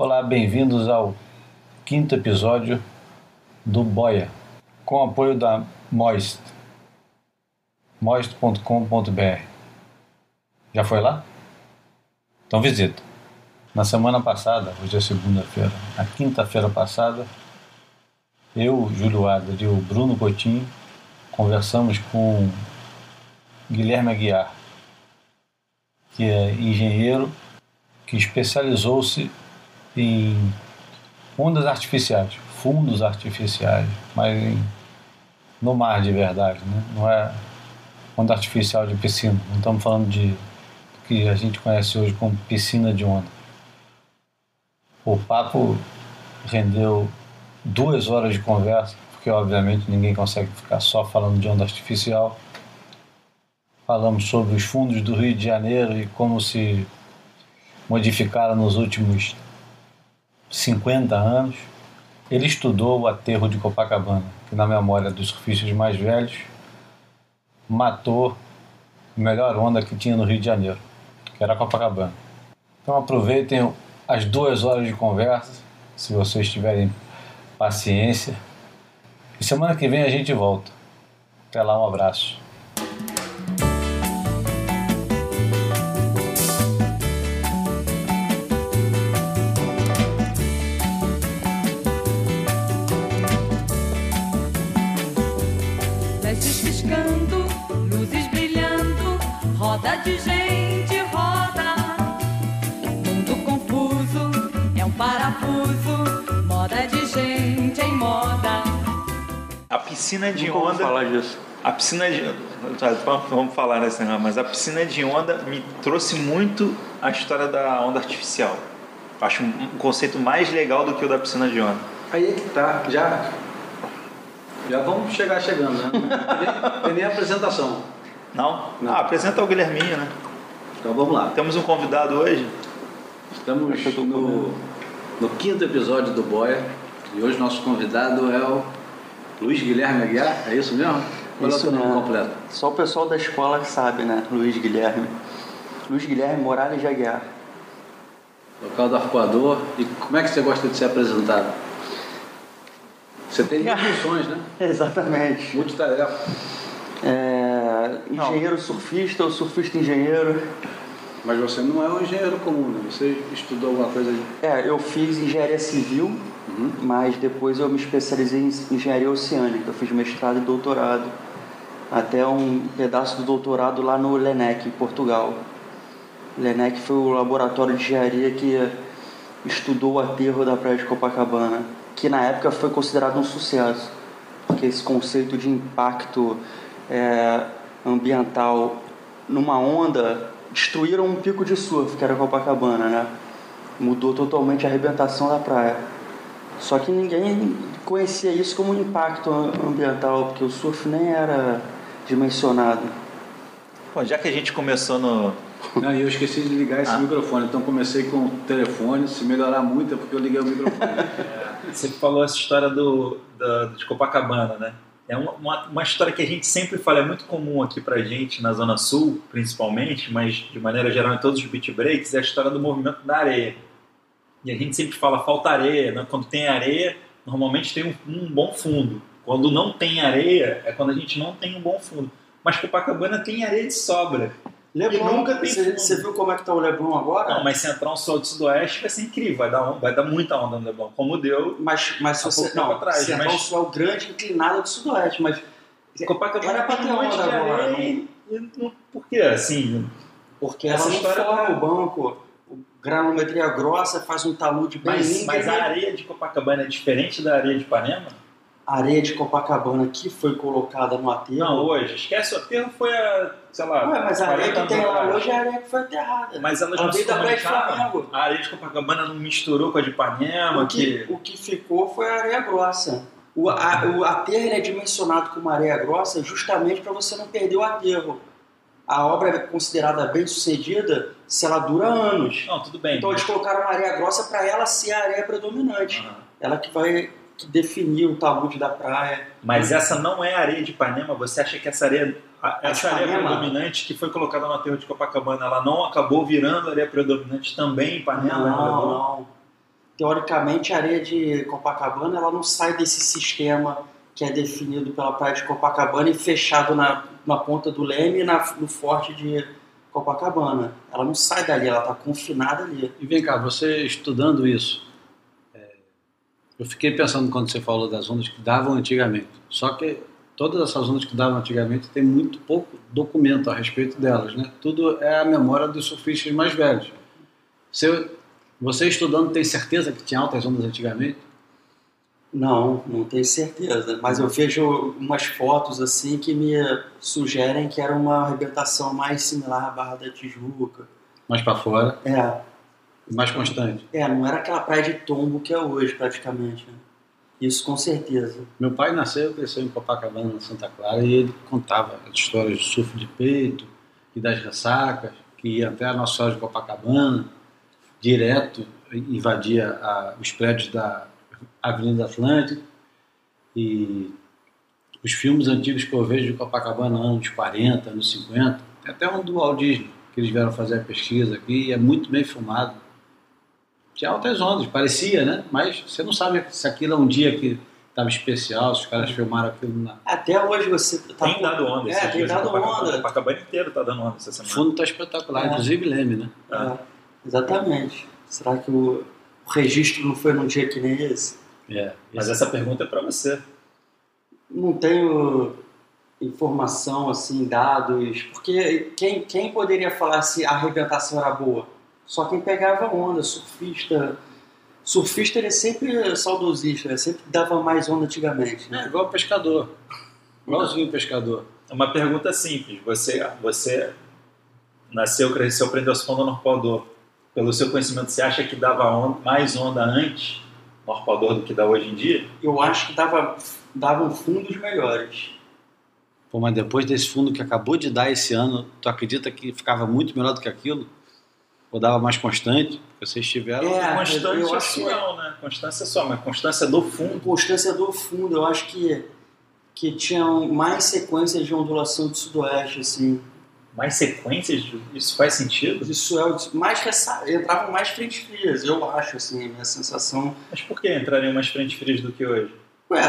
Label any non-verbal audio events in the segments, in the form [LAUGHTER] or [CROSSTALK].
Olá, bem-vindos ao quinto episódio do Boia, com apoio da Moist, moist.com.br. Já foi lá? Então visita. Na semana passada, hoje é segunda-feira, na quinta-feira passada, eu, Júlio Adler e o Bruno Coutinho conversamos com Guilherme Aguiar, que é engenheiro que especializou-se em ondas artificiais, fundos artificiais, mas em, no mar de verdade, né? não é onda artificial de piscina, não estamos falando de que a gente conhece hoje como piscina de onda. O papo rendeu duas horas de conversa, porque obviamente ninguém consegue ficar só falando de onda artificial. Falamos sobre os fundos do Rio de Janeiro e como se modificaram nos últimos 50 anos. Ele estudou o aterro de Copacabana, que na memória dos surfistas mais velhos matou a melhor onda que tinha no Rio de Janeiro, que era Copacabana. Então aproveitem as duas horas de conversa, se vocês tiverem paciência. E semana que vem a gente volta. Até lá, um abraço. Piscina de Nunca onda. falar disso. A piscina de. tá, Vamos falar nesse negócio, mas a piscina de onda me trouxe muito a história da onda artificial. Acho um conceito mais legal do que o da piscina de onda. Aí é que tá, já. Já vamos chegar chegando, né? Tem [LAUGHS] nem- Tem nem apresentação. Não? Não. Ah, apresenta o Guilherminho, né? Então vamos lá. Temos um convidado hoje. Estamos no, no quinto episódio do Boia. E hoje nosso convidado é o Luiz Guilherme Aguiar. É isso mesmo? Qual é o Isso nome completo? Só o pessoal da escola que sabe, né? Luiz Guilherme. Luiz Guilherme Morales de Aguiar. Local do arcoador. E como é que você gosta de ser apresentado? Você tem muitas [LAUGHS] funções, né? Exatamente. Multitarefa. É, engenheiro surfista ou surfista engenheiro. Mas você não é um engenheiro comum, né? Você estudou alguma coisa de... É, eu fiz engenharia civil, mas depois eu me especializei em engenharia oceânica. Eu fiz mestrado e doutorado. Até um pedaço do doutorado lá no LENEC, em Portugal. LENEC foi o laboratório de engenharia que estudou o aterro da praia de Copacabana, que na época foi considerado um sucesso, porque esse conceito de impacto é, ambiental numa onda destruíram um pico de surf, que era Copacabana, né? Mudou totalmente a arrebentação da praia. Só que ninguém conhecia isso como um impacto ambiental, porque o surf nem era dimensionado. Bom, já que a gente começou no. [LAUGHS] Não, eu esqueci de ligar esse Ah. microfone, então comecei com o telefone. Se melhorar muito é porque eu liguei o microfone. [LAUGHS] Você falou essa história do, da- de Copacabana, né? É uma, uma, uma história que a gente sempre fala, é muito comum aqui pra gente, na Zona Sul, principalmente, mas de maneira geral em todos os beat breaks, é a história do movimento da areia. E a gente sempre fala, falta areia, né? Quando tem areia, normalmente tem um, um bom fundo. Quando não tem areia, é quando a gente não tem um bom fundo. Mas Copacabana tem areia de sobra. E nunca tem você, fundo. você viu como é que tá o Leblon agora? Não, mas se entrar um sol do sudoeste vai ser incrível, vai dar, vai dar muita onda no Leblon, como deu Mas, mas se você. Não, atrás, você mas- só o grande inclinado do sudoeste, mas Copacabana Era pra ter um monte de agora, areia e- e não- Por quê? Assim, porque Essa história forma tá- o banco, o granometria grossa, faz um talude bem mas, mas a areia de Copacabana é diferente da areia de Ipanema? A areia de Copacabana que foi colocada no aterro. Não, hoje. Esquece, o aterro foi a, sei lá, Ué, mas a areia 40 que tem lá hoje é a areia que foi aterrada. Mas Ela não se. Flamengo. A areia de Copacabana não misturou com a de Ipanema, O que, que... o que ficou foi a areia grossa. O, a, o aterro é dimensionado com uma areia grossa justamente para você não perder o aterro. A obra é considerada bem sucedida se ela dura anos. Não, tudo bem. Então eles colocaram uma areia grossa para ela ser a areia predominante. Aham. Ela que vai que definir o talude da praia. Mas essa não é a areia de Ipanema? Você acha que essa areia, A essa areia predominante que foi colocada no aterro de Copacabana, ela não acabou virando areia predominante também em Ipanema? Não, Leblon? não. teoricamente, a areia de Copacabana ela não sai desse sistema que é definido pela praia de Copacabana e fechado na, na ponta do leme na, no forte de Copacabana. Ela não sai dali, ela está confinada ali. E vem cá, você estudando isso, é, eu fiquei pensando quando você falou das ondas que davam antigamente. Só que todas essas ondas que davam antigamente tem muito pouco documento a respeito delas, né? Tudo é a memória dos surfistas mais velhos. Você, você estudando tem certeza que tinha altas ondas antigamente? Não, não tenho certeza. Mas eu vejo umas fotos assim que me sugerem que era uma arrebentação mais similar à Barra da Tijuca. Mais para fora, É, mais constante. é, não era aquela praia de tombo que é hoje, praticamente. né? Isso com certeza. Meu pai nasceu e cresceu em Copacabana, na Santa Clara, e ele contava as histórias de surf de peito e das ressacas, que ia até a Nossa Senhora de Copacabana, direto invadia a- os prédios da Avenida Atlântica. E os filmes antigos que eu vejo de Copacabana, anos 40, anos 50, tem até um do Walt Disney, que eles vieram fazer a pesquisa aqui, e é muito bem filmado. Tinha altas ondas, parecia, né? Mas você não sabe se aquilo é um dia que estava especial, se os caras filmaram aquilo na. Até hoje você tá Tem dado onda É, tem dado onda. Copacabana inteiro tá dando onda essa O semana. fundo está espetacular, É. inclusive Leme, né? É, exatamente. Será que o, o registro não foi num dia que nem esse? É. Mas essa pergunta é para você. Não tenho informação, assim, dados, porque quem, quem poderia falar se a arrebentação era boa? Só quem pegava onda, surfista. Surfista ele é sempre saudosista, ele sempre dava mais onda antigamente. Né? É igual pescador. Igualzinho pescador. Uma pergunta simples. Você, você nasceu, cresceu, aprendeu a surfar no arpoador. Pelo seu conhecimento, você acha que dava onda- mais onda antes no arpoador do que dá hoje em dia? Eu acho que dava, davam fundos melhores. Pô, mas depois desse fundo que acabou de dar esse ano, tu acredita que ficava muito melhor do que aquilo? Ou dava mais constante? Porque vocês tiveram. É, Constante eu é acho que- só, né? Constância é só, mas constância do fundo. Constância do fundo, eu acho que, que tinham mais sequências de ondulação do sudoeste, assim. Mais sequências, isso faz sentido? Isso é o- mais entravam mais frentes frias, eu acho, assim, a minha sensação. Mas por que entrariam mais frentes frias do que hoje? Ué,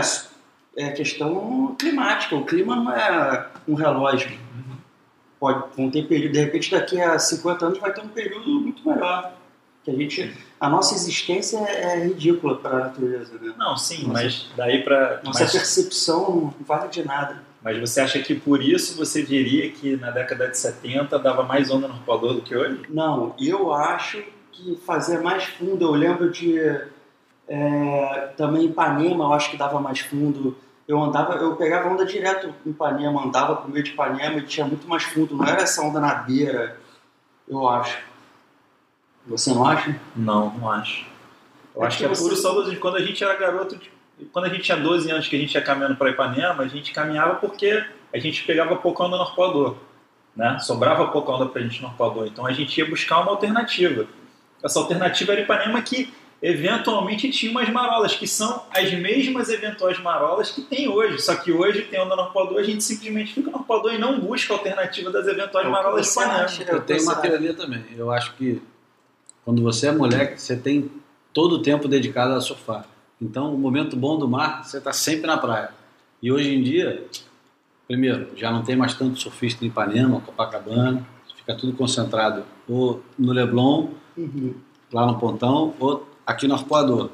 é questão climática, o clima não é um relógio. Pode, vão ter período, de repente daqui a 50 anos vai ter um período muito melhor. Que a gente, a nossa existência é é ridícula para a natureza, né? Não, sim, Nossa. mas daí para. Nossa percepção não vale de nada. Mas você acha que por isso você diria que na década de 70 dava mais onda no arpoador do que hoje? Não, eu acho que fazia mais fundo. Eu lembro de é, também Ipanema, eu acho que dava mais fundo. Eu andava, eu pegava onda direto em Ipanema, andava pro meio de Ipanema e tinha muito mais fundo. Não era essa onda na beira, eu acho. Você não acha? Não, não acho. Eu É acho que que é você- puro saudosismo. Quando a gente era garoto, de- quando a gente tinha 12 anos que a gente ia caminhando para Ipanema, a gente caminhava porque a gente pegava pouca onda no arpoador. Né? Sobrava pouca onda pra gente no arpoador. Então a gente ia buscar uma alternativa. Essa alternativa era Ipanema que eventualmente tinha umas marolas, que são as mesmas eventuais marolas que tem hoje. Só que hoje tem onda no arpoador, a gente simplesmente fica no arpoador e não busca a alternativa das eventuais É marolas de Ipanema. acha? É o Eu tenho uma teoria também. Eu acho que quando você é moleque, você tem todo o tempo dedicado a surfar. Então, o momento bom do mar, você está sempre na praia. E hoje em dia, primeiro, já não tem mais tanto surfista em Ipanema, Copacabana, fica tudo concentrado ou no Leblon, Uhum. lá no Pontão, ou aqui no Arpoador.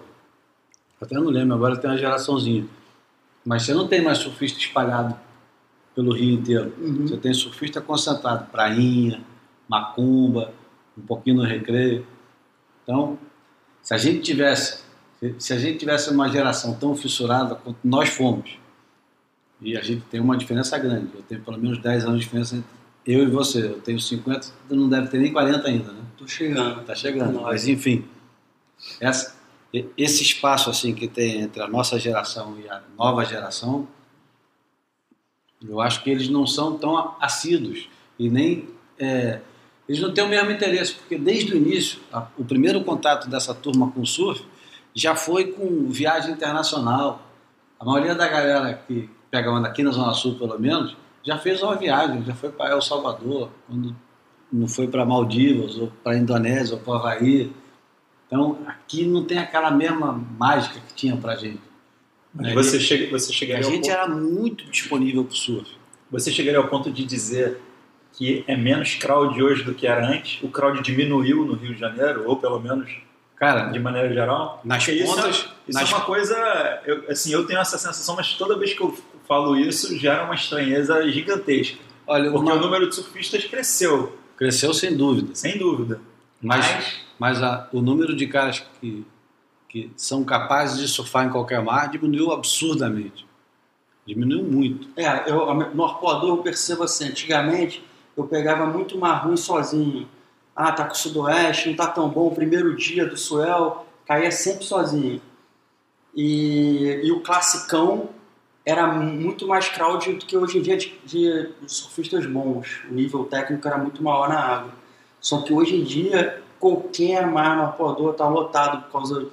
Até não lembro, agora tem uma geraçãozinha. Mas você não tem mais surfista espalhado pelo Rio inteiro. Uhum. Você tem surfista concentrado, prainha, macumba, um pouquinho no recreio. Então, se a gente tivesse, se- a gente tivesse uma geração tão fissurada quanto nós fomos, e a gente tem uma diferença grande, eu tenho pelo menos 10 anos de diferença entre eu e você, eu tenho 50, tu não deve ter nem 40 ainda, né? Tô chegando. Tá chegando. Mas enfim, essa- esse espaço assim que tem entre a nossa geração e a nova geração, eu acho que eles não são tão assíduos e nem é, eles não têm o mesmo interesse, porque desde o início, a- o primeiro contato dessa turma com o surf já foi com viagem internacional. A maioria da galera que pega onda aqui na Zona Sul, pelo menos, já fez uma viagem, já foi para El Salvador, quando não foi para Maldivas, ou para Indonésia, ou para Havaí. Então, aqui não tem aquela mesma mágica que tinha pra gente. Mas É, você, chega, você, A chegaria ao gente ponto, era muito disponível pro surf. você chegaria ao ponto de dizer que é menos crowd hoje do que era antes? O crowd diminuiu no Rio de Janeiro, ou pelo menos Cara, de maneira geral? nas Porque isso, pontas... é, isso nas- é uma coisa. Eu, assim, eu tenho essa sensação, mas toda vez que eu falo isso gera uma estranheza gigantesca. Olha, Porque uma- o número de surfistas cresceu, cresceu sem dúvida. sem dúvida. Mas, mas a- o número de caras que, que são capazes de surfar em qualquer mar diminuiu absurdamente. Diminuiu muito. É, eu, no arpoador eu percebo assim, antigamente eu pegava muito mar ruim sozinho. Ah, tá com o sudoeste, não tá tão bom, o primeiro dia do Suel, caía sempre sozinho. E, e o classicão era muito mais crowd do que hoje em dia de, de surfistas bons. O nível técnico era muito maior na água. Só que hoje em dia, qualquer mar no arpoador tá lotado por causa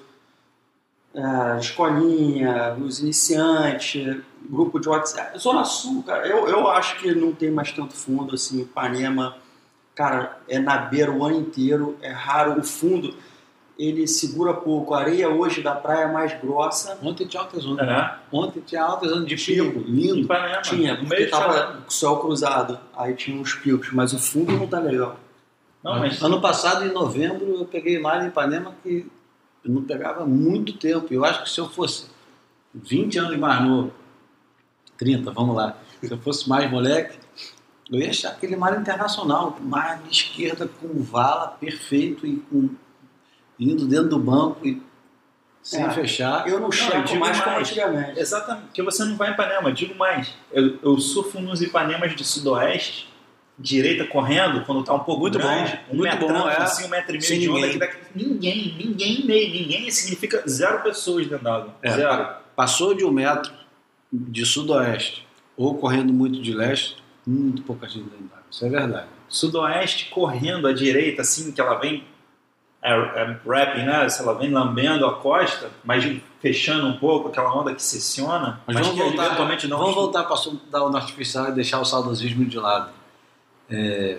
é, escolinha, os iniciantes, grupo de WhatsApp. Zona Sul, cara, eu, eu acho que não tem mais tanto fundo assim. Ipanema, cara, é na beira o ano inteiro, é raro. O fundo ele segura pouco. A areia hoje da praia é mais grossa. Ontem tinha altas ondas. É. Ontem tinha altas ondas de Tinha. pico. Lindo. Ipanema, Tinha, no porque meio de tava Xalana. com o céu cruzado. Aí tinha uns picos, mas o fundo não tá legal. Não, mas Ano passado, em novembro, eu peguei mar em Ipanema que eu não pegava muito tempo. Eu acho que se eu fosse 20 anos mais novo, 30, vamos lá, se eu fosse mais moleque, eu ia achar aquele mar internacional, mar de esquerda com vala perfeito e com indo dentro do banco e sem É, fechar. Eu não eu chego digo mais como mais. antigamente. Exatamente, porque você não vai em Ipanema. Digo mais, eu, eu surfo nos Ipanemas de sudoeste, direita correndo, quando tá um pouco Muito grande, bom, um muito metrão, bom, é. assim, um metro e meio Sem de onda, ninguém. que daqui, ninguém, ninguém meio, ninguém significa zero pessoas dentro d'água. É, zero. Passou de um metro de sudoeste ou correndo muito de leste, muito pouca gente d'água. Isso é verdade. Sudoeste correndo à direita, assim, que ela vem é, é, wrapping, né? Se ela vem lambendo a costa, mas fechando um pouco, aquela onda que sessiona, Mas, mas, vamos que voltar, eventualmente não vamos voltar para dar o artificial e deixar o saudosismo de lado. É,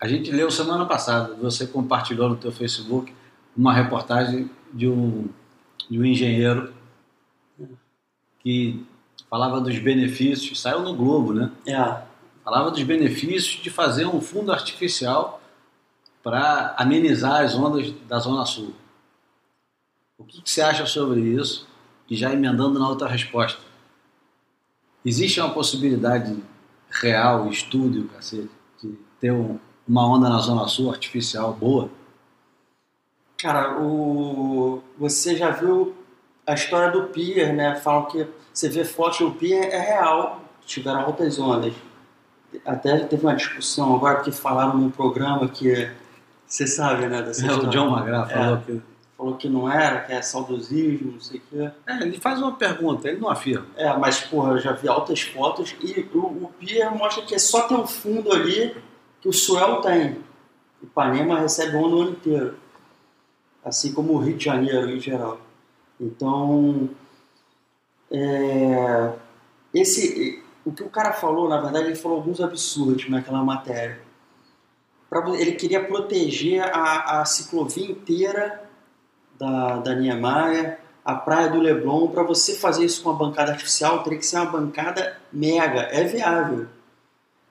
a gente leu semana passada, você compartilhou no teu Facebook uma reportagem de um, de um engenheiro que falava dos benefícios, saiu no Globo, né? É, Falava dos benefícios de fazer um fundo artificial para amenizar as ondas da Zona Sul. O que, que você acha sobre isso? E já emendando na outra resposta. Existe uma possibilidade real, estudo, e o cacete, de ter um- uma onda na Zona Sul artificial boa? Cara, o... você já viu a história do Pier, né? Falam que você vê Pier, é real, tiveram altas ondas. Até teve uma discussão agora que falaram num programa que você sabe, né? Dessa o história. John McGrath falou É. que. Falou que não era, que é saudosismo, não sei o quê. É, ele faz uma pergunta, ele não afirma. É, mas, porra, eu já vi altas fotos e o, o mostra que é só ter um fundo ali que o Suel tem. Ipanema recebe onda o ano inteiro. Assim como o Rio de Janeiro em geral. Então, é, esse, o que o cara falou, na verdade, ele falou alguns absurdos naquela matéria. Ele queria proteger a, a ciclovia inteira da, da Niemeyer, a praia do Leblon. Para você fazer isso com uma bancada artificial, teria que ser uma bancada mega. É viável.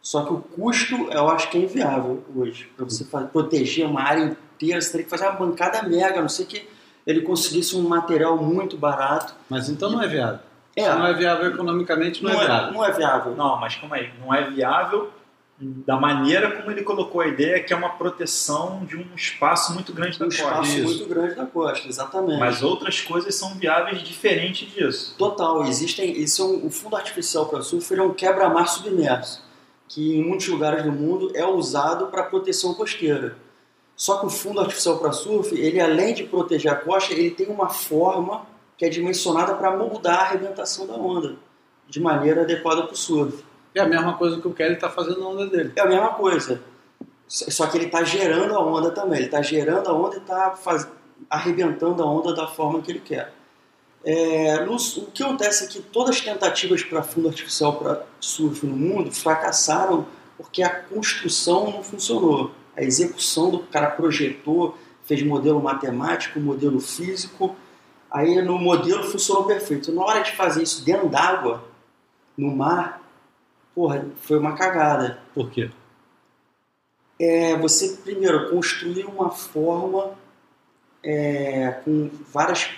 Só que o custo, eu acho que é inviável hoje. Para você fa- proteger uma área inteira, você teria que fazer uma bancada mega. Não sei que ele conseguisse um material muito barato. Mas então não é viável. É. Se não é viável economicamente, não, Não é é, viável. não é viável. Não, mas calma aí, não é viável da maneira como ele colocou a ideia, que é uma proteção de um espaço muito grande da um costa. espaço Isso. muito grande da costa, exatamente. Mas outras coisas são viáveis diferente disso. Total, existem. Isso é um, o fundo artificial para surf ele é um quebra-mar submerso, que em muitos lugares do mundo é usado para proteção costeira. Só que o fundo artificial para surf, ele além de proteger a costa, ele tem uma forma que é dimensionada para moldar a arrebentação da onda de maneira adequada para o surf. É a mesma coisa que o Kelly está fazendo na onda dele. É a mesma coisa. Só que ele está gerando a onda também. Ele está gerando a onda e está faz... arrebentando a onda da forma que ele quer. É, no- o que acontece é que todas as tentativas para fundo artificial para surf no mundo fracassaram porque a construção não funcionou. A execução do cara projetou, fez modelo matemático, modelo físico. Aí no modelo funcionou perfeito. Na hora de fazer isso dentro d'água, no mar, porra, foi uma cagada. Por quê? É, você primeiro construir uma forma é, com vários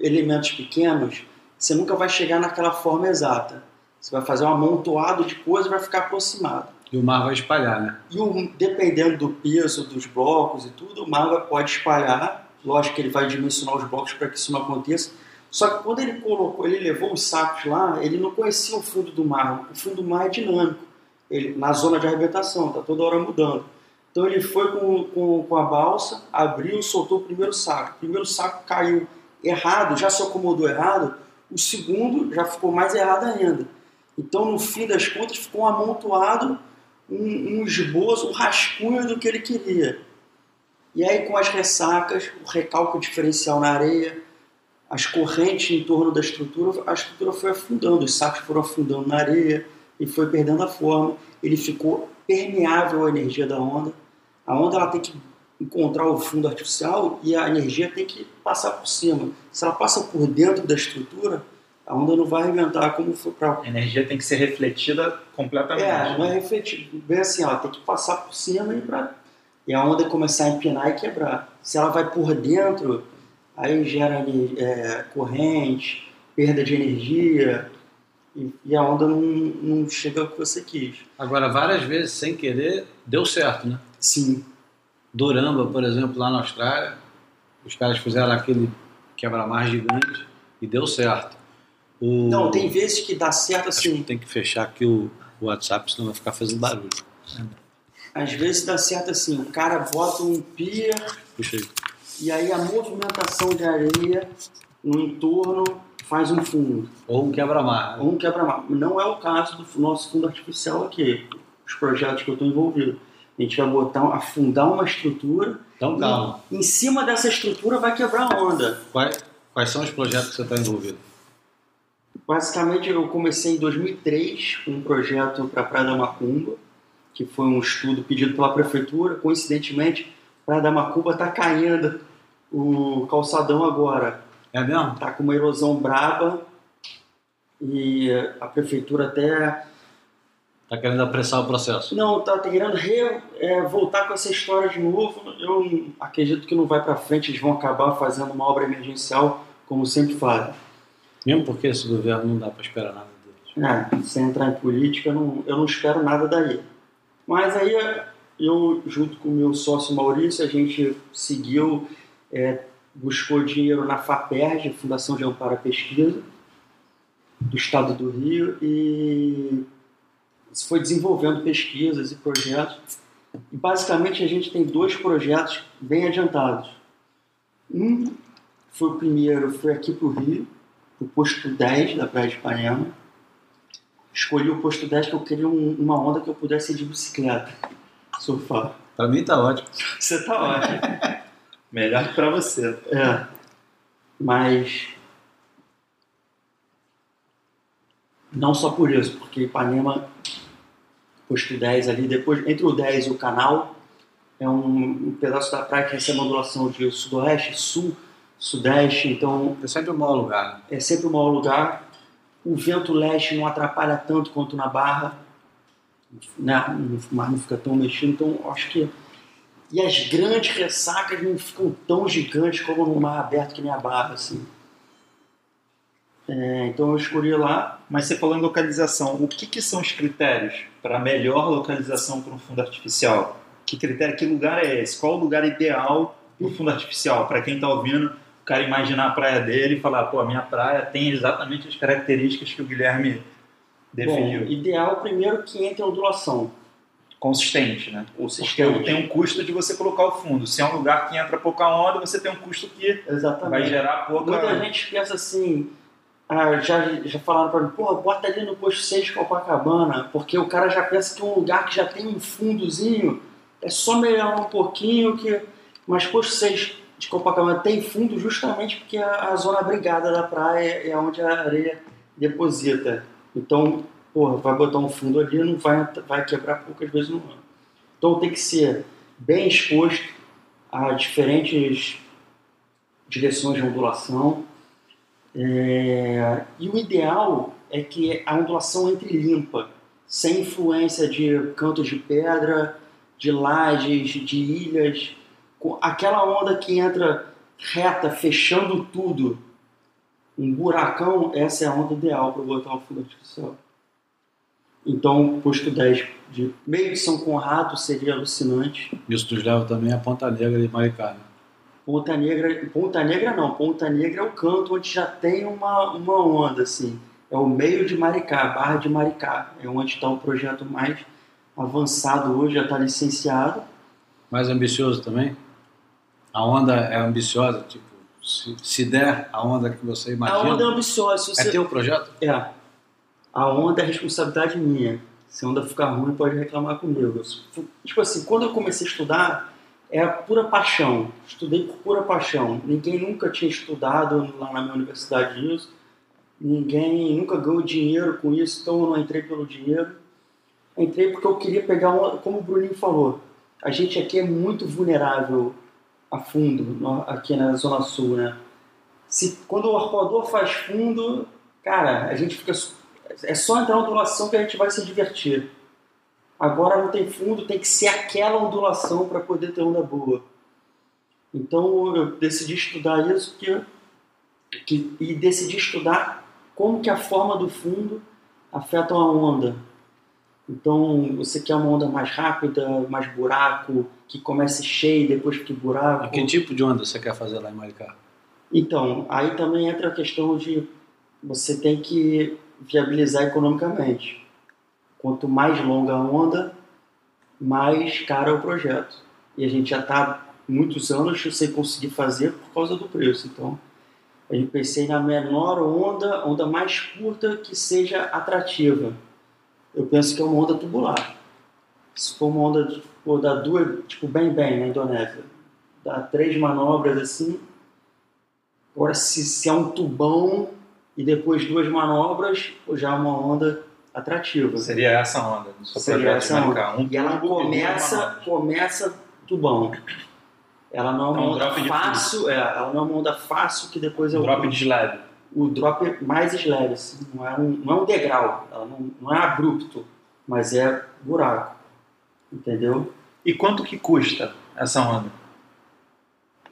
elementos pequenos, você nunca vai chegar naquela forma exata. Você vai fazer um amontoado de coisas e vai ficar aproximado. E o mar vai espalhar, né? E o, dependendo do peso dos blocos e tudo, o mar pode espalhar. Lógico que ele vai dimensionar os blocos para que isso não aconteça. Só que quando ele colocou, ele levou os sacos lá, ele não conhecia o fundo do mar. O fundo do mar é dinâmico. Ele, na zona de arrebentação, está toda hora mudando. Então ele foi com, com, com a balsa, abriu, soltou o primeiro saco. O primeiro saco caiu errado, já se acomodou errado. O segundo já ficou mais errado ainda. Então, no fim das contas, ficou um amontoado, um, um esboço, um rascunho do que ele queria. E aí, com as ressacas, o recalque diferencial na areia, as correntes em torno da estrutura, a estrutura foi afundando, os sacos foram afundando na areia e foi perdendo a forma. Ele ficou permeável à energia da onda. A onda ela tem que encontrar o fundo artificial e a energia tem que passar por cima. Se ela passa por dentro da estrutura, a onda não vai arrebentar como foi para A energia tem que ser refletida completamente. é, não é refletir. Bem assim, ela tem que passar por cima e, pra, e a onda começar a empinar e quebrar. Se ela vai por dentro, aí gera é, corrente, perda de energia e, e a onda não, não chega ao que você quis. Agora, várias vezes, sem querer, deu certo, né? Sim, Doramba, por exemplo, lá na Austrália, os caras fizeram aquele quebra-mar gigante e deu certo. O... não, tem vezes que dá certo Acho que assim. tem que fechar aqui o o WhatsApp, senão vai ficar fazendo barulho. Às vezes dá certo assim, o cara bota um pier Puxa aí. e aí a movimentação de areia no entorno faz um fundo. Ou um quebra-mar. né? um quebra-mar. Não é o caso do nosso fundo artificial aqui, os projetos que eu estou envolvido. A gente vai botar, afundar uma estrutura. Então, calma. Em cima dessa estrutura vai quebrar a onda. Quais, quais são os projetos que você está envolvido? Basicamente, eu comecei em 2003 com um projeto para a Praia da Macumba, que foi um estudo pedido pela prefeitura. Coincidentemente, Praia da Macumba está caindo o calçadão agora. É mesmo? Está com uma erosão braba e a prefeitura até Tá querendo apressar o processo. Não, tá querendo re- é, voltar com essa história de novo. Eu acredito que não vai para frente, eles vão acabar fazendo uma obra emergencial, como sempre fazem. Mesmo porque esse governo não dá para esperar nada deles. É, sem entrar em política, eu não, eu não espero nada daí. Mas aí eu, junto com o meu sócio Maurício, a gente seguiu, é, buscou dinheiro na FAPERJ, Fundação de Amparo à Pesquisa, do Estado do Rio, e foi desenvolvendo pesquisas e projetos. E basicamente a gente tem dois projetos bem adiantados. Um foi o primeiro, foi aqui para o Rio, o posto 10 da Praia de Ipanema. Escolhi o posto 10 que eu queria um- uma onda que eu pudesse ir de bicicleta, surfar. Para mim tá ótimo. Você tá ótimo. [LAUGHS] Melhor que pra você. É. Mas. Não só por isso, porque Ipanema, posto 10 ali, depois, entre o 10 e o canal, é um, um pedaço da praia que recebe ondulação de sudoeste, sul, sudeste, então É sempre o maior lugar. é sempre o maior lugar. O vento leste não atrapalha tanto quanto na barra, né? o mar não fica tão mexido, então acho que. E as grandes ressacas não ficam tão gigantes como no mar aberto que nem a barra, assim. É, então eu escolhi lá. Mas você falou em localização, o que, que são os critérios para melhor localização para um fundo artificial? Que critério, que lugar é esse? Qual o lugar ideal para o fundo artificial? Para quem está ouvindo, cara imaginar a praia dele e falar, pô, a minha praia tem exatamente as características que o Guilherme definiu. Bom, ideal primeiro que entre a ondulação. Consistente, né? Porque Consistente. tem um custo de você colocar o fundo. Se é um lugar que entra pouca onda, você tem um custo que Exatamente. vai gerar pouca... Muita gente pensa assim, ah, já, já falaram pra mim, pô, bota ali no posto 6 de Copacabana, porque o cara já pensa que um lugar que já tem um fundozinho é só melhorar um pouquinho, que... mas posto 6 de Copacabana tem fundo justamente porque a, a zona abrigada da praia é onde a areia deposita. Então, pô, vai botar um fundo ali, não vai, vai quebrar poucas vezes no ano. Então tem que ser bem exposto, a diferentes direções de ondulação. É, e o ideal é que a ondulação entre limpa, sem influência de cantos de pedra, de lajes, de ilhas, aquela onda que entra reta, fechando tudo, um buracão, essa é a onda ideal para botar o fundo artificial. Então, posto 10 de meio de São Conrado seria alucinante. Isso nos leva também a Ponta Negra de Maricá. né? Ponta Negra, Ponta Negra não, Ponta Negra é o canto onde já tem uma, uma onda, assim. É o meio de Maricá, Barra de Maricá. É onde está o projeto mais avançado hoje, já está licenciado. Mais ambicioso também? A onda é ambiciosa, tipo, se, se der a onda que você A imagina. onda é ambiciosa. É você... teu projeto? É. A onda é responsabilidade minha. Se a onda ficar ruim, pode reclamar comigo. Tipo assim, quando eu comecei a estudar, é a pura paixão. Estudei por pura paixão. Ninguém nunca tinha estudado lá na minha universidade isso. Ninguém nunca ganhou dinheiro com isso, então eu não entrei pelo dinheiro. Entrei porque eu queria pegar uma, como o Bruninho falou, a gente aqui é muito vulnerável a fundo, aqui na Zona Sul, né? Se, quando o arpoador faz fundo, cara, a gente fica. É só entrar na ondulação que a gente vai se divertir. Agora não tem fundo, tem que ser aquela ondulação para poder ter onda boa. Então eu decidi estudar isso que, que, e decidi estudar como que a forma do fundo afeta a onda. Então você quer uma onda mais rápida, mais buraco, que comece cheio e depois fique buraco. E que tipo de onda você quer fazer lá em Maricá? Então, aí também entra a questão de você tem que viabilizar economicamente. Quanto mais longa a onda, mais caro é o projeto. E a gente já está muitos anos sem conseguir fazer por causa do preço. Então, gente pensei na menor onda, onda mais curta que seja atrativa. Eu penso que é uma onda tubular. Se for uma onda tipo, da duas, tipo bem bem na Indonésia, dá três manobras assim, Agora, se, se é um tubão e depois duas manobras, já é uma onda atrativa. Seria essa onda Seria essa marcar. Um E ela começa, começa tubão. Ela não é uma É um onda fácil, é, ela não é uma onda fácil que depois é Um o, drop de slab. o drop mais slab, assim, não, é um, não é um degrau, ela não, não é abrupto, mas é buraco. Entendeu? E quanto que custa essa onda?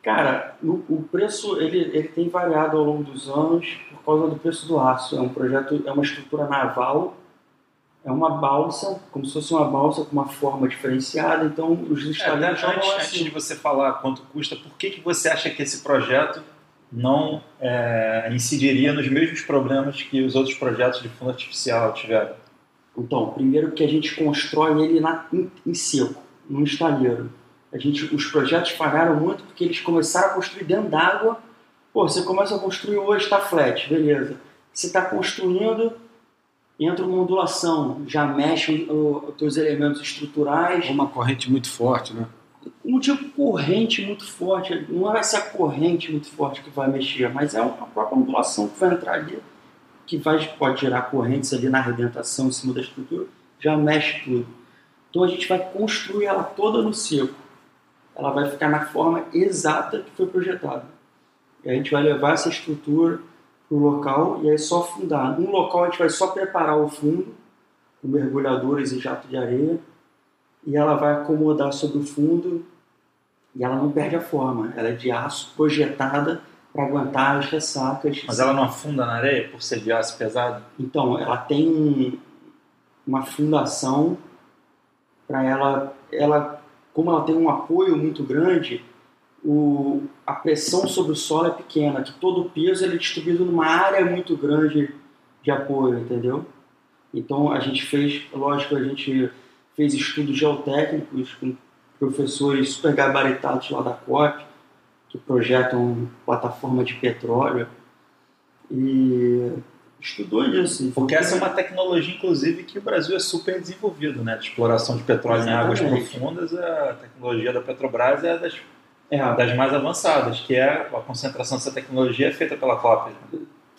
Cara, o, o preço ele, ele tem variado ao longo dos anos por causa do preço do aço. É um projeto, é uma estrutura naval, é uma balsa, como se fosse uma balsa com uma forma diferenciada. Então os É, instaladores antes, antes assim. de você falar quanto custa, por que, que você acha que esse projeto não é, incidiria nos mesmos problemas que os outros projetos de fundo artificial tiveram? Então, primeiro que a gente constrói ele na, em, em seco, no estaleiro. A gente, os projetos falharam muito porque eles começaram a construir dentro d'água. Pô, você começa a construir hoje, está flat, beleza. Você está construindo, entra uma ondulação, já mexe os teus elementos estruturais. Uma corrente muito forte, né? Não tinha corrente muito forte, não é essa corrente muito forte que vai mexer, mas é uma própria ondulação que vai entrar ali, que vai, pode gerar correntes ali na arrebentação em cima da estrutura, já mexe tudo. Então a gente vai construir ela toda no seco. Ela vai ficar na forma exata que foi projetada. E a gente vai levar essa estrutura para o local e aí só fundar. No local a gente vai só preparar o fundo, com mergulhadores e jato de areia, e ela vai acomodar sobre o fundo e ela não perde a forma. Ela é de aço projetada para aguentar as ressacas. Mas ela não afunda na areia por ser de aço pesado? Então, ela tem um- uma fundação para ela, ela, como ela tem um apoio muito grande, o, a pressão sobre o solo é pequena, que todo o peso ele é distribuído numa área muito grande de apoio, entendeu? Então a gente fez, lógico, a gente fez estudos geotécnicos com professores super gabaritados lá da COP, que projetam plataforma de petróleo, e estudou isso. Porque essa é uma tecnologia, inclusive, que o Brasil é super desenvolvido, né? De exploração de petróleo em águas Exatamente. profundas, a tecnologia da Petrobras é das, É, das mais avançadas, que é a concentração dessa tecnologia é feita pela COP.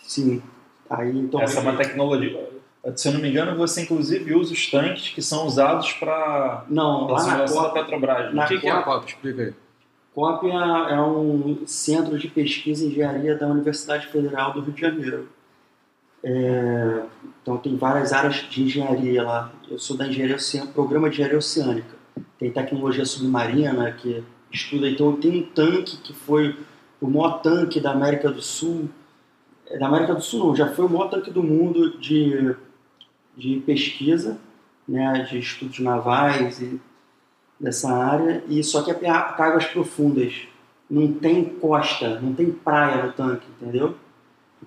sim. Aí, então, Essa é uma tecnologia. Se eu não me engano, você inclusive usa os tanques que são usados para Não, a lá na simulação da COP, Petrobras. na O que, que é a COP- COP? Explica aí. COP é, é um centro de pesquisa e engenharia da Universidade Federal do Rio de Janeiro. É, então tem várias áreas de engenharia lá. Eu sou da engenharia oceânica, programa de engenharia oceânica. Tem tecnologia submarina que estuda. Então tem um tanque que foi o maior tanque da América do Sul. É, Da América do Sul não, já foi o maior tanque do mundo de, de pesquisa, né, de estudos navais e dessa área. E só que é para águas profundas. Não tem costa, não tem praia no tanque, entendeu?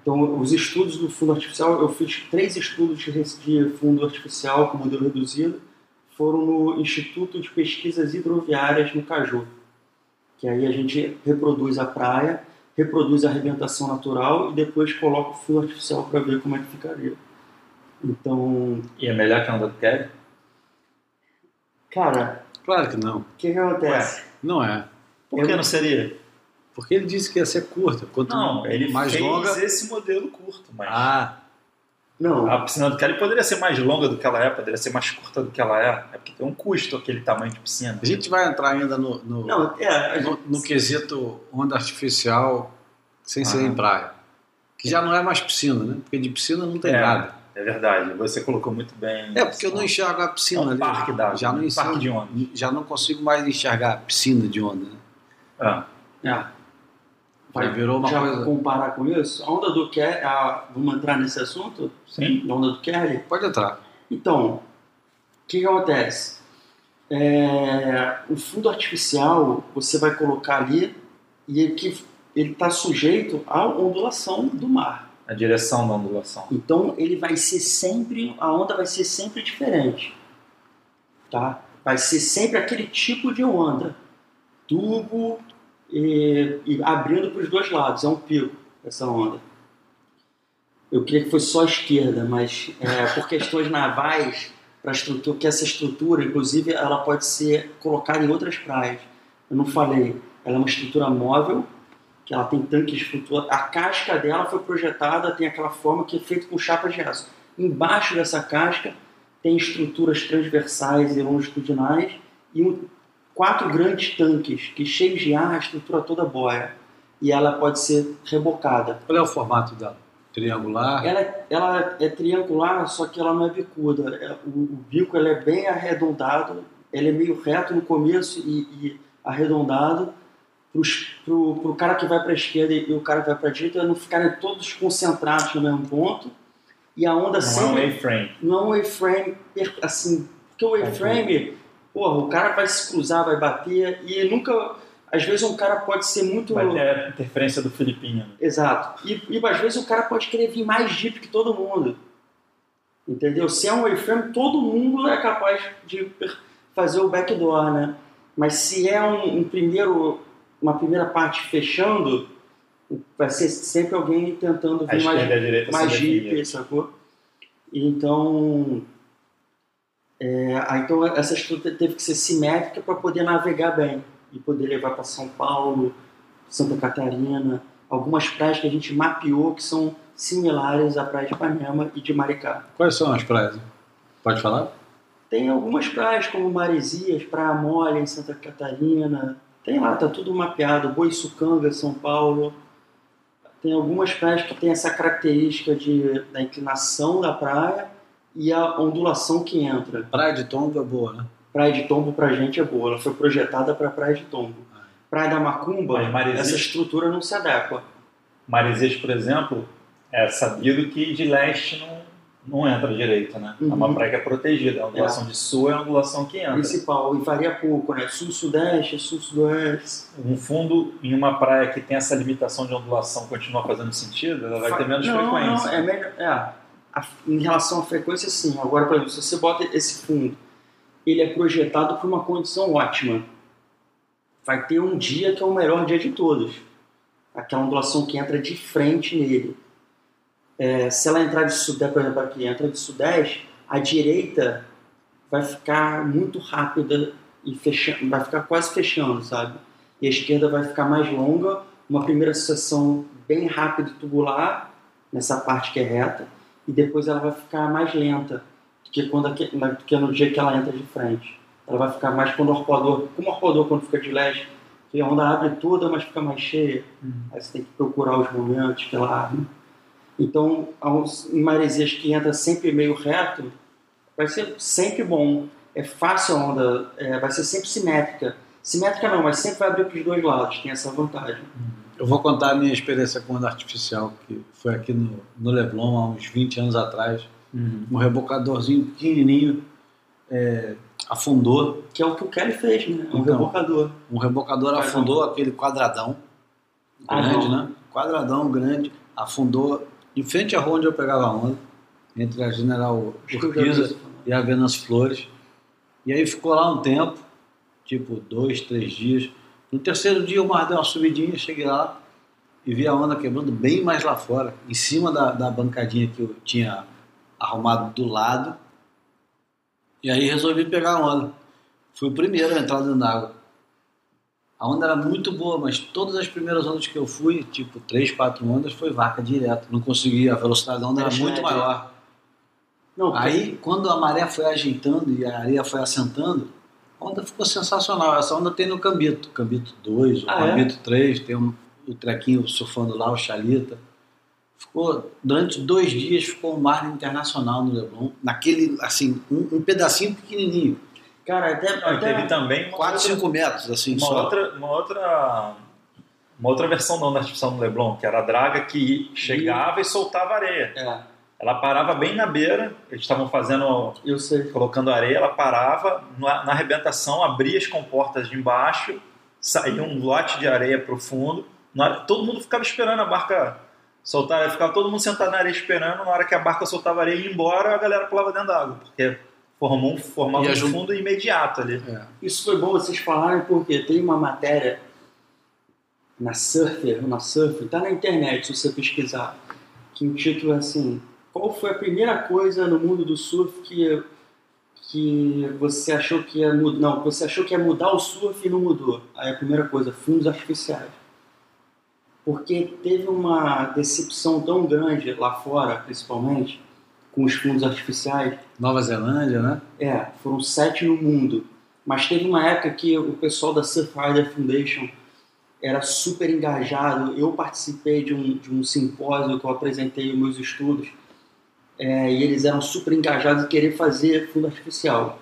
Então, os estudos do fundo artificial, eu fiz três estudos de, fundo artificial com modelo reduzido, foram no Instituto de Pesquisas Hidroviárias no Caju. Que aí a gente reproduz a praia, reproduz a arrebentação natural e depois coloca o fundo artificial para ver como é que ficaria. Então, E é melhor que a onda do Kelly? cara, Claro que não. o que, que acontece? Não é. Por Eu- que não seria? Porque ele disse que ia ser curta. Quanto Não, ele mais fez longa. esse modelo curto, mas Ah, Não, a piscina do Kelly poderia ser mais longa do que ela é, poderia ser mais curta do que ela é. É porque tem um custo aquele tamanho de piscina. a gente vai entrar ainda no, no, não, é, a no, gente- no quesito onda artificial sem ser Aham. em praia. Que já não é mais piscina, né? Porque de piscina não tem É. nada. É verdade, você colocou muito bem. É, porque eu não enxergo a É piscina um ali. parque d'água, já não um parque de onda. Já não consigo mais enxergar a piscina de onda, né? Ah, é. Já virou uma já coisa. comparar com isso, a onda do Kelly, a- vamos entrar nesse assunto? sim. Da onda do Kelly? Pode entrar. Então, o que, que acontece? É, o fundo artificial você vai colocar ali e ele está sujeito à ondulação do mar. A direção da ondulação. Então ele vai ser sempre, a onda vai ser sempre diferente, tá? Vai ser sempre aquele tipo de onda, tubo e, e abrindo para os dois lados, é um pico essa onda. Eu queria que fosse só a esquerda, mas é, por questões navais, para estrutura, que essa estrutura, inclusive, ela pode ser colocada em outras praias. Eu não falei, ela é uma estrutura móvel que ela tem tanques flutuantes. A casca dela foi projetada, tem aquela forma que é feita com chapa de aço. Embaixo dessa casca tem estruturas transversais e longitudinais e um, quatro grandes tanques que cheios de ar, a estrutura toda boia. E ela pode ser rebocada. Qual é o formato dela? Triangular? Ela, é- ela é triangular, só que ela não é bicuda. É- O, o bico ele é bem arredondado, ele é meio reto no começo e, e arredondado para o cara que vai para a esquerda e o cara que vai para a direita não ficarem todos concentrados no mesmo ponto. E a onda Não é um sempre A-frame. não é um assim, porque o waveframe, porra, o cara vai se cruzar, vai bater e nunca, às vezes um cara pode ser muito Vai ter a interferência do Filipinho. né? Exato. E, e às vezes o cara pode querer vir mais deep que todo mundo. Entendeu? Se é um waveframe, todo mundo é capaz de fazer o backdoor, né? Mas se é um, um primeiro, uma primeira parte fechando, vai ser sempre alguém tentando vir mais a mais jeep, definem. sacou? E Então, é, então essa estrutura teve que ser simétrica para poder navegar bem e poder levar para São Paulo, Santa Catarina, algumas praias que a gente mapeou que são similares à praia de Ipanema e de Maricá. Quais são as praias? Pode falar? Tem algumas praias como Maresias, Praia Mole em Santa Catarina, tem lá, tá tudo mapeado, Boiçucanga, São Paulo. Tem algumas praias que tem essa característica de, da inclinação da praia e a ondulação que entra. Praia de Tombo é boa, né? Praia de Tombo pra gente é boa, ela foi projetada para Praia de Tombo. Praia da Macumba, Maresias- essa estrutura não se adequa. Maresias, por exemplo, é sabido que de leste não, não entra direito, né? É uma Uhum. praia que é protegida. A ondulação de sul é a ondulação que entra. Principal, e varia pouco, né? Sul-sudeste, sul-sudoeste. Um fundo em uma praia que tem essa limitação de ondulação continua fazendo sentido, ela vai ter menos não, frequência. Não, é melhor. É, a- em relação à frequência, sim. Agora, por exemplo, se você bota esse fundo, ele é projetado para uma condição ótima. Vai ter um dia que é o melhor dia de todos. Aquela ondulação que entra de frente nele. É, se ela entrar de sudeste, por exemplo, aqui, entra de sudeste, a direita vai ficar muito rápida e fechando, vai ficar quase fechando, sabe? E a esquerda vai ficar mais longa, uma primeira sucessão bem rápida e tubular, nessa parte que é reta, e depois ela vai ficar mais lenta do que, quando, do que no dia que ela entra de frente. Ela vai ficar mais quando o arpoador, como o arpoador quando fica de leste, Porque a onda abre toda, mas fica mais cheia. Uhum. Aí você tem que procurar os momentos que ela abre. Então, em maresias que entra sempre meio reto, vai ser sempre bom. É fácil a onda, é, vai ser sempre simétrica. Simétrica não, mas sempre vai abrir para os dois lados, tem essa vantagem. Eu vou contar a minha experiência com onda artificial, que foi aqui no, no Leblon há uns 20 anos atrás. Um rebocadorzinho pequenininho é, afundou. Que é o que o Kelly fez, né? Um Então. rebocador. Um rebocador Quadradão. afundou aquele quadradão Ah, grande, não. né? Quadradão grande, afundou em frente à rua onde eu pegava a onda, entre a General Urquiza e a Venâncio Flores. E aí ficou lá um tempo, tipo dois, três dias. No terceiro dia o mar deu uma subidinha, cheguei lá e vi a onda quebrando bem mais lá fora, em cima da, da bancadinha que eu tinha arrumado do lado. E aí resolvi pegar a onda. Fui o primeiro a entrar dentro d'água. A onda era muito boa, mas todas as primeiras ondas que eu fui, tipo três, quatro ondas, foi vaca direto. Não conseguia, a velocidade da onda era muito média. maior. Não, Aí, quando a maré foi ajeitando e a areia foi assentando, a onda ficou sensacional. Essa onda tem no Cambito, Cambito 2, o Ah, é? Cambito 3, tem um, o trequinho surfando lá, o Chalita. Ficou, durante dois dias, ficou um mar internacional no Leblon, naquele, assim, um, um pedacinho pequenininho, cara, até, Não, e até teve também uma 4, outra, 5 metros, assim, uma só. outra, uma outra uma outra versão da onda artificial no Leblon, que era a draga que chegava e soltava areia. É, Ela parava bem na beira, eles estavam fazendo eu sei. colocando areia, ela parava na, na arrebentação, abria as comportas de embaixo, saía um lote de areia para o fundo. Na hora- todo mundo ficava esperando a barca soltar, ficava todo mundo sentado na areia esperando. Na hora que a barca soltava areia e ia embora, a galera pulava dentro da água, porque formou um, formava um fundo imediato ali. É. Isso foi bom vocês falarem porque tem uma matéria na Surfer, na Surfer, tá na internet se você pesquisar, que o título é assim: Qual foi a primeira coisa no mundo do surf que que você achou que ia mudar? Não, você achou que ia mudar o surf e não mudou. Aí a primeira coisa, fundos artificiais. Porque teve uma decepção tão grande lá fora, principalmente, com os fundos artificiais, Nova Zelândia, né? é, foram sete no mundo. Mas teve uma época que o pessoal da Surf Rider Foundation era super engajado. Eu participei de um, de um simpósio que eu apresentei os meus estudos. É, e eles eram super engajados em querer fazer fundo artificial.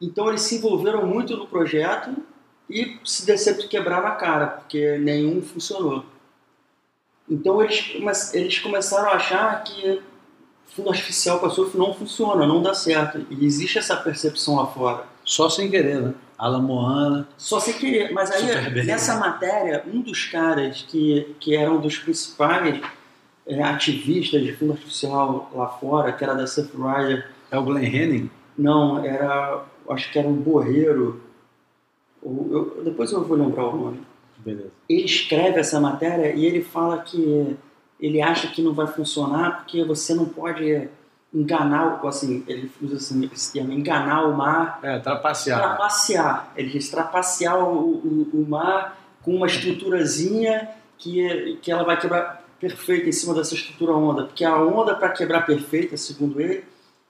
Então eles se envolveram muito no projeto e se decepcionaram quebrar na cara, porque nenhum funcionou. Então eles, eles começaram a achar que fundo artificial para surf não funciona, não dá certo. E existe essa percepção lá fora. Só sem querer, né? Alamoana. Só sem querer. Mas aí, nessa matéria, um dos caras que, que era um dos principais é, ativistas de fundo artificial lá fora, que era da Surf Rider, É o Glenn Henning? não, era, acho que era um borreiro, ou eu- depois eu vou lembrar o nome. Beleza. Ele escreve essa matéria e ele fala que ele acha que não vai funcionar porque você não pode enganar, assim, ele usa assim, esse termo, enganar o mar É, trapacear. trapacear. Ele diz trapacear o, o, o mar com uma estruturazinha que, que ela vai quebrar perfeita em cima dessa estrutura onda. Porque a onda, para quebrar perfeita, segundo ele,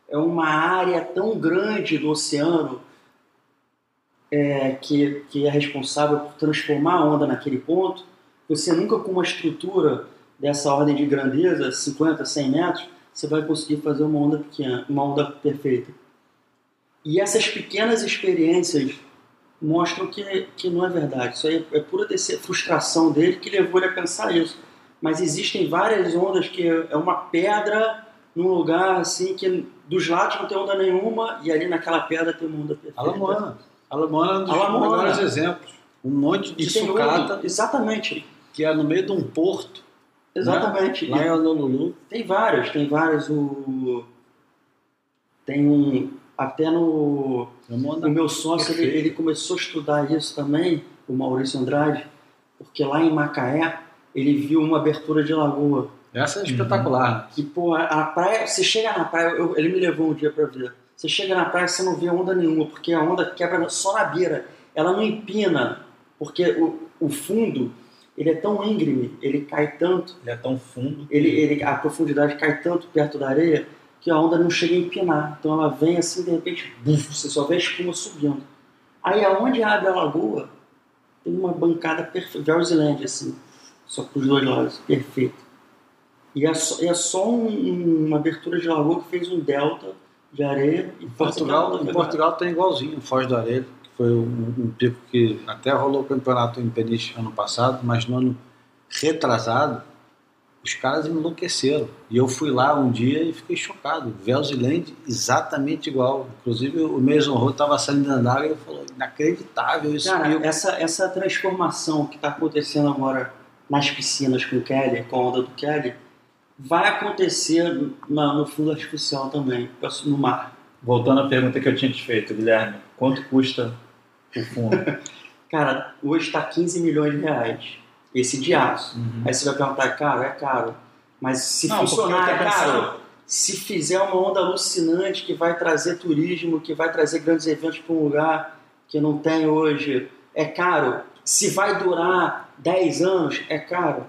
é uma área tão grande do oceano é, que, que é responsável por transformar a onda naquele ponto. Você nunca com uma estrutura dessa ordem de grandeza, 50, 100 metros, você vai conseguir fazer uma onda pequena, uma onda perfeita. E essas pequenas experiências mostram que, que não é verdade. Isso aí é pura frustração dele que levou ele a pensar isso. Mas existem várias ondas que é uma pedra num lugar assim que dos lados não tem onda nenhuma e ali naquela pedra tem uma onda perfeita. Alamoana. Alamoana é um dos Alamoana. melhores exemplos. Um monte de tem sucata exatamente. que é no meio de um porto. Exatamente. Lá em Honolulu. Tem vários, tem vários. O... Tem um. Até no. É O meu sócio, ele, ele começou a estudar isso também, o Maurício Andrade, porque lá em Macaé ele viu uma abertura de lagoa. Essa é espetacular. E, pô, a, praia, você chega na praia, eu- ele me levou um dia pra ver. Você chega na praia, você não vê onda nenhuma, porque a onda quebra só na beira. Ela não empina, porque o, o fundo, ele é tão íngreme, ele cai tanto, Ele é tão fundo. ele, ele, a profundidade cai tanto perto da areia que a onda não chega a empinar. Então ela vem assim, de repente, buf, você só vê a espuma subindo. Aí aonde abre a lagoa, tem uma bancada perfeita, Versland, assim, só com os dois lados, perfeito. E é só, é só um- uma abertura de lagoa que fez um delta de areia e Portugal, em Portugal tem igualzinho, Foz do Areia, que foi um, um pico que até rolou o campeonato em Peniche ano passado, mas no ano retrasado, os caras enlouqueceram. E eu fui lá um dia e fiquei chocado. Velziland exatamente igual. Inclusive o Mason Rowe estava saindo da água e falou, inacreditável esse Cara, pico. essa, essa transformação que está acontecendo agora nas piscinas com o Kelly, com a onda do Kelly, vai acontecer na- no fundo artificial também, no mar. Voltando à pergunta que eu tinha te feito, Guilherme, quanto custa o fundo? [LAUGHS] Cara, hoje está 15 milhões de reais, esse de aço. Aí você vai perguntar, é caro? É caro. Mas se Não, funcionar, é caro. Se fizer uma onda alucinante que vai trazer turismo, que vai trazer grandes eventos para um lugar que não tem hoje, é caro. Se vai durar 10 anos, é caro.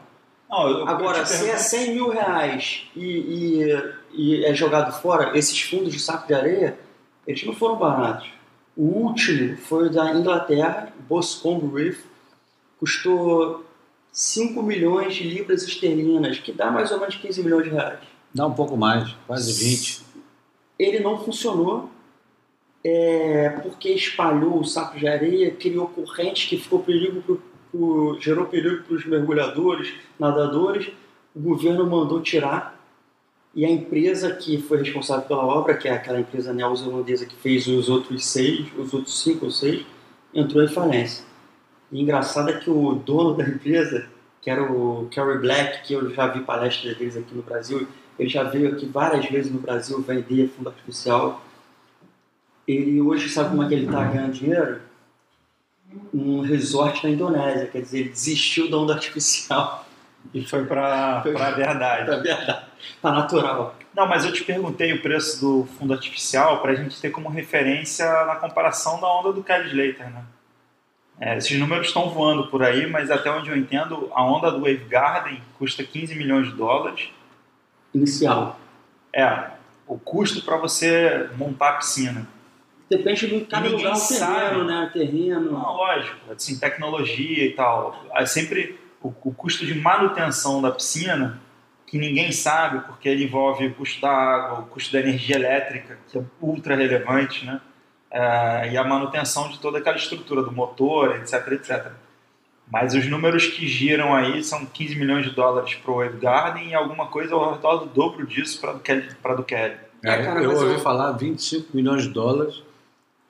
Não, eu- eu Agora, te se é pergunto- 100 mil reais e, e- e é jogado fora, esses fundos de saco de areia, eles não foram baratos. O último foi o da Inglaterra, Boscombe Reef, custou 5 milhões de libras esterlinas, que dá mais ou menos 15 milhões de reais. Dá um pouco mais, quase 20. Ele não funcionou é, porque espalhou o saco de areia, criou correntes que ficou perigo pro, gerou perigo para os mergulhadores, nadadores. O governo mandou tirar e a empresa que foi responsável pela obra, que é aquela empresa neozelandesa que fez os outros seis, os outros cinco ou seis, entrou em falência. E engraçado é que o dono da empresa, que era o Kerry Black, que eu já vi palestras deles aqui no Brasil, ele já veio aqui várias vezes no Brasil vender fundo artificial. Ele hoje sabe como é que ele está ganhando dinheiro? Um resort na Indonésia, quer dizer, ele desistiu da onda artificial. E foi para a verdade. Tá verdade, tá natural. Não, mas eu te perguntei o preço do fundo artificial para a gente ter como referência na comparação da onda do Kelly Slater, né? É, esses números estão voando por aí, mas até onde eu entendo, a onda do Wave Garden custa 15 milhões de dólares. Inicial. É, o custo para você montar a piscina. Depende do cada Ninguém lugar, o sabe. terreno, né? O terreno. Não, lógico, assim, tecnologia e tal. É sempre o, o custo de manutenção da piscina, que ninguém sabe, porque ele envolve o custo da água, o custo da energia elétrica, que é ultra relevante, né? É, e a manutenção de toda aquela estrutura do motor, etc, etc. Mas os números que giram aí são 15 milhões de dólares para o Wave Garden e alguma coisa ao redor do dobro disso para do Kelly. Pra do Kelly. É, cara, eu ouvi eu- falar 25 milhões de dólares.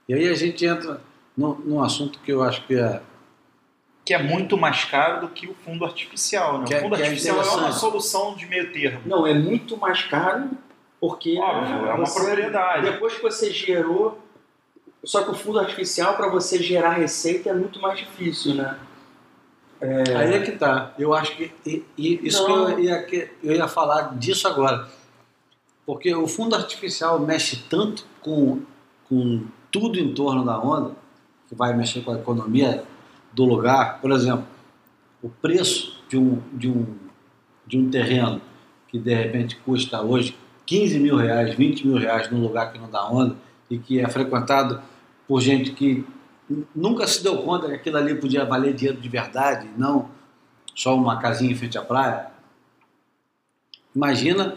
E aí a gente entra num, num assunto que eu acho que é Que é muito mais caro do que o fundo artificial. Né? Que o é- fundo é artificial é, uma interessante. solução de meio termo. Não, é muito mais caro porque Óbvio, é uma você- propriedade. Depois que você gerou, só que o fundo artificial para você gerar receita é muito mais difícil, né? Aí é que tá. Eu acho que. e- e isso Não. que eu ia, que eu ia falar disso agora. Porque o fundo artificial mexe tanto com, com tudo em torno da onda, que vai mexer com a economia do lugar. Por exemplo, o preço de um, de um, de um terreno que de repente custa hoje 15 mil reais, 20 mil reais num lugar que não dá onda e que é frequentado por gente que nunca se deu conta que aquilo ali podia valer dinheiro de verdade, não só uma casinha em frente à praia. Imagina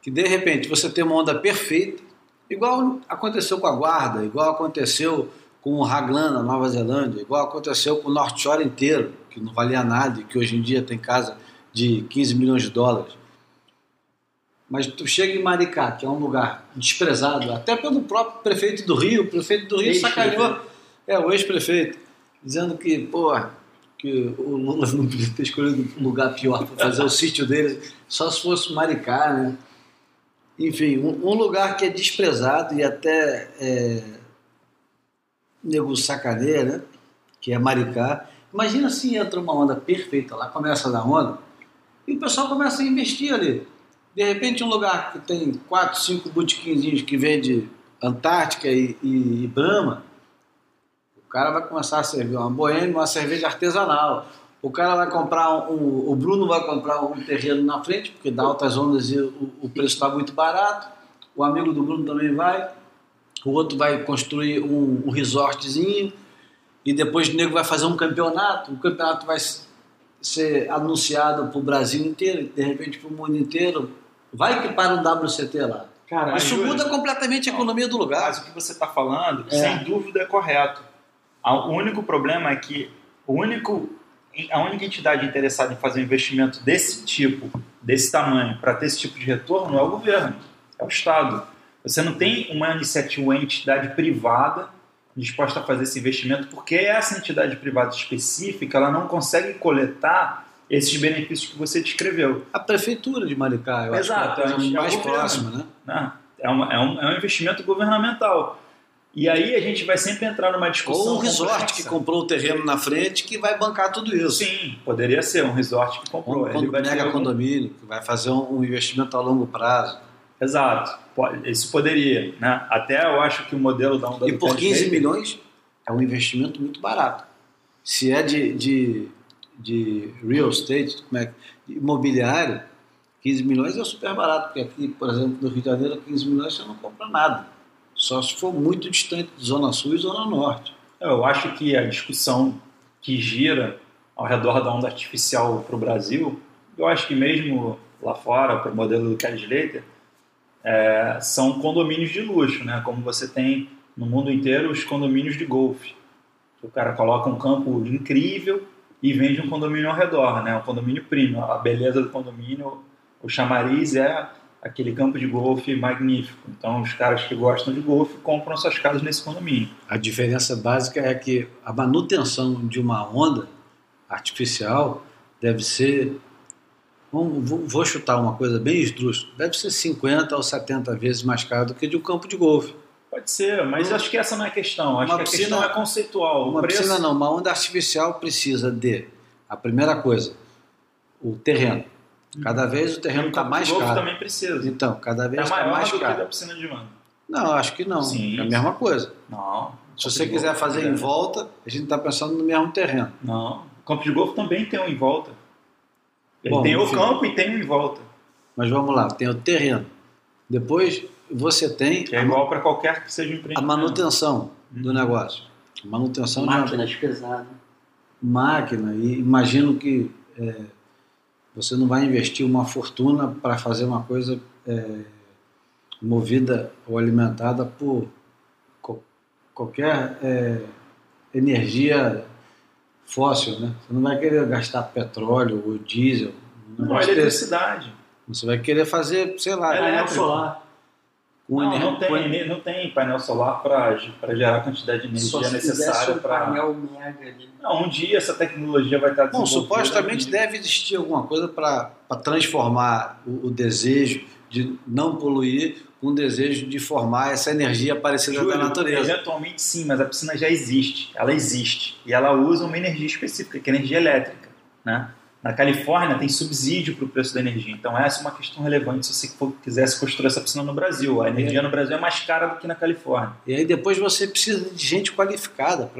que de repente você tem uma onda perfeita, igual aconteceu com a Guarda, igual aconteceu com o Raglan na Nova Zelândia, igual aconteceu com o North Shore inteiro, que não valia nada e que hoje em dia tem casa de 15 milhões de dólares. Mas tu chega em Maricá, que é um lugar desprezado, até pelo próprio prefeito do Rio, o prefeito do Rio sacaneou, é, o ex-prefeito, dizendo que, pô, que o Lula [LAUGHS] não podia ter escolhido um lugar pior para fazer o sítio dele, só se fosse Maricá, né? Enfim, um, lugar que é desprezado e até é, nego sacaneia, né? Que é Maricá. Imagina se entra uma onda perfeita lá, começa a dar onda, e o pessoal começa a investir ali. De repente, um lugar que tem quatro, cinco botiquinzinhos que vende Antártica e, e, e Brahma, o cara vai começar a servir uma boêmia, uma cerveja artesanal. O cara vai comprar um, o Bruno vai comprar um terreno na frente, porque dá altas ondas e o, o preço está muito barato. O amigo do Bruno também vai. O outro vai construir um, um resortzinho. e depois o nego vai fazer um campeonato, o campeonato vai ser anunciado para o Brasil inteiro, de repente para o mundo inteiro. Vai que para um WCT lá. Cara, Isso muda completamente a economia do Mas lugar. o que você está falando, É. sem dúvida, é correto. O único problema é que o único, a única entidade interessada em fazer um investimento desse tipo, desse tamanho, para ter esse tipo de retorno, é o governo, é o Estado. Você não tem uma iniciativa, uma entidade privada disposta a fazer esse investimento, porque essa entidade privada específica ela não consegue coletar esses benefícios que você descreveu. A prefeitura de Maricá, eu Exato, acho que é a é mais próxima, né? né? É, é um, é um investimento governamental. E aí a gente vai sempre entrar numa discussão. Ou um resort complexa. que comprou o terreno na frente que vai bancar tudo isso. Sim, poderia ser um resort que comprou. Um ter mega condomínio, que vai fazer um, um investimento a longo prazo. Exato, isso poderia. Né? Até eu acho que o modelo da onda E por Ted 15 Baker- milhões é um investimento muito barato. Se é de, de, de real estate, como é, imobiliário, 15 milhões é super barato, porque aqui, por exemplo, no Rio de Janeiro, 15 milhões você não compra nada. Só se for muito distante de Zona Sul e Zona Norte. Eu acho que a discussão que gira ao redor da onda artificial para o Brasil, eu acho que mesmo lá fora, para o modelo do Kelly Slater, é, são condomínios de luxo, né? Como você tem no mundo inteiro os condomínios de golfe. O cara coloca um campo incrível e vende um condomínio ao redor, né? Um condomínio premium. A beleza do condomínio, o chamariz é aquele campo de golfe magnífico. Então, os caras que gostam de golfe compram suas casas nesse condomínio. A diferença básica é que a manutenção de uma onda artificial deve ser. vou- chutar uma coisa bem esdrúxula. Deve ser 50 ou 70 vezes mais caro do que de um campo de golfe. Pode ser, mas acho que essa não é a questão. Acho Uma que a piscina- questão é conceitual. Uma preço, piscina não, uma onda artificial precisa de, a primeira coisa, o terreno. Cada vez o terreno o está campo mais de golfe caro. também precisa. Então, cada É vez está maior mais do que a da caro. piscina de mano. Não, acho que não. Sim. É a mesma coisa. Não. Se você quiser golfe, fazer é. em volta, a gente está pensando no mesmo terreno. Não. O campo de golfe também tem um em volta. Ele Bom, tem o enfim. campo e tem um em volta. Mas vamos lá, tem o terreno. Depois você tem Que é a, igual para qualquer que seja um a empreendimento. manutenção do negócio. A manutenção de uma Máquinas pesadas. máquina. E imagino que é, você não vai investir uma fortuna para fazer uma coisa é, movida ou alimentada por co- qualquer é, energia fóssil, né? Você não vai querer gastar petróleo ou diesel. desse. eletricidade. Você vai querer fazer, sei lá, É elétrico. solar. Não, não, tem, com- ene- não tem painel solar para gerar a quantidade de Só energia se necessária um para. painel mega ali. Não, um dia essa tecnologia vai estar Bom, desenvolvida. supostamente deve existir alguma coisa para transformar o, o desejo de não poluir com o desejo de formar essa energia parecida Júlio, da natureza. Eventualmente sim, mas a piscina já existe. Ela existe. E ela usa uma energia específica, que é energia elétrica. Né? Na Califórnia tem subsídio para o preço da energia. Então essa é uma questão relevante se você quisesse construir essa piscina no Brasil. A energia no Brasil é mais cara do que na Califórnia. E aí depois você precisa de gente qualificada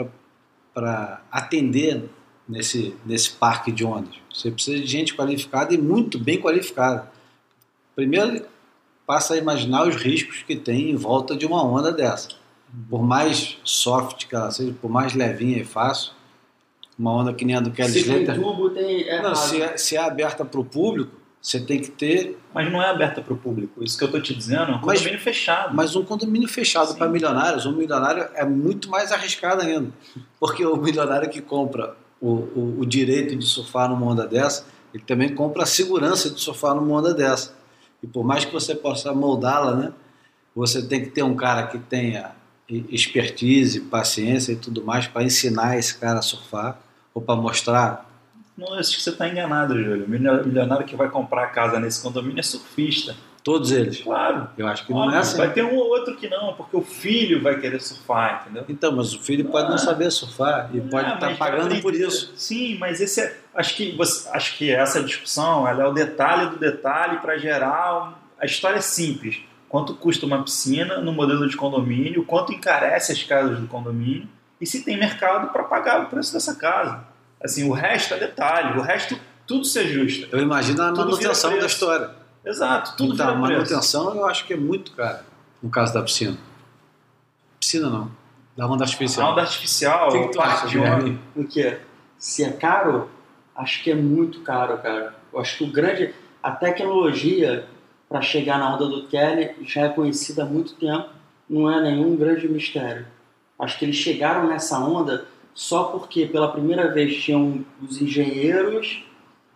para atender nesse, nesse parque de ondas. Você precisa de gente qualificada e muito bem qualificada. Primeiro, passa a imaginar os riscos que tem em volta de uma onda dessa. Por mais soft que ela seja, por mais levinha e fácil, uma onda que nem a do Kelly Se Slater, tubo, tem. É não, se, é, se é aberta para o público, você tem que ter Mas não é aberta para o público. Isso que eu estou te dizendo é um Mas- condomínio fechado. Mas um condomínio fechado para milionários, um milionário é muito mais arriscado ainda. Porque o milionário que compra o, o, o direito de surfar numa onda dessa, ele também compra a segurança de surfar numa onda dessa. E por mais que você possa moldá-la, né, você tem que ter um cara que tenha expertise, paciência e tudo mais para ensinar esse cara a surfar ou para mostrar. Não, acho que você está enganado, Júlio. O milio- milionário que vai comprar a casa nesse condomínio é surfista. Todos eles. Claro. Eu acho que não Óbvio, é assim. Vai ter um ou outro que não, porque o filho vai querer surfar, entendeu? Então, mas o filho pode não Ah. saber surfar e pode Ah, estar mas pagando por isso. Sim, mas esse é, acho que você, acho que essa discussão ela é o detalhe do detalhe para gerar a história é simples. Quanto custa uma piscina no modelo de condomínio? Quanto encarece as casas do condomínio? E se tem mercado para pagar o preço dessa casa? Assim, o resto é detalhe. O resto tudo se ajusta. Eu imagino a Tudo manutenção da história. Exato, tudo então, a vira preço. manutenção eu acho que é muito cara no caso da piscina. Piscina não. Da onda A artificial. onda artificial, O que que o tu acha, de? O que? Se é caro, acho que é muito caro, cara. Eu acho que o grande. A tecnologia para chegar na onda do Kelly já é conhecida há muito tempo, não é nenhum grande mistério. Acho que eles chegaram nessa onda só porque pela primeira vez tinham os engenheiros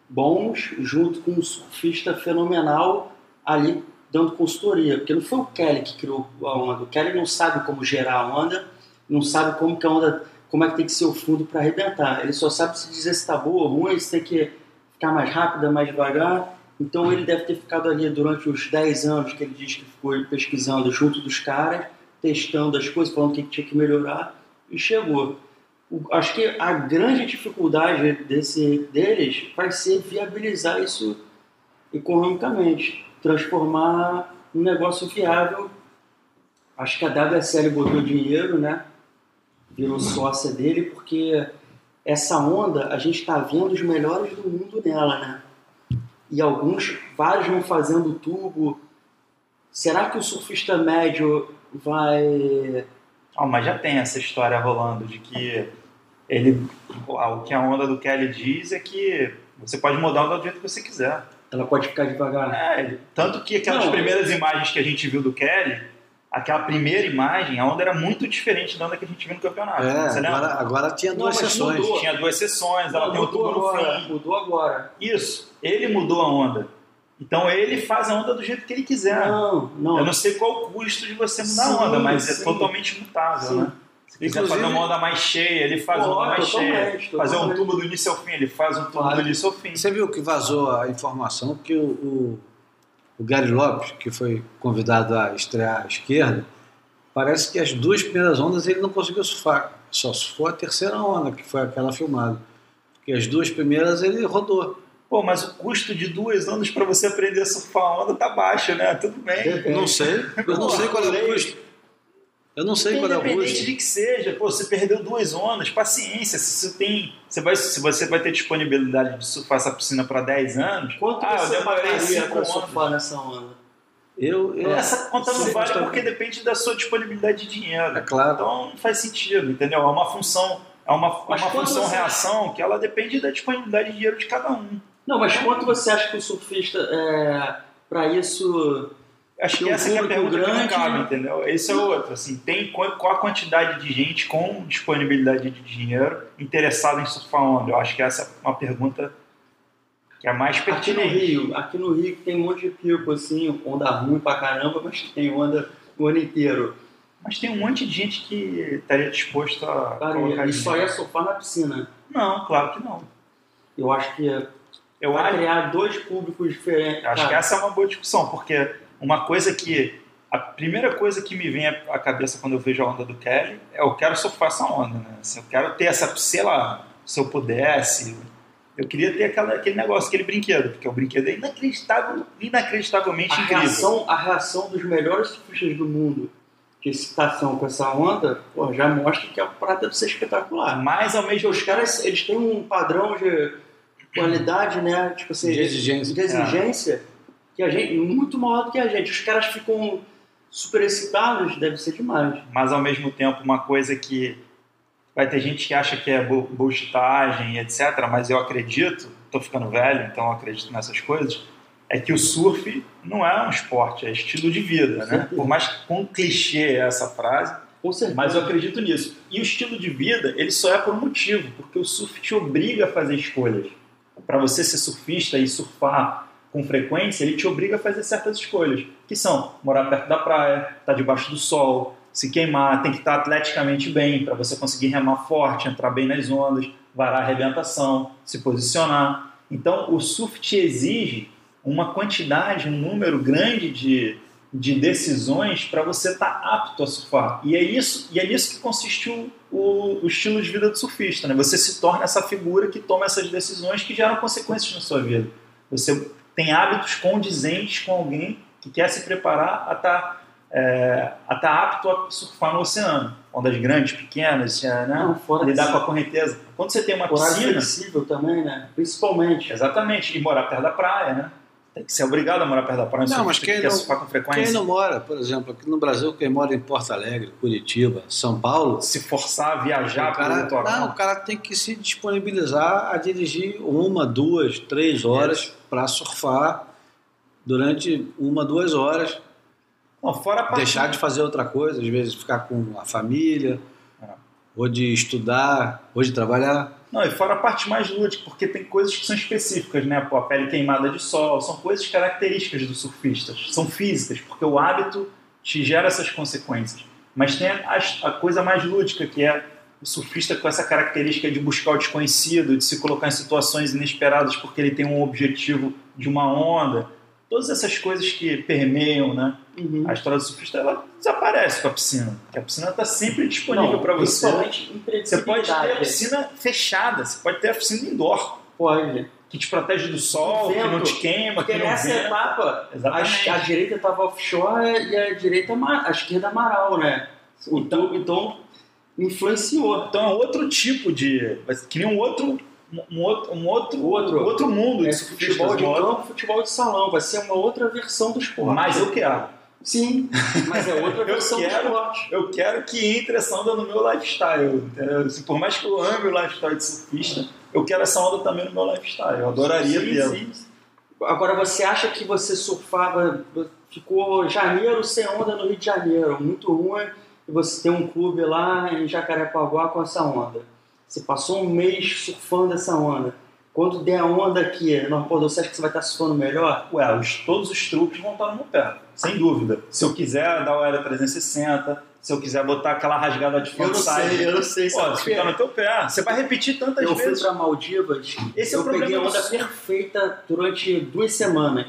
bons junto com um surfista fenomenal ali dando consultoria, porque não foi o Kelly que criou a onda. O Kelly não sabe como gerar a onda, não sabe como que a onda, como é que tem que ser o fundo para arrebentar. Ele só sabe se dizer se está boa ou ruim, se tem que ficar mais rápida, mais devagar. Então ele deve ter ficado ali durante os 10 anos que ele diz que ficou pesquisando junto dos caras, testando as coisas, falando o que tinha que melhorar e chegou. Acho que a grande dificuldade desse, deles vai ser viabilizar isso economicamente, transformar um negócio viável. Acho que a WSL botou dinheiro, né? Virou sócia dele, porque essa onda a gente está vendo os melhores do mundo nela, né? E alguns, vários vão fazendo tubo. Será que o surfista médio vai. Ah, mas já tem essa história rolando de que ele, o que a onda do Kelly diz é que você pode mudar a onda do jeito que você quiser. Ela pode ficar devagar? É, tanto que aquelas Não, primeiras imagens que a gente viu do Kelly, aquela primeira imagem, a onda era muito diferente da onda que a gente viu no campeonato. É, agora, agora tinha duas sessões. mudou. Tinha duas sessões, ela tem o mudou tubo no agora. fim. Mudou agora. Isso, ele mudou a onda. Então ele faz a onda do jeito que ele quiser. Não, não. Eu não sei qual o custo de você mudar Sim, a onda, mas é sim. totalmente mutável, Sim. né? Se quiser Inclusive- fazer uma onda mais cheia, ele faz uma onda mais cheia. Fazer um tubo do início ao fim, ele faz um tubo Claro. do início ao fim. Você viu que vazou a informação que o, o, o Gary Lopes, que foi convidado a estrear à esquerda, parece que as duas primeiras ondas ele não conseguiu surfar. Só surfou a terceira onda, que foi aquela filmada. Porque as duas primeiras ele rodou. Pô, mas o custo de duas ondas para você aprender a surfar a onda tá baixo, né? Tudo bem. Depende. Não sei. Eu não sei qual é o custo. Eu não sei qual é o Independente custo. de que seja, pô, você perdeu duas ondas, paciência. Se você tem, você vai, se você vai ter disponibilidade de surfar essa piscina para 10 anos, Quanto ah, eu você demorei pagaria 5 para ondas. surfar nessa onda? Eu, eu, Essa conta não vale porque depende da sua disponibilidade de dinheiro. É claro. Então não faz sentido, entendeu? É uma função, é uma, é Mas uma quando função você- reação que ela depende da disponibilidade de dinheiro de cada um. Não, mas quanto você acha que o surfista, é, para isso, Acho que essa que é a pergunta que não grande. cabe, entendeu? Esse é o outro. Assim, tem qu- qual a quantidade de gente com disponibilidade de dinheiro interessada em surfar onda? Eu acho que essa é uma pergunta que é mais aqui no pertinente. Rio, aqui no Rio tem um monte de pico, assim, onda ruim pra caramba, mas tem onda o ano inteiro. Mas tem um monte de gente que estaria disposto a Cara, colocar e só ia surfar na piscina. Não, claro que não. Eu acho que Eu vai acho, criar dois públicos diferentes. acho que Cara, essa é uma boa discussão, porque uma coisa que. A primeira coisa que me vem à cabeça quando eu vejo a onda do Kelly é eu quero surfar essa onda, né? Eu quero ter essa, sei lá, se eu pudesse. Eu queria ter aquela, aquele negócio, aquele brinquedo, porque o brinquedo é inacreditável, inacreditavelmente a incrível. reação, a reação dos melhores surfistas do mundo de excitação com essa onda, pô, já mostra que a parada deve ser espetacular. Mas ao mesmo Os caras, eles têm um padrão de qualidade, né? Tipo assim, De exigência. de exigência que a gente, muito maior do que a gente. Os caras ficam super excitados, deve ser demais. mas ao mesmo tempo uma coisa que vai ter gente que acha que é bu- bullshitagem, etc. Mas eu acredito, estou ficando velho, então eu acredito nessas coisas. É que o surf não é um esporte, é estilo de vida, né? Por mais que com clichê é essa frase, mas eu acredito nisso. E o estilo de vida, ele só é por um motivo, porque o surf te obriga a fazer escolhas. Para você ser surfista e surfar com frequência, ele te obriga a fazer certas escolhas, que são morar perto da praia, estar debaixo do sol, se queimar, tem que estar atleticamente bem para você conseguir remar forte, entrar bem nas ondas, varar a arrebentação, se posicionar. Então, o surf te exige uma quantidade, um número grande de, de decisões para você estar apto a surfar. E é isso, e é nisso que consiste o, o, o estilo de vida do surfista. Né? Você se torna essa figura que toma essas decisões que geram consequências na sua vida. Você tem hábitos condizentes com alguém que quer se preparar a estar é, a estar apto a surfar no oceano. Ondas grandes, pequenas, é, né? Não, lidar com a correnteza. Quando você tem uma Horário piscina, flexível também, né? Principalmente. Exatamente, e morar perto da praia, né? Você é obrigado a morar perto da praia, Não, mas quem não- surfar com frequência. Quem não mora, por exemplo, aqui no Brasil, quem mora em Porto Alegre, Curitiba, São Paulo, Se forçar a viajar para o litoral. não, o cara tem que se disponibilizar a dirigir uma, duas, três horas para surfar durante uma, duas horas, Não, fora a deixar de fazer outra coisa, às vezes ficar com a família, É. ou de estudar, ou de trabalhar. Não, e fora a parte mais lúdica, porque tem coisas que são específicas, né? Pô, a pele queimada de sol, são coisas características dos surfistas, são físicas, porque o hábito te gera essas consequências. Mas tem a, a coisa mais lúdica, que é o surfista com essa característica de buscar o desconhecido, de se colocar em situações inesperadas porque ele tem um objetivo de uma onda. Todas essas coisas que permeiam, né? Uhum. A história do surfista, ela desaparece com a piscina. Porque a piscina está sempre disponível para você. principalmente Você pode ter a piscina fechada, você pode ter a piscina indoor, Pode. que te protege do sol, que não vento. te queima, Porque que não nessa venta. etapa, Exatamente. a, a direita estava offshore e a direita a esquerda amaral, né? Então, então influenciou. Então é outro tipo de. vai- Cria um outro. Um outro, um outro, Outro. outro mundo É de futebol de campo, futebol de salão. Vai ser uma outra versão do esporte. Mas eu quero. Sim, mas é outra [LAUGHS] Eu versão quero. do esporte. Eu quero que entre essa onda no meu lifestyle. entendeu? Assim, por mais que eu ame o lifestyle de surfista, eu quero essa onda também no meu lifestyle. Eu adoraria tê-la. Agora, você acha que você surfava, ficou janeiro sem onda no Rio de Janeiro, muito ruim, e você tem um clube lá em Jacarepaguá com essa onda. Você passou um mês surfando essa onda. Quando der a onda aqui no Arpoador, você acha que você vai estar surfando melhor? Ué, os- todos os truques vão estar no meu pé, sem dúvida. Se eu quiser dar o Aero 360, se eu quiser botar aquela rasgada de Eu não frontside, sei, eu não sei. pô, quê? fica no teu pé. Você vai repetir tantas Eu fui vezes. para Maldivas, Esse é o eu peguei a onda perfeita durante duas semanas.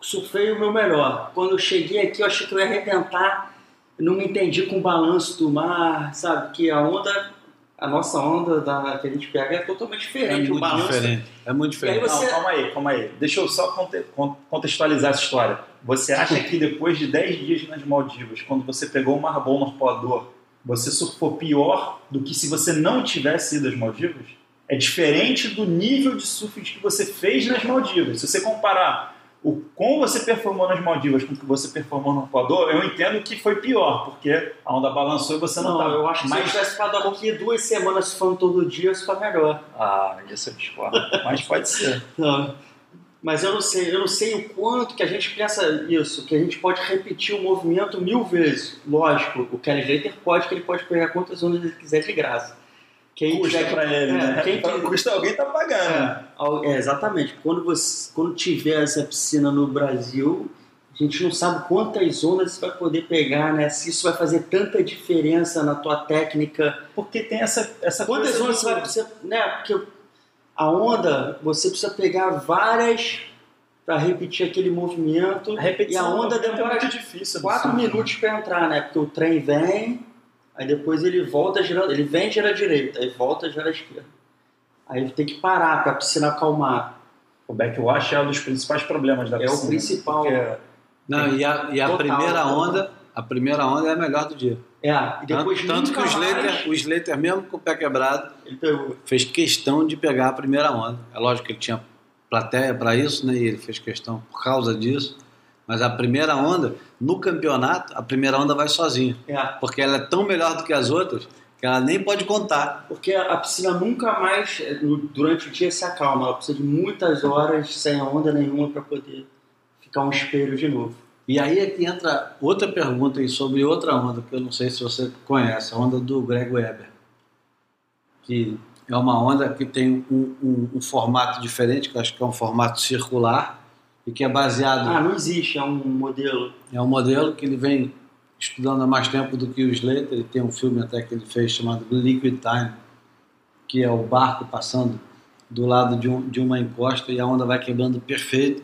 Surfei o meu melhor. Quando eu cheguei aqui, eu achei que eu ia arrebentar. Não me entendi com o balanço do mar, sabe? Que a onda, a nossa onda da, que a gente pega é totalmente É diferente. o muito balanço. diferente. É muito diferente. Aí você- Não, calma aí, calma aí. Deixa eu só conte- con- contextualizar essa história. Você acha que depois de 10 dias nas Maldivas, quando você pegou o mar bom no arpoador, você surfou pior do que se você não tivesse ido às Maldivas? É diferente do nível de surf que você fez nas Maldivas. Se você comparar o como você performou nas Maldivas com o que você performou no arpoador, eu entendo que foi pior, porque a onda balançou e você não, Não, estava. eu acho que se eu Mas tivesse ficado aqui duas semanas surfando todo dia, isso foi melhor. Ah, isso eu discordo. Mas pode ser. [LAUGHS] Não. Mas eu não sei, eu não sei o quanto que a gente pensa isso, que a gente pode repetir o movimento mil vezes. Lógico, o Kelly Slater pode, que ele pode pegar quantas ondas ele quiser de graça. Quem Custa tiver que- pra ele, é, né? quem que- Custa alguém tá pagando. É, é, exatamente. Quando, você, quando tiver essa piscina no Brasil, a gente não sabe quantas ondas você vai poder pegar, né? Se isso vai fazer tanta diferença na tua técnica. Porque tem essa, essa Quantas ondas você vai precisar, né? Porque a onda, você precisa pegar várias para repetir aquele movimento. A repetição E a onda demora é muito difícil. Quatro absurdo. minutos para entrar, né? Porque o trem vem, aí depois ele volta girando, ele vem gira à direita, aí volta gira à esquerda. Aí tem que parar para a piscina acalmar. O backwash é um dos principais problemas da É o piscina. principal. porque Não, e a, e a Total, primeira onda, a primeira onda é a melhor do dia. É, e depois tanto, tanto que o Slater, mais o Slater, mesmo com o pé quebrado, ele pegou. fez questão de pegar a primeira onda. É lógico que ele tinha plateia para isso, né? E ele fez questão por causa disso. Mas a primeira onda, no campeonato, a primeira onda vai sozinha. É, Porque ela é tão melhor do que as outras que ela nem pode contar. porque a piscina nunca mais, no- durante o dia, se acalma. Ela precisa de muitas horas sem onda nenhuma para poder ficar um espelho de novo. E aí é que entra outra pergunta aí sobre outra onda, que eu não sei se você conhece, a onda do Greg Weber. Que é uma onda que tem um, um- um formato diferente, que eu acho que é um formato circular, e que é baseado Ah, não existe, é um modelo. É um modelo que ele vem estudando há mais tempo do que o Slater. Ele tem um filme até que ele fez chamado Liquid Time, que é o barco passando do lado de, um, de uma encosta e a onda vai quebrando perfeito.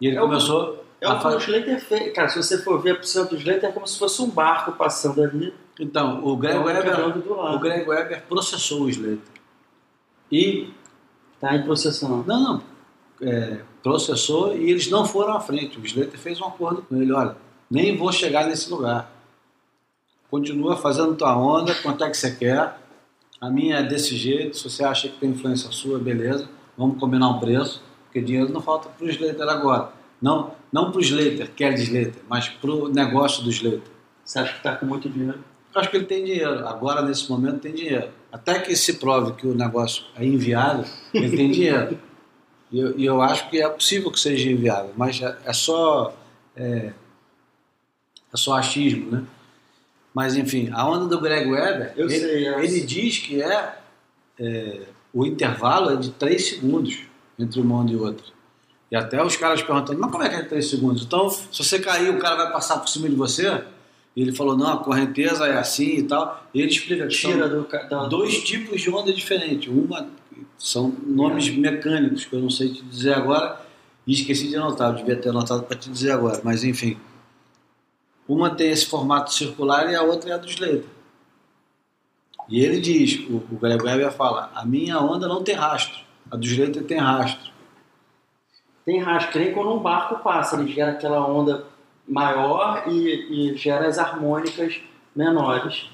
E ele É o- começou É a o que o. Slater fez. Cara, se você for ver a piscina do Slater, é como se fosse um barco passando ali. Então, o Greg, e onda Weber, o Greg Weber processou o Slater. E, Tá em processão. não, não, é, processou e eles não foram à frente. O Slater fez um acordo com ele: olha, nem vou chegar nesse lugar. Continua fazendo tua onda, quanto é que você quer. A minha é desse jeito. Se você acha que tem influência sua, beleza. Vamos combinar um preço. Porque dinheiro não falta para o Slater agora. Não, não para o Slater, Kelly Slater, mas para o negócio do Slater. Você acha que está com muito dinheiro? Eu acho que ele tem dinheiro. Agora, nesse momento, tem dinheiro. Até que se prove que o negócio é inviável, ele tem dinheiro. E eu, e eu acho que é possível que seja inviável, mas é, é só é, é só achismo, né? Mas enfim, a onda do Greg Weber, Eu ele, sei, é. ele diz que é, é, o intervalo é de 3 segundos entre uma onda e outra. E até os caras perguntando, mas como é que é 3 segundos? Então, se você cair, o cara vai passar por cima de você? E ele falou, não, a correnteza é assim e tal. E ele explica que são Tira do, ca- da, dois tipos de onda diferentes. Uma são nomes mecânicos que eu não sei te dizer agora e esqueci de anotar, eu devia ter anotado para te dizer agora, mas enfim. Uma tem esse formato circular e a outra é a do Slater. E ele diz, o, o Greg Weber fala, a minha onda não tem rastro, a do Slater tem rastro. Tem rastro, nem quando um barco passa, ele gera aquela onda maior e, e gera as harmônicas menores.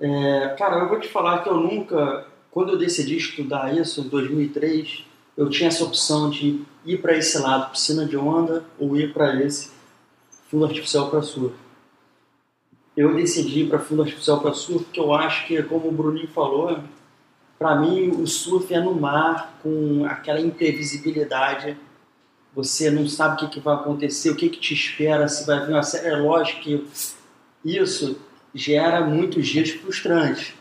É, cara, eu vou te falar que eu nunca, quando eu decidi estudar isso em 2003, eu tinha essa opção de ir para esse lado, piscina de onda, ou ir para esse fundo artificial para surf. Eu decidi ir para fundo artificial para surf porque eu acho que, como o Bruninho falou, para mim o surf é no mar com aquela imprevisibilidade você não sabe o que, que vai acontecer, o que, que te espera, se vai vir uma série. É lógico que isso gera muitos dias frustrantes,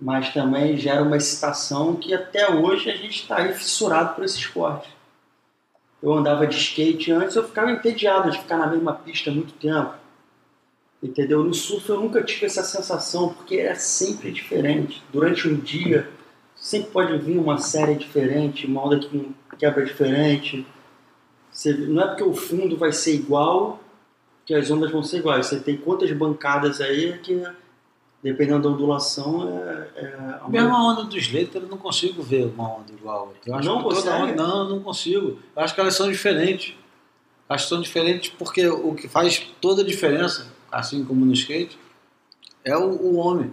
mas também gera uma excitação que até hoje a gente está fissurado por esse esporte. Eu andava de skate antes, eu ficava entediado de ficar na mesma pista muito tempo. Entendeu? No surf eu nunca tive essa sensação, porque é sempre diferente. Durante um dia, sempre pode vir uma série diferente, uma onda que quebra diferente. Você, não é porque o fundo vai ser igual que as ondas vão ser iguais. Você tem quantas bancadas aí que, dependendo da ondulação, é, é a Mesmo a onda do Slater, eu não consigo ver uma onda igual a outra. Eu acho Não que toda onda- não, não consigo. Eu acho que elas são diferentes. Acho que são diferentes porque o que faz toda a diferença, assim como no skate, é o, o homem.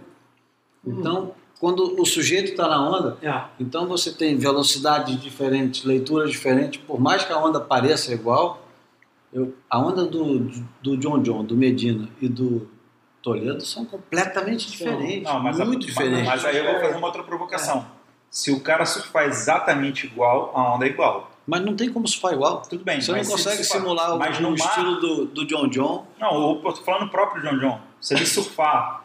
Então, quando o sujeito está na onda, É. então você tem velocidades diferentes, leituras diferentes, por mais que a onda pareça igual, eu- a onda do, do John John, do Medina e do Toledo são completamente diferentes, Não, mas, a- muito diferentes. mas aí eu vou fazer uma outra provocação. Se o cara surfar exatamente igual, a onda é igual. Mas não tem como surfar igual. Tudo bem. Você não consegue surfar- simular o, mas o mar- estilo do, do John John. Não, eu tô falando o próprio John John. Se ele surfar.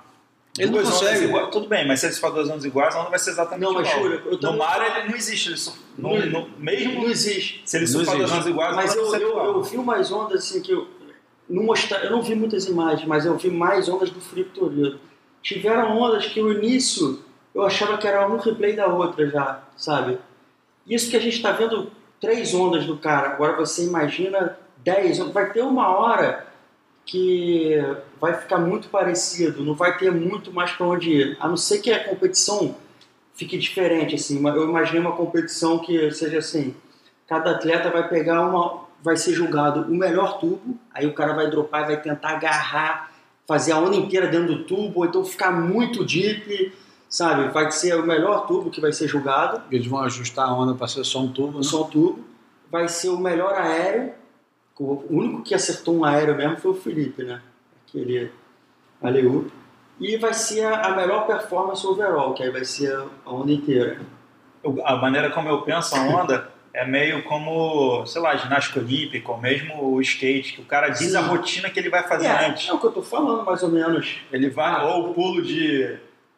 Ele não duas ondas consegue. iguais- tudo bem, mas se ele surfar duas ondas iguais, a onda vai ser exatamente Não, mas igual. jura, no também mar ele não existe. Ele surf... Não- no, no- mesmo Não existe. se ele surfar duas ondas iguais, Mas a eu, eu, eu vi umas ondas assim que eu não eu não vi muitas imagens, mas eu vi mais ondas do Felipe Toledo. Tiveram ondas que no início eu achava que era um replay da outra já, sabe? Isso que a gente está vendo três ondas do cara. Agora você imagina dez, vai ter uma hora que vai ficar muito parecido, não vai ter muito mais para onde ir. A não ser que a competição fique diferente assim. Eu imaginei uma competição que seja assim, cada atleta vai pegar uma, vai ser julgado o melhor tubo, aí o cara vai dropar e vai tentar agarrar, fazer a onda inteira dentro do tubo, ou então ficar muito deep, sabe? Vai ser o melhor tubo que vai ser julgado, Eles vão ajustar a onda para ser só um tubo. Né? só o tubo. Vai ser o melhor aéreo. O único que acertou um aéreo mesmo foi o Felipe, né? Aquele Aleu. E vai ser a a melhor performance overall, que aí vai ser a onda inteira. Eu- a maneira como eu penso a onda [LAUGHS] é meio como, sei lá, ginástica olímpica, ou mesmo o skate, que o cara diz Sim. a rotina que ele vai fazer É, antes. é o que eu tô falando, mais ou menos. Ele vai, ou o pulo de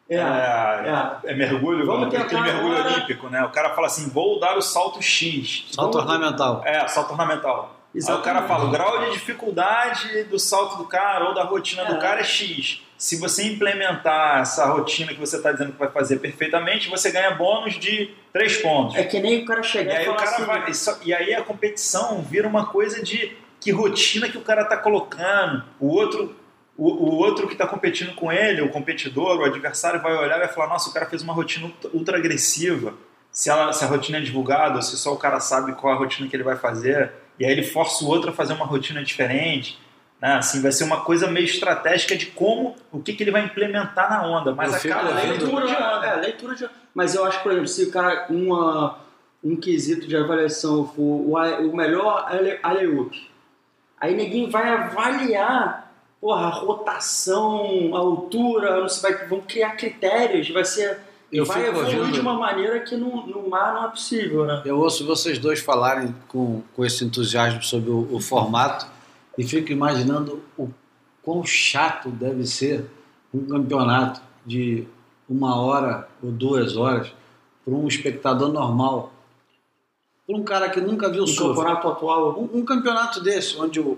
É, é, é mergulho, Vamos aquele tentar mergulho olímpico, né? O cara fala assim, vou dar o salto X. Salto Vamos- ornamental. É, salto ornamental. Aí o cara Exatamente. fala, o grau de dificuldade do salto do cara ou da rotina É. do cara é X. Se você implementar essa rotina que você está dizendo que vai fazer perfeitamente, você ganha bônus de 3 pontos. É que nem o cara chegar e, aí, o falar cara assim, vai, e só- e aí a competição vira uma coisa de que rotina que o cara tá colocando. O outro, o, o outro que está competindo com ele, o competidor, o adversário, vai olhar e vai falar: Nossa, o cara fez uma rotina ultra- ultra agressiva. Se, ela, se a rotina é divulgada, ou se só o cara sabe qual a rotina que ele vai fazer, e aí ele força o outro a fazer uma rotina diferente. Né? Assim, vai ser uma coisa meio estratégica de como, o que, que ele vai implementar na onda. Mas Eu a cada ouvindo- leitura de onda. É, leitura de. Mas eu acho, por exemplo, se o cara. Uma, um quesito de avaliação for o, a- o melhor ale- alley-oop, aí ninguém vai avaliar porra, a rotação, a altura, não sei, vai, vão criar critérios, vai ser. Eu vai evoluir ouvindo- de uma maneira que no, no mar não é possível, né? Eu ouço vocês dois falarem com, com esse entusiasmo sobre o, o formato e fico imaginando o quão chato deve ser um campeonato de uma hora ou duas horas para um espectador normal. Para um cara que nunca viu No surf. campeonato atual, Um, um campeonato desse, onde o,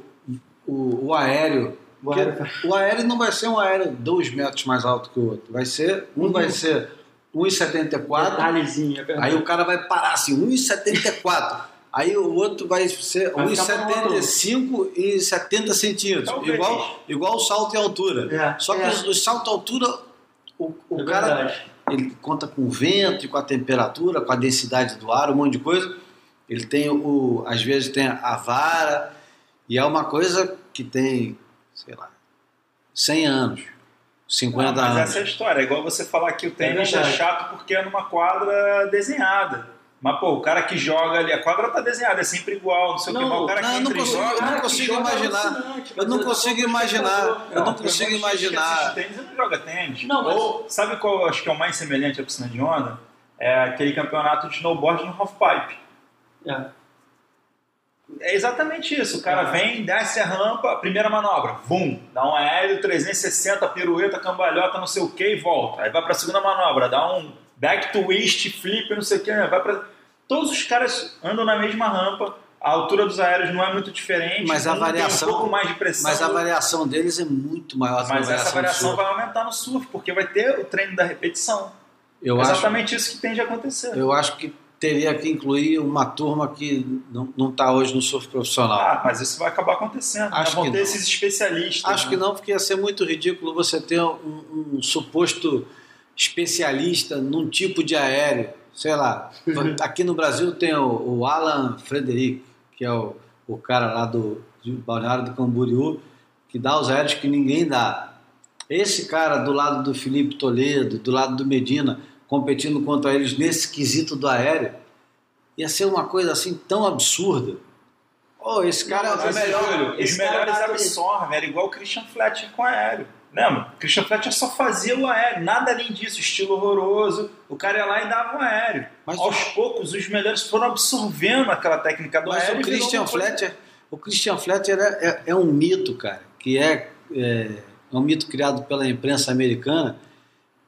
o, o aéreo. o aéreo- porque o aéreo não vai ser um aéreo dois metros mais alto que o outro. Vai ser. Um vai ser 1,74. detalhezinho, é verdade. Aí o cara vai parar assim, 1,74. Aí o outro vai ser Vai ficar 1,75 e 70 centímetros. Talvez. Igual, igual o salto e altura. É, Só que é. o salto e altura, o, o É cara verdade. ele conta com o vento, e com a temperatura, com a densidade do ar, um monte de coisa. Ele tem o, às vezes tem a vara e é uma coisa que tem, sei lá, 100 anos, 50 Não, mas anos. essa é a história. É igual você falar que o tênis é, chato porque é numa quadra desenhada. Mas, pô, o cara que joga ali, a quadra tá desenhada, é sempre igual, não sei o que, Não, mas o cara não, que não entra consigo- joga... eu não consigo é imaginar. Eu não consigo imaginar. Eu não consigo imaginar. tênis e não joga tênis. Não, mas- Ou, sabe qual eu acho que é o mais semelhante à piscina de onda? É aquele campeonato de snowboard no halfpipe. É. É exatamente isso. O cara vem, desce a rampa, primeira manobra, bum, dá um aéreo 360, pirueta, cambalhota, não sei o que e volta. Aí vai pra segunda manobra, dá um back twist, flip, não sei o que, vai pra... Todos os caras andam na mesma rampa, a altura dos aéreos não é muito diferente, Mas a um tem variação- um pouco mais de pressão. Mas a variação deles é muito maior mas essa variação vai aumentar no surf, porque vai ter o treino da repetição. Eu é acho, exatamente isso que tem de acontecer. eu acho que teria que incluir uma turma que não está hoje no surf profissional. Ah, mas isso vai acabar acontecendo. Acho Vão que ter não. esses especialistas. Acho né? que não, porque ia ser muito ridículo você ter um, um suposto especialista num tipo de aéreo. Sei lá, [LAUGHS] aqui no Brasil tem o, o Alan Frederic, que é o, o cara lá do, do Balneário do Camboriú, que dá os aéreos que ninguém dá. Esse cara do lado do Felipe Toledo, do lado do Medina, competindo contra eles nesse quesito do aéreo, ia ser uma coisa assim tão absurda. Oh, esse cara é o melhor. Júlio, os esse cara melhores dá- absorvem, era igual o Christian Fletcher com aéreo. Lembra? Christian Fletcher só fazia o aéreo, nada além disso, estilo horroroso. O cara ia lá e dava um aéreo. Mas- Aos poucos, os melhores foram absorvendo aquela técnica do Mas aéreo. o e virou Christian Fletcher, o Christian Fletcher é, é- é um mito, cara, que é, é, é um mito criado pela imprensa americana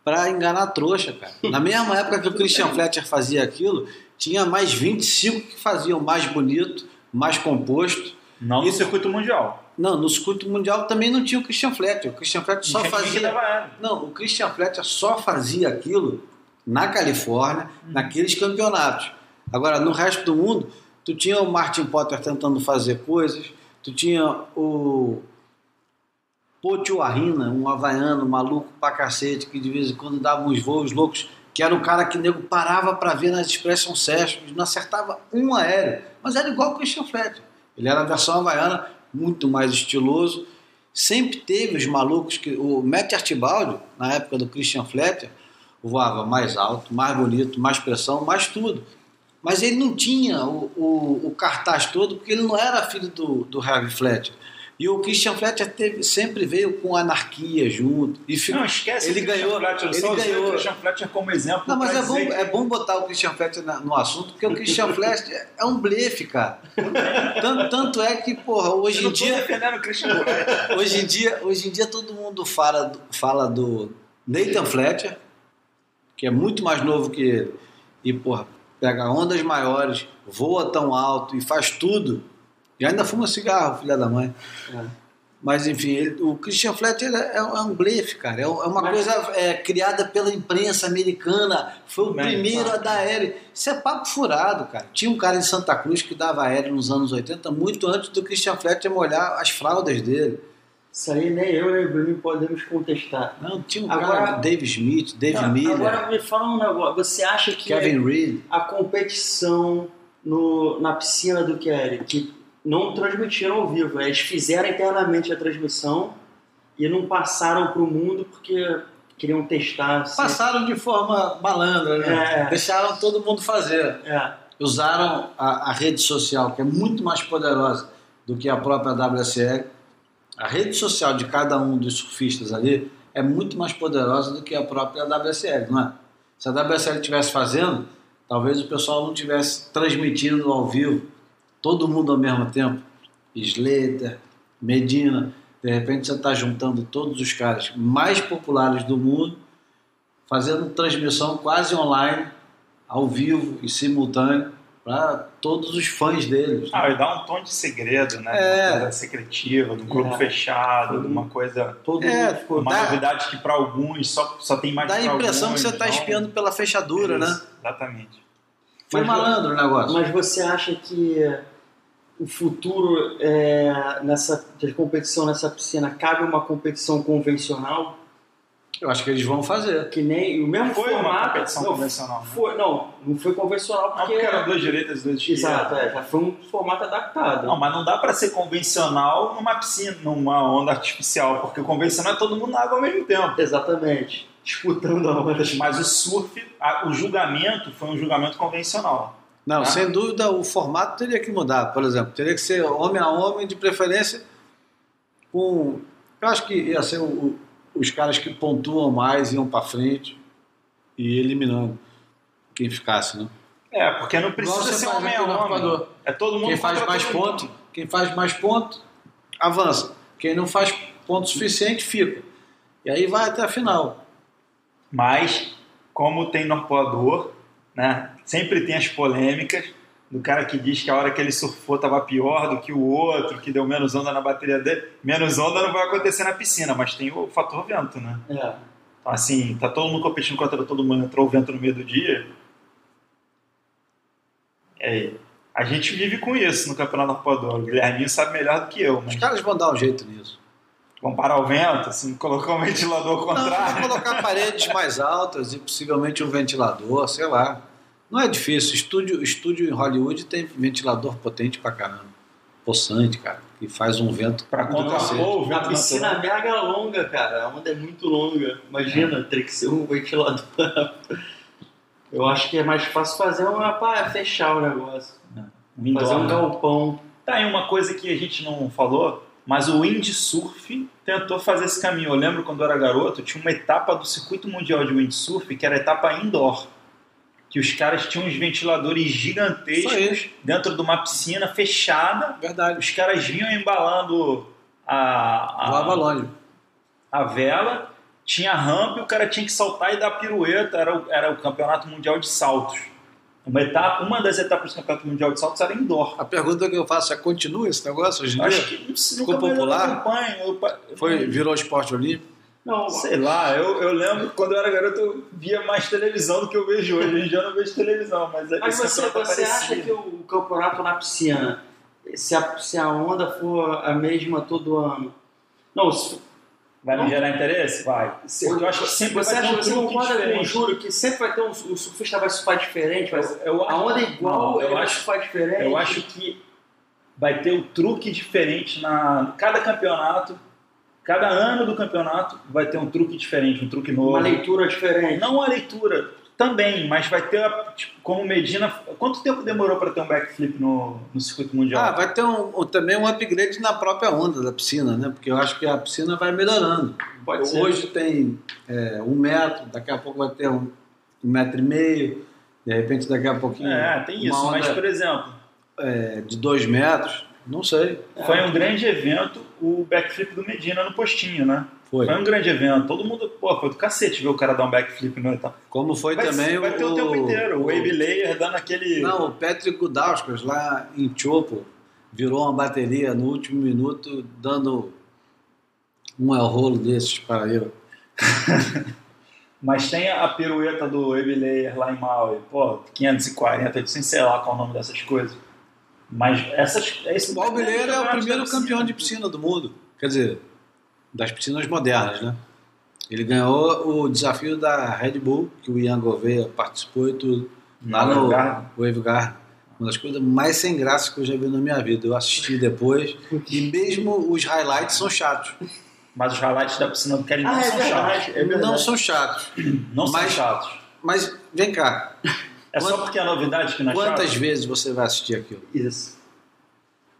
para enganar trouxa, cara. Na mesma época que o Christian [LAUGHS] Fletcher fazia aquilo, tinha mais 25 que faziam mais bonito, mais composto. Não no circuito mundial. Não, no circuito mundial também não tinha o Christian Fletcher. O Christian Fletcher só fazia não, o Christian Fletcher só fazia aquilo na Califórnia, naqueles campeonatos. Agora, no resto do mundo, tu tinha o Martin Potter tentando fazer coisas, tu tinha o Pocho Arina, um havaiano maluco pra cacete, que de vez em quando dava uns voos loucos, que era o cara que o nego parava pra ver nas Expression Sessions, não acertava um aéreo, mas era igual o Christian Fletcher. Ele era a versão havaiana, muito mais estiloso, sempre teve os malucos que o Matt Artibaldi, na época do Christian Fletcher, voava mais alto, mais bonito, mais pressão, mais tudo. Mas ele não tinha o, o, o cartaz todo, porque ele não era filho do, do Harvey Fletcher. E o Christian Fletcher teve, sempre veio com anarquia junto. E ficou, Não, esquece ele ganhou, Fletcher. ele só ganhou. o Christian Fletcher como exemplo. Não, mas é bom, que- é bom botar o Christian Fletcher na- no assunto, porque o Christian [LAUGHS] Fletcher é um blefe, cara. Tanto, tanto é que, porra, hoje em dia. Hoje em dia, hoje em dia todo mundo fala, fala do Nathan Fletcher, que é muito mais novo que ele, e porra, pega ondas maiores, voa tão alto e faz tudo. E ainda fuma cigarro, filha da mãe. É. Mas enfim, ele- o Christian Fletcher é, é um blefe, cara. É, é uma Mas- coisa é, criada pela imprensa americana. Foi o primeiro claro. a dar aéreo. Isso é papo furado, cara. Tinha um cara em Santa Cruz que dava aéreo nos anos 80, muito antes do Christian Fletcher molhar as fraldas dele. Isso aí nem eu nem o Bruno podemos contestar. Não, tinha um Agora- cara, Dave Smith, Dave Não, Miller, Agora me fala um negócio. Você acha que Kevin Reed. a competição no, na piscina do Kelly, que não transmitiram ao vivo, eles fizeram internamente a transmissão e não passaram para o mundo porque queriam testar. se- Passaram de forma malandra, né? É. Deixaram todo mundo fazer. É. usaram a, a rede social, que é muito mais poderosa do que a própria WSL. A rede social de cada um dos surfistas ali é muito mais poderosa do que a própria WSL, não é? Se a WSL estivesse fazendo, talvez o pessoal não estivesse transmitindo ao vivo, todo mundo ao mesmo tempo. Slater, Medina, de repente você está juntando todos os caras mais populares do mundo, fazendo transmissão quase online, ao vivo e simultâneo, para todos os fãs deles. Ah, e dá um tom de segredo, né? É. Uma coisa secretiva, de um grupo É. fechado, de uma coisa. Todo É, mundo ficou. Uma Dá- novidade que para alguns só, só tem mais Dá a impressão que alguns, você está então- espiando pela fechadura, né? Isso, Exatamente. Foi Mas- malandro o negócio. Mas você acha que o futuro é, nessa de competição nessa piscina cabe uma competição convencional Eu acho que eles vão fazer. que nem o mesmo Foi uma formato competição não, convencional. né? foi, não não foi convencional Não, porque, porque eram duas direitas e duas esquerdas. exato é, já foi um formato adaptado Não, mas não dá para ser convencional numa piscina, numa onda artificial, porque o convencional é todo mundo na água ao mesmo tempo. exatamente disputando a onda Mas o surf, a- o julgamento foi um julgamento convencional. Não, Ah. sem dúvida o formato teria que mudar. Por exemplo, teria que ser homem a homem, de preferência com. Eu acho que ia ser o- os caras que pontuam mais, iam para frente e eliminando quem ficasse, né? É, porque não precisa você ser homem a homem. É todo mundo Quem faz mais ponto, mundo. quem faz mais ponto, avança. Quem não faz ponto suficiente, fica. E aí vai até a final. Mas, como tem no arpoador, né, sempre tem as polêmicas do cara que diz que a hora que ele surfou estava pior do que o outro, que deu menos onda na bateria dele. Menos onda não vai acontecer na piscina, mas tem o fator vento, né? é. Então, assim, tá todo mundo competindo contra todo mundo, entrou o vento no meio do dia. É, a gente vive com isso no Campeonato Arpoador. O Guilherminho sabe melhor do que eu, mas Os caras vão dar um jeito nisso. vamos parar o vento, assim, colocar um ventilador ao Não, contrário. colocar paredes mais altas e possivelmente um ventilador, sei lá. Não é difícil. Estúdio, estúdio em Hollywood tem ventilador potente pra caramba. Possante, cara. Que faz um vento Pra do cacete. contrapor o a piscina natural. é mega longa cara a onda é muito longa imagina teria que ser um ventilador eu acho que é mais fácil fazer uma para fechar o negócio indoor, fazer um né? galpão Tá aí uma coisa que a gente não falou, mas o windsurf tentou fazer esse caminho. Eu lembro quando eu era garoto, tinha uma etapa do circuito mundial de windsurf que era a etapa indoor. Que os caras tinham uns ventiladores gigantescos dentro de uma piscina fechada. Verdade. Os caras vinham embalando a, a, longe. a vela, tinha rampa e o cara tinha que saltar e dar pirueta. Era o, era o campeonato mundial de saltos. Uma, etapa, uma das etapas do campeonato mundial de saltos era indoor. A pergunta que eu faço é: continua esse negócio hoje em Acho dia? que não Ficou popular? Foi, virou esporte olímpico? Não Sei lá, eu, eu lembro quando eu era garoto eu via mais televisão do que eu vejo hoje. Hoje em dia eu não vejo televisão, mas, é- Mas esse você, você acha que o campeonato na piscina, se a, se a onda for a mesma todo ano, não, se, Vai me gerar interesse? Vai. eu acho que sempre você vai ter acha um que você concorda com o. Júlio que sempre vai ter um, o surfista vai surfar diferente, vai, Eu, a onda é igual, Não, eu acho, surfar diferente. eu acho que vai ter um truque diferente na cada campeonato. Cada ano do campeonato vai ter um truque diferente, um truque novo. uma leitura diferente. Não a leitura também, mas vai ter, tipo, como Medina. Quanto tempo demorou para ter um backflip no, no circuito mundial? Ah, vai ter um- também um upgrade na própria onda da piscina, né? Porque eu acho que a piscina vai melhorando. Pode ser. Hoje tem é, um metro, daqui a pouco vai ter um, um metro e meio, de repente daqui a pouquinho. É, tem isso, mas por exemplo, é, de dois metros, não sei. foi um grande evento o backflip do Medina no postinho, né? Foi. Foi um grande evento. Todo mundo, pô, foi do cacete ver o cara dar um backflip no etapa. Como foi Vai, também vai ter o tempo inteiro. O Wave Layer dando aquele. Não, o Patrick Gudauskas lá em Chopo virou uma bateria no último minuto, dando um el rolo desses para eu. [LAUGHS] Mas tem a pirueta do Wave Layer lá em Maui. Pô, 540, eu sem sei lá qual é o nome dessas coisas. Mas essas. Esse O Albileiro é o primeiro campeão de piscina. do mundo. Quer dizer, das piscinas modernas, né? Ele ganhou o desafio da Red Bull, que o Ian Gouveia participou e tudo, lá no. Wave Garden. Uma das coisas mais sem graça que eu já vi na minha vida. Eu assisti depois e mesmo os highlights são chatos. Mas os highlights da piscina do Kelly não Ah, é são verdade, chatos. é. Não são chatos. Não são Mas- chatos. Mas vem cá. É só porque é novidade que nós Quantas vezes você vai assistir aquilo? Isso.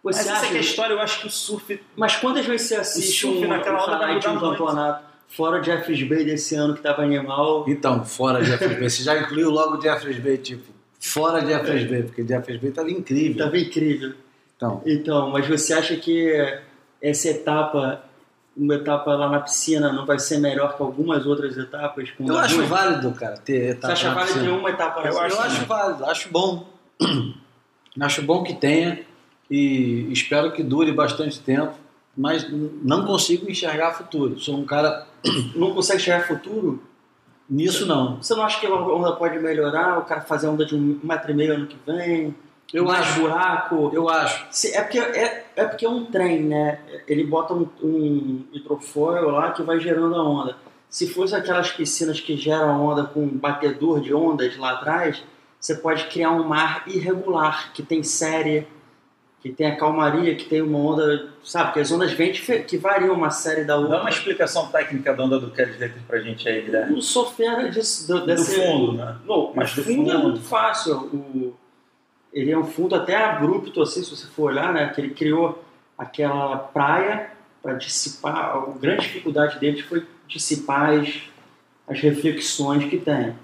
Mas Você essa acha que é a história, eu acho que o surf. Mas quantas vezes você assiste surf um, naquela um highlight de um campeonato? Fora o Jeffers Bay desse ano que tava animal. Então, fora Jeffers Bay. Você já incluiu logo Jeffers Bay, tipo, fora Jeffers Bay, porque Jeffers Bay estava incrível. Tava incrível. Então, Então, mas você acha que essa etapa, uma etapa lá na piscina, não vai ser melhor que algumas outras etapas? Com eu acho duas? válido, cara, ter Você etapa acha na válido ter uma etapa na Eu piscina? Eu acho válido, acho bom. [CLEARS THROAT] acho bom que tenha e espero que dure bastante tempo, mas não consigo enxergar futuro. Sou um cara [CLEARS THROAT] Não consegue chegar futuro? nisso não. Você não acha que a onda pode melhorar? O cara fazer onda de um metro e meio ano que vem? Eu mais acho, buraco? eu acho. Se- É porque é, é porque é um trem, né? Ele bota um, um hidrofoil lá que vai gerando a onda. Se fosse aquelas piscinas que geram onda com um batedor de ondas lá atrás, você pode criar um mar irregular, que tem série, que tem a calmaria, que tem uma onda, sabe? Porque as ondas vêm que variam uma série da Dá outra. uma explicação técnica da onda do Kelly Slater pra gente aí, Guilherme. O sofrer disso, do, Do desse, fundo, né? Não, Mas do fundo, é fundo. muito fácil. O, ele é um fundo até abrupto, assim, se você for olhar, né? Que ele criou aquela praia para dissipar. A grande dificuldade dele foi dissipar as, as reflexões que tem.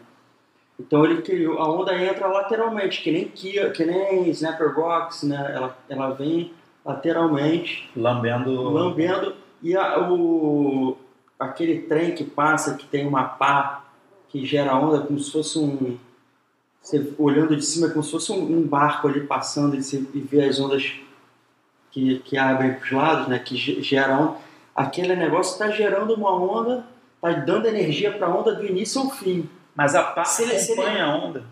Então ele criou. A onda entra lateralmente, que nem Kia, que nem Snapper Box, né? Ela, ela vem lateralmente Lambendo. lambendo e a- o, aquele trem que passa que tem uma pá que gera onda como se fosse um você olhando de cima é como se fosse um, barco ali passando e, você, vê as ondas que, que abrem para os lados né que ge- gera onda aquele negócio está gerando uma onda está dando energia para a onda do início ao fim Mas a pá Se acompanha a onda.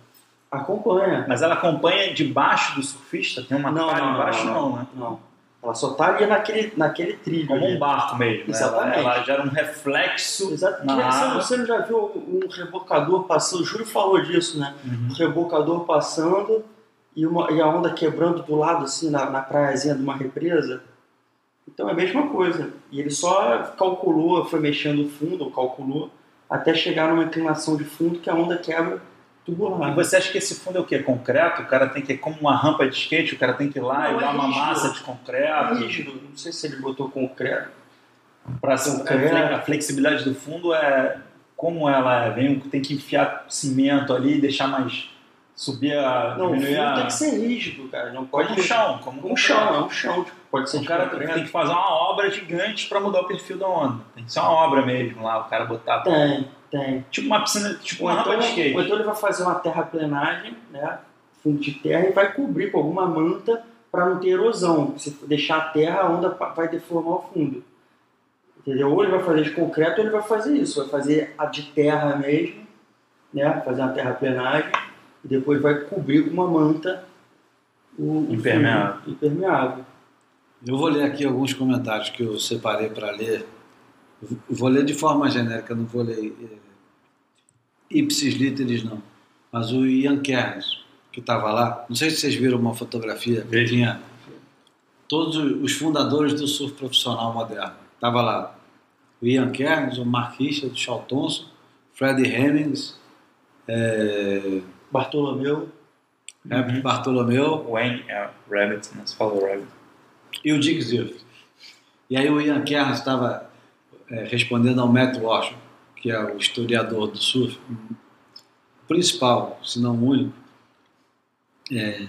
acompanha Mas ela acompanha debaixo do surfista? Tem uma não, pá não, embaixo? não, Não, não, né? não. Ela só está ali naquele naquele trilho Como ali. um barco mesmo. né? Exatamente. Ela, ela gera um reflexo água. você não já viu um rebocador passando? O Júlio falou disso, né? Uhum. Um rebocador passando e, uma, e a onda quebrando do lado, assim, na, na praiazinha de uma represa. Então é a mesma coisa. E ele só calculou, foi mexendo o fundo, ou calculou, até chegar numa inclinação de fundo que a onda quebra E você acha que esse fundo é o quê? Concreto? O cara tem que, como uma rampa de skate, o cara tem que ir lá Não, e é dar uma rígido. massa de É concreto. rígido. Não sei se ele botou concreto. Pra, Concreto. a flexibilidade do fundo é como ela é. Vem, tem que enfiar cimento ali e deixar mais. Subir a. Não, o fundo a. tem que ser rígido, cara. Não pode como um chão. Como Um chão, é um chão. Tipo, pode ser O de cara concreto. tem que fazer uma obra gigante para mudar o perfil da onda. Tem que ser uma obra mesmo lá, o cara botar. Tem, tem. Tipo uma piscina, tipo Ou uma então, rampa de skate. ou então ele vai fazer uma terraplenagem, né? Fundo de terra e vai cobrir com alguma manta para não ter erosão. Se deixar a terra, a onda vai deformar o fundo. Entendeu? Ou ele vai fazer de concreto ou ele vai fazer isso. Vai fazer a de terra mesmo, né? Fazer uma terraplenagem e depois vai cobrir com uma manta o Impermeável. Impermeável. Eu vou ler aqui alguns comentários que eu separei para ler. Vou ler de forma genérica, não vou ler eh, ipsis literis não. Mas o Ian Kernes, que estava lá, não sei se vocês viram uma fotografia que tinha todos os fundadores do surf profissional moderno. Estava lá o Ian Kernes, o Mark Richard, o Charles Thompson, Freddie Hemmings, eh, Bartolomeu. Herbert Bartolomeu, Wayne é, Rabbit, né? Você falou Rabbit. e o Dick Ziff. E aí o Ian Kerns estava eh, respondendo ao Matt Walsh, que é o historiador do surf, principal, se não o único, eh,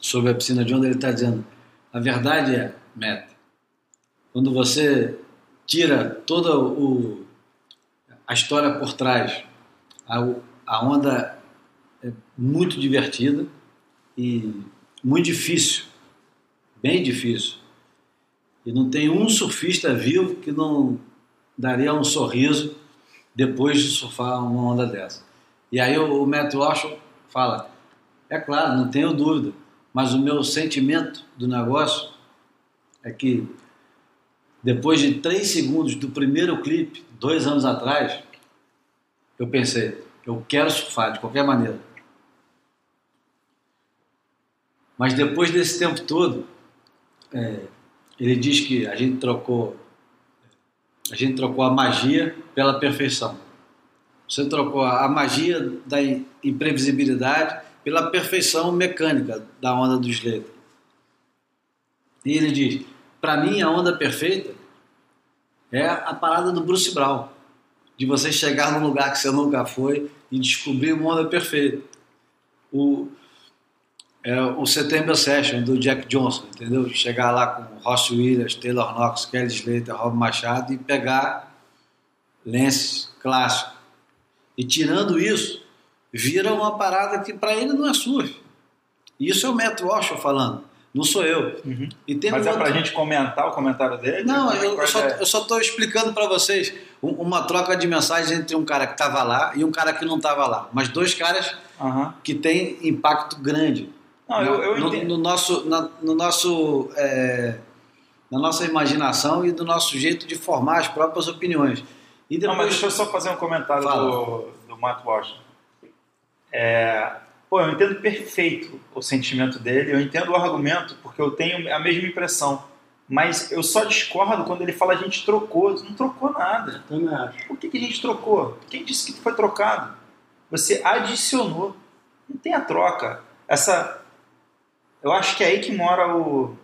sobre a piscina de onda, ele está dizendo, a verdade é, Matt, quando você tira toda o, a história por trás, a, a onda é muito divertida e muito difícil, bem difícil. E não tem um surfista vivo que não daria um sorriso depois de surfar uma onda dessa. E aí o, Matt Walsh fala, é claro, não tenho dúvida, mas o meu sentimento do negócio é que depois de três segundos do primeiro clipe, dois anos atrás, eu pensei, eu quero surfar de qualquer maneira. Mas depois desse tempo todo, é, ele diz que a gente trocou a gente trocou a magia pela perfeição. Você trocou a magia da imprevisibilidade pela perfeição mecânica da onda do Slater. E ele diz: para mim, a onda perfeita é a parada do Bruce Brown, de você chegar num lugar que você nunca foi e descobrir uma onda perfeita. O, é, o September Session do Jack Johnson, entendeu? Chegar lá com Ross Williams, Taylor Knox, Kelly Slater, Rob Machado e pegar lenses clássicos. E tirando isso, vira uma parada que para ele não é surf. Isso é o Matt Walsh falando, não sou eu. Uhum. E tem Mas um é outro- gente comentar o comentário dele? Não, é eu, eu só, dar? eu só tô explicando para vocês um- uma troca de mensagens entre um cara que estava lá e um cara que não estava lá. Mas dois caras Aham. que têm impacto grande Não, eu, eu no, entendo. no nosso, na, no nosso, é, na nossa imaginação e do nosso jeito de formar as próprias opiniões. E Não, mas depois, deixa eu só fazer um comentário Fala. do, do Matt Walsh. É, pô, eu entendo perfeito o sentimento dele, eu entendo o argumento, porque eu tenho a mesma impressão. Mas eu só discordo quando ele fala a gente trocou. Não trocou nada. Também acho. Por que, que a gente trocou? Quem disse que foi trocado? Você adicionou. Não tem a troca. Essa. Eu acho que é aí que mora o.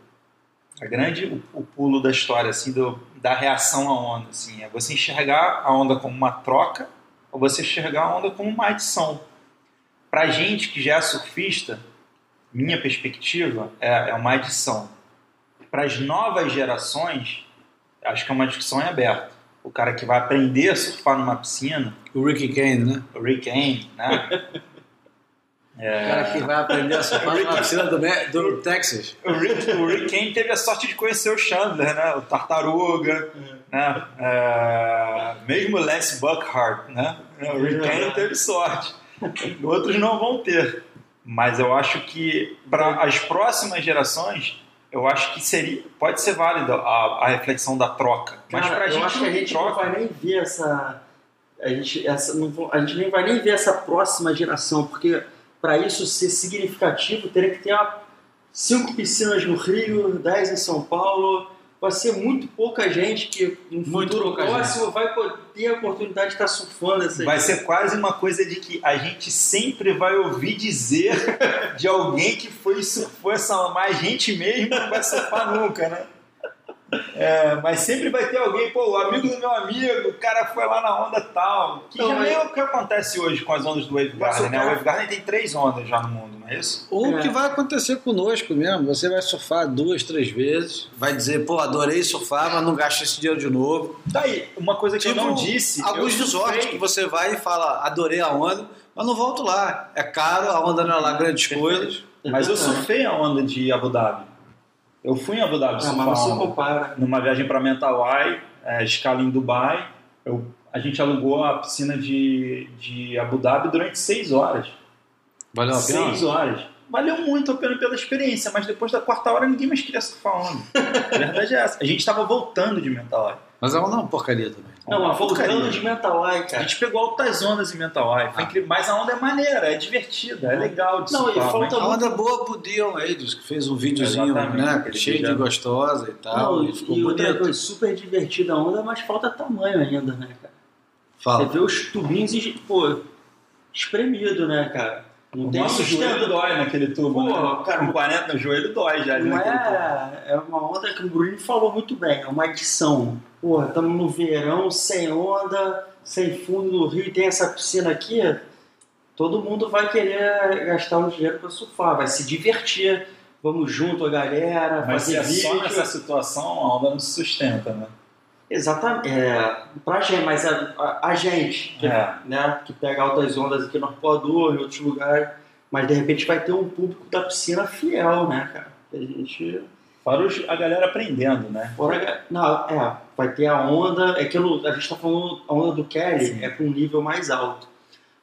A grande o, o pulo da história, assim, do, da reação à onda. Assim. É você enxergar a onda como uma troca ou você enxergar a onda como uma adição. Pra gente que já é surfista, minha perspectiva é, é uma adição. Para as novas gerações, acho que é uma discussão em aberto. O cara que vai aprender a surfar numa piscina, o Ricky Kane, né? o Rick Kane, né? [LAUGHS] O cara que vai aprender a surfar na piscina do, do Texas. O Rick, o Rick Kane teve a sorte de conhecer o Chandler, né? O Tartaruga, né? É, mesmo o Lance Buckhart, né? O Rick Kane teve sorte. Outros não vão ter. Mas eu acho que para as próximas gerações, eu acho que seria, pode ser válida a, a reflexão da troca. Mas pra eu gente acho que a não gente não troca. vai nem ver essa. A gente, essa não a gente nem vai nem ver essa próxima geração, porque para isso ser significativo, teria que ter cinco piscinas no Rio, dez em São Paulo. Vai ser muito pouca gente que no Muito futuro próximo vai ter a oportunidade de estar surfando essa Vai ser quase uma coisa de que a gente sempre vai ouvir dizer [LAUGHS] de alguém que foi surfou essa mas a gente mesmo não vai surfar nunca, né? É, mas sempre vai ter alguém, pô, o amigo do meu amigo, o cara foi lá na onda tal. Que Não, já mas- nem é o que acontece hoje com as ondas do Wave Garden, o né? cara- O Wave Garden tem três ondas já no mundo, não é isso? Ou o É. que vai acontecer conosco mesmo. Você vai surfar duas, três vezes, vai dizer, pô, adorei surfar, mas não gasto esse dinheiro de novo. Daí, uma coisa que eu não disse. Alguns resorts que você vai e fala, adorei a onda, mas não volto lá. É caro, a onda não é lá grandes coisas. Mas eu surfei a onda de Abu Dhabi. Eu fui em Abu Dhabi Ah, mas não onda. compara. numa viagem para Mentawai, é, escala em Dubai. Eu, a gente alugou a piscina de, de Abu Dhabi durante seis horas. Valeu a pena? Seis horas. Valeu muito a pena pela experiência, mas depois da quarta hora ninguém mais queria surfar onda. [LAUGHS] A verdade é essa. A gente estava voltando de Mentawai. Mas a onda é uma porcaria também. Não, mas voltando de Mentalai, A cara. gente pegou altas ondas em Mentawai. Foi incrível. Mas a onda é maneira, é divertida, é legal de Não, e falta mas- A onda é boa pro Dion Aiders, que fez um videozinho, né? Cheio de vídeo. gostosa e tal. Não, e ficou e outra bonito. coisa, super divertida a onda, mas falta tamanho ainda, né, cara? Você Fala. vê os tubinhos, e, pô, espremido, né, cara? Não O tem nosso sustento. joelho dói naquele tubo, Pô, né? cara, Com 40 no joelho dói já. ali Não é, é uma onda que o Bruno falou muito bem, é uma adição. Porra, estamos no verão, sem onda, sem fundo no rio, tem essa piscina aqui, todo mundo vai querer gastar um dinheiro para surfar, vai se divertir. Vamos junto, a galera, Mas se fazer é só vídeo. nessa situação, a onda não se sustenta, né? Exatamente. É, pra gente, mas a, a- a gente, que, É. né, que pega altas ondas aqui no Arpoador, em outros lugares, mas de repente vai ter um público da piscina fiel, né, cara? A gente. Fora os- a galera aprendendo, né? Fora, não, é, vai ter a onda, é aquilo, a gente tá falando, a onda do Kelly Sim. é para um nível mais alto.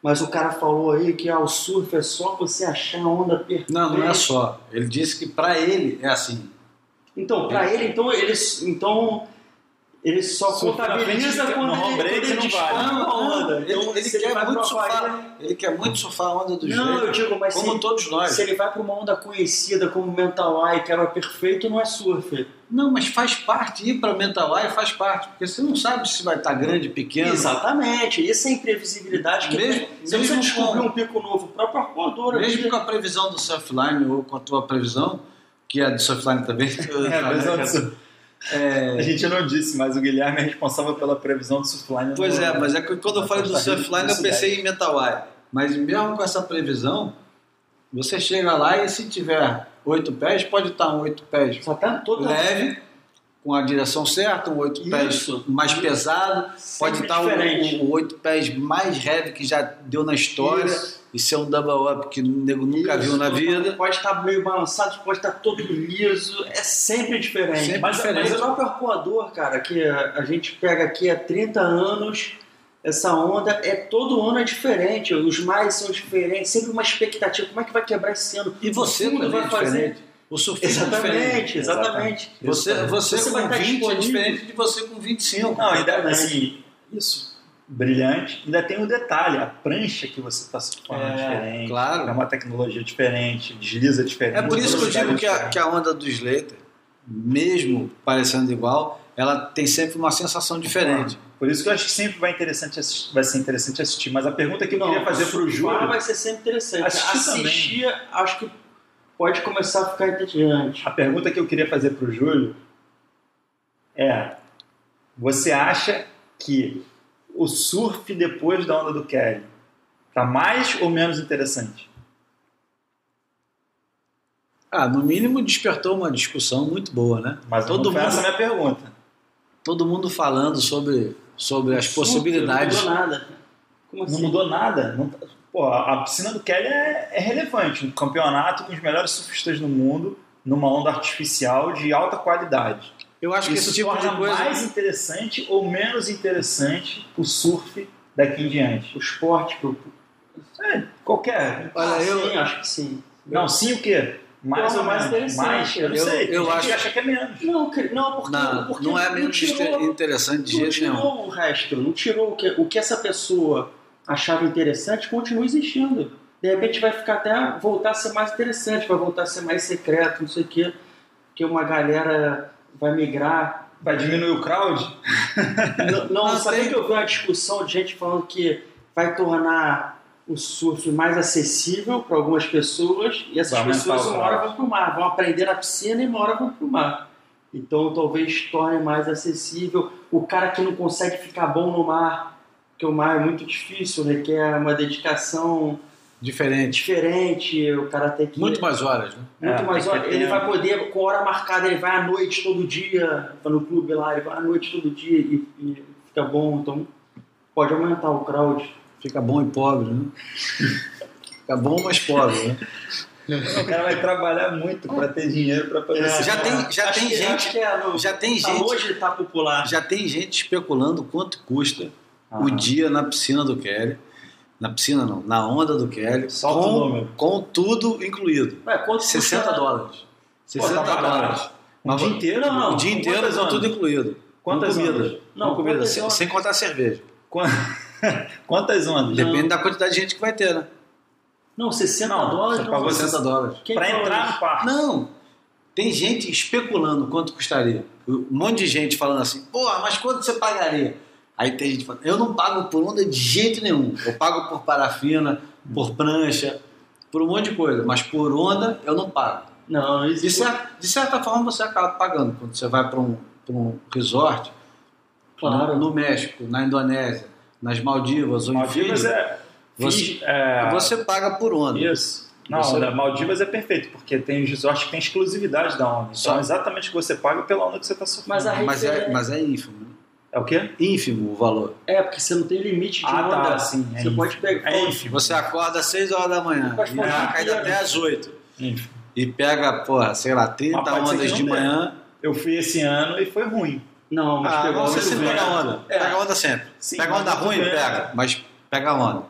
Mas o cara falou aí que ah, o surf é só você achar a onda perfeita. Não, não é só. Ele disse que pra ele é assim. Então, para ele, então, eles, então Ele só contabiliza quando no ele, break ele não vale. uma onda. Ele, Então, ele se quer muito surfar, ele quer muito surfar a onda do Não, eu digo, mas como se, todos nós. se ele vai para uma onda conhecida como Mental Eye, que era perfeito, não é surf. Não, mas faz parte, ir para Mental Eye faz parte, porque você não sabe se vai estar grande, pequeno. Exatamente, isso é imprevisibilidade que Mesmo- se você mesmo descobrir com- um pico novo, o próprio arcoador Mesmo com a previsão do Surfline ou com a tua previsão, que é do Surfline também. [LAUGHS] É, a previsão do surf- A gente não disse, mas o Guilherme é responsável pela previsão do Surfline. Pois no- é, mas é que quando eu falei do Surfline eu pensei em Mental Eye. Mas mesmo com essa previsão, você chega lá e se tiver oito pés, pode estar um oito pés Só tá todo leve, com a direção certa, um oito pés Isso. mais pesado, pode Sempre estar o, diferente. o, o oito pés mais heavy que já deu na história Isso. e ser um double up que o nego nunca Isso, viu na vida. Pode estar meio balançado, pode estar todo liso, é sempre diferente. Sempre mas, diferente. mas o próprio arcoador, cara, que a, a gente pega aqui há 30 anos, essa onda é todo ano é diferente, os mais são diferentes, sempre uma expectativa, como é que vai quebrar esse ano? E você também é vai fazer- O surfista é diferente. Exatamente, exatamente. Você, você, Você com estar 20 é diferente de você com 25. Não, ainda assim, isso, brilhante. Ainda tem o detalhe, a prancha que você está surfando é, É, diferente. claro. É uma tecnologia diferente, desliza diferente. É por isso que eu digo que a, que a onda do Slater, mesmo parecendo igual, ela tem sempre uma sensação diferente. Por isso que eu acho que sempre vai, interessante assistir- vai ser interessante assistir. Mas a pergunta que eu queria fazer para o Júlio, vai ser sempre interessante. Assistir Assistir, acho que pode começar a ficar entediante. a pergunta que eu queria fazer para o Júlio é: você acha que o surf depois da onda do Kelly está mais ou menos interessante? Ah, no mínimo despertou uma discussão muito boa, né? Mas Todo mundo- essa a minha pergunta. Todo mundo falando sobre, sobre as possibilidades. Não mudou nada. Como assim? Não mudou nada. Não tá- pô, a piscina do Kelly é, é relevante. Um campeonato com os melhores surfistas do mundo, numa onda artificial de alta qualidade. Eu acho que Isso esse tipo torna de coisa. mais interessante ou menos interessante o surf daqui em diante? O esporte, pro- É, qualquer. Olha, Ah, eu- sim, acho que sim. Não, sim o quê? Mais Não, ou mais menos? interessante. Mais? Eu não Eu- sei. Eu gente acho- que acha que é menos. Não, que- não porque, Não, porque não é menos tirou, interessante de não jeito tirou nenhum. o resto, não tirou o que, o que essa pessoa achava interessante, continua existindo. De repente vai ficar até voltar a ser mais interessante, vai voltar a ser mais secreto, não sei o quê, porque uma galera vai migrar. Vai diminuir o crowd? [LAUGHS] Não, não Não, sabia que eu vi uma discussão de gente falando que vai tornar o surf mais acessível para algumas pessoas e essas Vai pessoas uma hora vão para o mar, vão aprender na piscina e uma hora vão para o mar. Então talvez torne mais acessível o cara que não consegue ficar bom no mar, porque o mar é muito difícil, requer uma dedicação Diferente. diferente, o cara tem que Muito mais horas, né? muito É, mais tem que hora. ter Ele vai poder, com hora marcada, ele vai à noite todo dia, vai no clube lá, ele vai à noite todo dia e, e fica bom, então pode aumentar o crowd. Fica bom e pobre, né? Fica bom, mas pobre, né? O cara vai trabalhar muito para ter dinheiro para poder É, Já tem, já Acho tem que- gente, que é no- já tem tá gente, de estar popular. já tem gente especulando quanto custa o Aham. dia na piscina do Kelly. Na piscina não, na onda do Kelly, Solta o com, número. com tudo incluído. Ué, quanto 60 custa- dólares. Pô, 60 tá barato. dólares. Um Mas dia inteiro? Não, não. o dia inteiro Quantas com tudo incluído. Quantas com comida. ondas? Não, com comida, sem, sem contar cerveja. Quan- [LAUGHS] Quantas ondas? Depende da quantidade de gente que vai ter, né? Não, 60 Não, dólares. você não pagou vai- 60 dólares. Para entrar no parque. Não, tem gente especulando quanto custaria. Um monte de gente falando assim, porra, mas quanto você pagaria? Aí tem gente falando, eu não pago por onda de jeito nenhum. Eu pago por parafina, por prancha, por um monte de coisa. Mas por onda eu não pago. Não, não De, existe. cer- de certa forma você acaba pagando. Quando você vai para um, pra um resort, Claro. no, no México, na Indonésia, nas Maldivas ou em Maldivas Fiji, é. Você- é- você paga por onda. Isso. Não, Você- da Maldivas é perfeito, porque tem os resorts que tem exclusividade da onda. Então Só- exatamente o que você paga pela onda que você está surfando. Mas a Mas é, mas é ínfimo. É o quê? Ínfimo o valor. É, porque você não tem limite de Ah, onda. tá, sim, é você ínfimo. pode pegar. É ínfimo. Você acorda às 6 horas da manhã e né? até às 8. Ínfimo. E pega, porra, sei lá, 30 Mas pode ser ondas de manhã. Eu fui esse ano e foi ruim. Não, mas Ah, pegou você sempre pega onda. É. Pega onda sempre. Sim, pega onda ruim, bem. pega. Mas pega onda.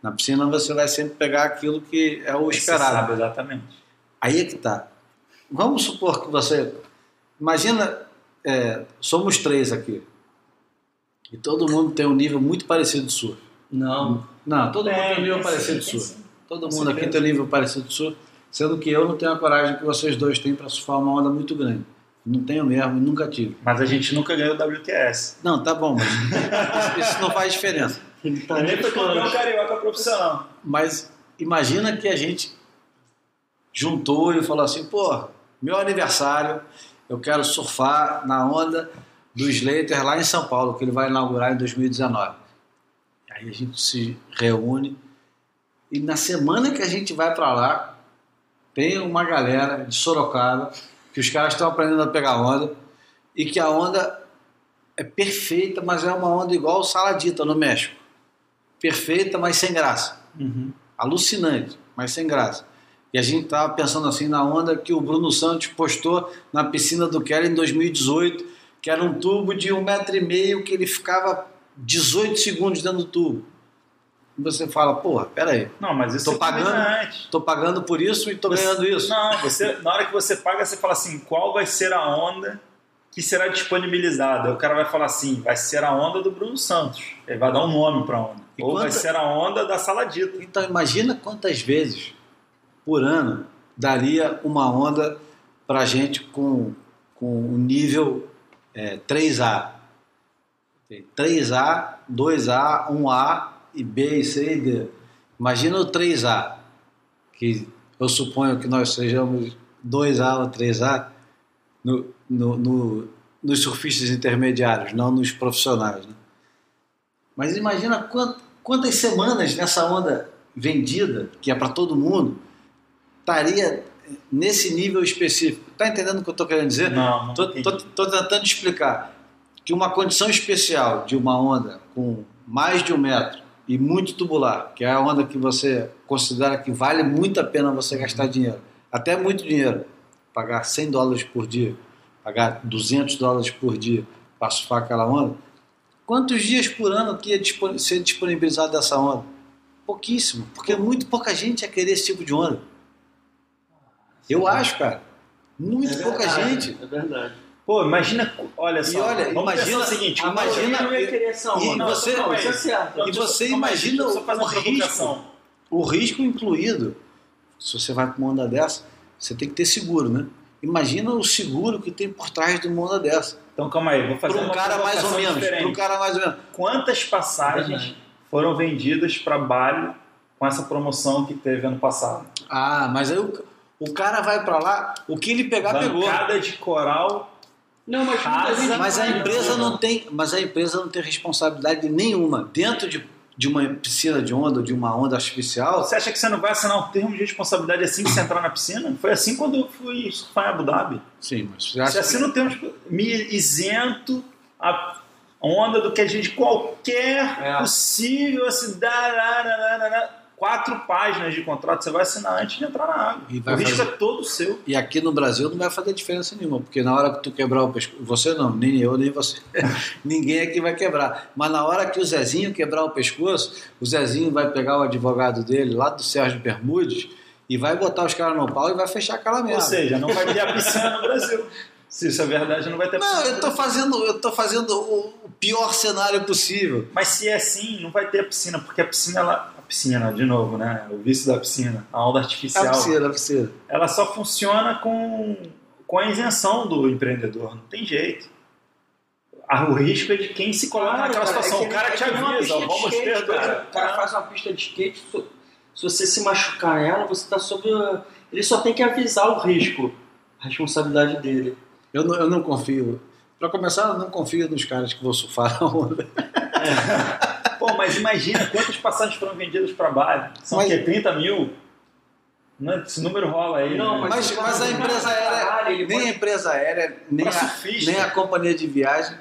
Na piscina você vai sempre pegar aquilo que é o Você esperado. sabe exatamente. Aí é que tá. Vamos supor que você. Imagina é, somos três aqui. E todo mundo tem um nível muito parecido de surf. Não. Não, todo mundo tem um nível tem parecido tem surf. sim. Todo mundo aqui tem um nível parecido de surf, sendo que eu não tenho a coragem que vocês dois têm para surfar uma onda muito grande. Não tenho mesmo, e nunca tive. Mas a gente nunca ganhou o WQS. Não, tá bom, mas isso, isso não faz diferença. Tá Nem foi campeão carioca profissional. Mas imagina que a gente juntou e falou assim, pô, meu aniversário, eu quero surfar na onda do Slater lá em São Paulo, que ele vai inaugurar em 2019. Aí a gente se reúne e na semana que a gente vai para lá, tem uma galera de Sorocaba que os caras estão aprendendo a pegar onda e que a onda é perfeita, mas é uma onda igual Saladita no México. Perfeita, mas sem graça alucinante, mas sem graça. E a gente estava pensando assim na onda que o Bruno Santos postou na piscina do Kelly em 2018, que era um tubo de um metro e meio que ele ficava 18 segundos dentro do tubo. E você fala, porra, peraí, Não, mas isso Tô você pagando. antes. tô pagando por isso e tô Você- ganhando isso. Não, você, na hora que você paga, você fala assim, qual vai ser a onda que será disponibilizada? Aí O cara vai falar assim, vai ser a onda do Bruno Santos. Ele vai dar um nome para a onda. E Ou vai quanta- ser a onda da Saladita. Então imagina quantas vezes por ano daria uma onda para gente com, com o nível é, 3A. Tem 3A, 2A, 1A e B, e C e D. Imagina o 3A, que eu suponho que nós sejamos 2A ou 3A no, no, no- nos surfistas intermediários, não nos profissionais. Né? Mas imagina quant- quantas semanas nessa onda vendida, que é para todo mundo, estaria nesse nível específico. Tá entendendo o que eu estou querendo dizer? Não, tô tentando explicar que uma condição especial de uma onda com mais de um metro e muito tubular, que é a onda que você considera que vale muito a pena você gastar dinheiro, até muito dinheiro, pagar 100 dólares por dia, pagar 200 dólares por dia para surfar aquela onda, quantos dias por ano que ia dispon- ser disponibilizado essa onda? Pouquíssimo, porque muito pouca gente ia querer esse tipo de onda. Eu acho, cara. Muito É pouca verdade, gente. É verdade. Pô, imagina, olha só. E olha, vamos imagina- o seguinte, a uma- maioria não ia querer essa E Não, você- isso é certo. E eu- você imagina eu o provocação. risco. O risco incluído, se você vai com uma onda dessa, você tem que ter seguro, né? Imagina o seguro que tem por trás de uma onda dessa. Então calma aí, vou fazer Para um uma cara mais ou menos. diferente. Um cara mais ou menos. Quantas passagens Verdade. foram vendidas para Bali com essa promoção que teve ano passado? Ah, mas aí o, o cara vai para lá, o que ele pegar, pegou. Bancada de coral. Não, mas Rasa, Mas a empresa não tem, mas a empresa não tem responsabilidade nenhuma dentro de, de uma piscina de onda, de uma onda artificial. Você acha que você não vai assinar um termo de responsabilidade assim que você entrar na piscina? Foi assim quando eu fui surfar em Abu Dhabi. Sim, mas você Você acha assina um termo de me isento a onda do que a gente qualquer É. possível assim, darararara. Quatro páginas de contrato você vai assinar antes de entrar na água. E o risco fazer- é todo seu. E aqui no Brasil não vai fazer diferença nenhuma, porque na hora que tu quebrar o pescoço, você não, nem eu, nem você, [LAUGHS] ninguém aqui vai quebrar. Mas na hora que o Zezinho quebrar o pescoço, o Zezinho vai pegar o advogado dele lá do Sérgio Bermudes e vai botar os caras no pau e vai fechar aquela merda. Ou seja, não vai ter a piscina no Brasil. Se isso é verdade, não vai ter não, eu tô fazendo, eu tô fazendo o, pior cenário possível. Mas se é assim, não vai ter a piscina, porque a piscina, ela, piscina, de novo, né? O vício da piscina, a onda A artificial, piscina, a piscina. ela só funciona com, com a isenção do empreendedor, não tem jeito. O risco é de quem se coloca Claro, naquela cara, situação. é que o cara te é uma avisa, vamos skate, ter cara. O cara faz uma pista de skate, se, você se machucar nela, você tá sob. a- Ele só tem que avisar o risco, a responsabilidade dele. Eu não, eu não confio. Pra começar, eu não confio nos caras que vão surfar na onda. [LAUGHS] Pô, mas imagina quantas passagens foram vendidas para Bali. São Mas- o quê? 30 mil? Não, Esse número rola aí. Não, né? Mas, mas a empresa aérea, nem a empresa aérea, nem a, surfista. nem a companhia de viagem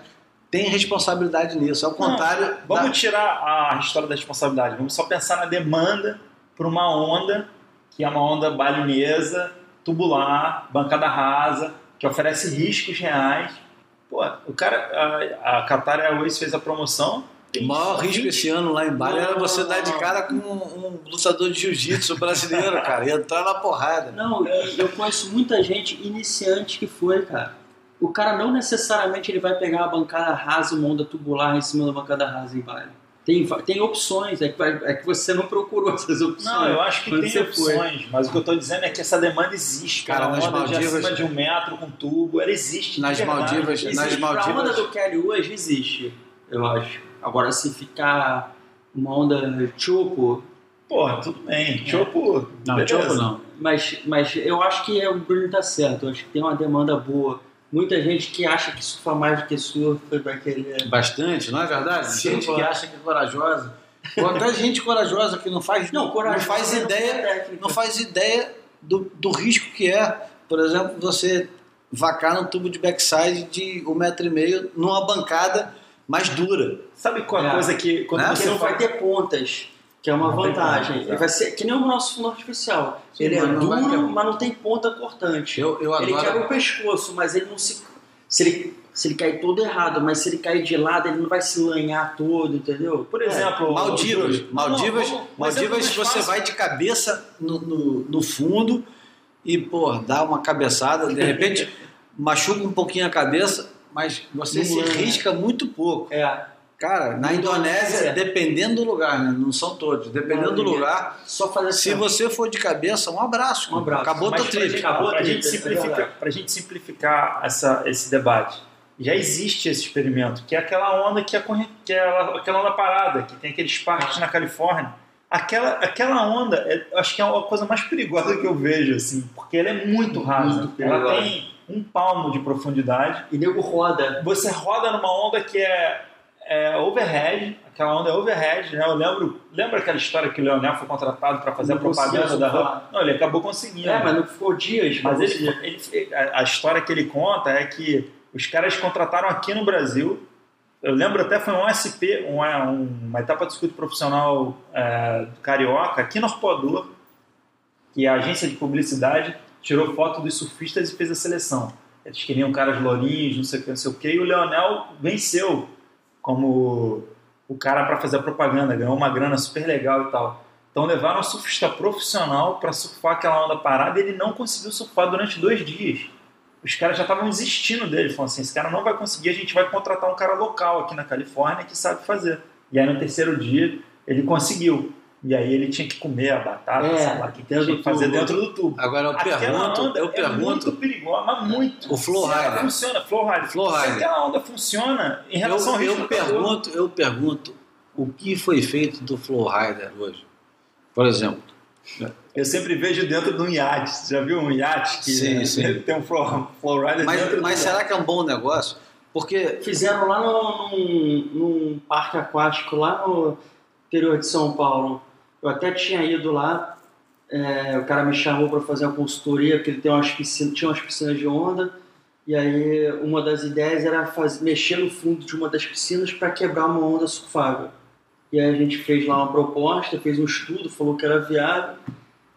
tem responsabilidade nisso. Ao contrário, Vamos da- tirar a história da responsabilidade. Vamos só pensar na demanda para uma onda que é uma onda balinesa, tubular, bancada rasa, que oferece riscos reais. Pô, o cara, a, a Qatar Airways fez a promoção. O maior risco esse ano lá em Bali era você dar de cara com um, um lutador de jiu-jitsu brasileiro, cara, e entrar na porrada. Não, eu conheço muita gente iniciante que foi, cara. o cara não necessariamente ele vai pegar a bancada rasa, uma onda tubular em cima da bancada rasa em baile. Tem, tem opções, é que, é que você não procurou [LAUGHS] essas opções. Não, eu acho que tem você foi. opções, mas o que eu estou dizendo é que essa demanda existe. Cara, Uma nas onda de Maldivas- acima de um metro com tubo, ela existe. Nas. Maldivas- Existe. nas Pra onda Maldivas- do Kelly hoje existe, eu acho. Agora, se ficar uma onda chopo, Porra, tudo bem. Chopo. Não, beleza. Chopo não. mas, mas eu acho que é, o Bruno tá certo. Eu acho que tem uma demanda boa. Muita gente que acha que surfa mais do que surfa vai querer. Bastante, não é verdade? Sim, gente que acha que é corajosa. Ou até gente corajosa que não faz, Não, corajoso. não faz não tem ideia, técnica. não faz ideia do, do risco que é, por exemplo, você vacar num tubo de backside de um metro e meio numa bancada mais dura. Sabe qual a É. coisa que. Quando Né? Porque você não vai ter pontas, que é uma Não vantagem. Ele vai ser que nem o nosso fundo artificial. Sim, ele é duro, ter- mas não tem ponta cortante. Eu, eu ele quebra o pescoço, mas ele não se. Se ele, se ele cair todo errado, mas se ele cair de lado, ele não vai se lanhar todo, entendeu? Por exemplo, Maldivas, Júlio, Maldivas, não, vamos- Maldivas mais você vai de cabeça no, no, no fundo e, pô, dá uma cabeçada, de repente [LAUGHS] machuca um pouquinho a cabeça, mas você Não se é. risca muito pouco. É, Cara, na Indonésia, É. dependendo do lugar, né? não são todos, dependendo do Maioria. lugar, só fazer se assim. você for de cabeça, um abraço. Um abraço. Acabou Mas pra trilha. gente, Acabou a pra gente é simplificar, pra gente simplificar essa, esse debate, já existe esse experimento, que é aquela onda que é, que é ela- aquela onda parada, que tem aqueles parques na Califórnia. Aquela, aquela onda, é- eu acho que é a coisa mais perigosa que eu vejo, assim, porque ela é muito rasa. Muito ela tem um palmo de profundidade. E nego roda. Você roda numa onda que é, é overhead, aquela onda é overhead, né? Eu lembro, lembra aquela história que o Leonel foi contratado para fazer Não a propaganda da surfar. Não, ele acabou conseguindo. É, mas não ficou dias. Mas ele, ele- a, a história que ele conta é que os caras contrataram aqui no Brasil. Eu lembro até foi um SP, uma, uma etapa de circuito profissional é, do Carioca, aqui no Arpoador, que a agência de publicidade tirou foto dos surfistas e fez a seleção. Eles queriam caras lourinhos, não sei o que, não sei o que, e o Leonel venceu como o cara para fazer a propaganda, ganhou uma grana super legal e tal. Então levaram um surfista profissional para surfar aquela onda parada e ele não conseguiu surfar durante dois dias. Os caras já estavam desistindo dele, falando assim: esse cara não vai conseguir, a gente vai contratar um cara local aqui na Califórnia que sabe fazer. E aí no terceiro dia ele conseguiu. E aí ele tinha que comer a batata, É, sei lá, que do que fazer tubo. dentro do tubo. Agora eu Aquela pergunto, onda eu é pergunto, muito perigosa, mas muito. O flow Se rider. funciona, flow rider. Flow Se rider. aquela onda funciona em relação ao eu, risco eu pergunto, eu pergunto o que foi feito do Flow Rider hoje. Por exemplo, Eu sempre vejo dentro de um iate. Você já viu um iate que Sim, né, sim. [LAUGHS] tem um flow, flow rider mas, dentro mas do será que é um bom negócio? Porque Fizeram lá no- num, num parque aquático, lá no interior de São Paulo. Eu até tinha ido lá, é, o cara me chamou para fazer uma consultoria, porque ele tem umas piscinas, tinha umas piscinas de onda, e aí uma das ideias era faz, mexer no fundo de uma das piscinas para quebrar uma onda surfável. E aí a gente fez lá uma proposta, fez um estudo, falou que era viável.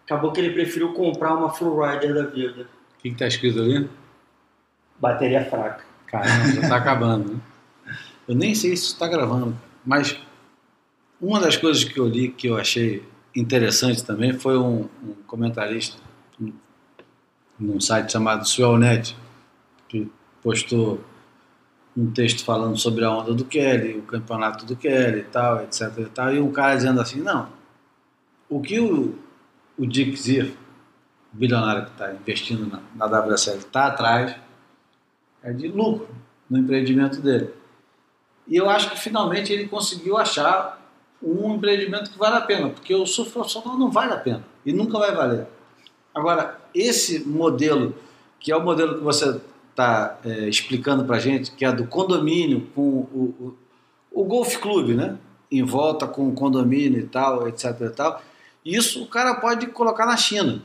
Acabou que ele preferiu comprar uma Flowrider da vida. o que está escrito ali? bateria fraca. Caramba, já está acabando. Né? Eu nem sei se está gravando, mas uma das coisas que eu li que eu achei interessante também foi um, um comentarista um- num site chamado Swellnet que postou um texto falando sobre a onda do Kelly, o campeonato do Kelly e tal, etc e tal, e um cara dizendo assim, não, o que o, o Dick o bilionário que está investindo na, na WSL, está atrás é de lucro no empreendimento dele. E eu acho que finalmente ele conseguiu achar um empreendimento que vale a pena, porque o surf profissional não vale a pena e nunca vai valer. Agora, esse modelo, que é o modelo que você está explicando para gente, que é do condomínio com o, o, o golf clube, né? Em volta com o condomínio e tal, etc e tal. Isso o cara pode colocar na China,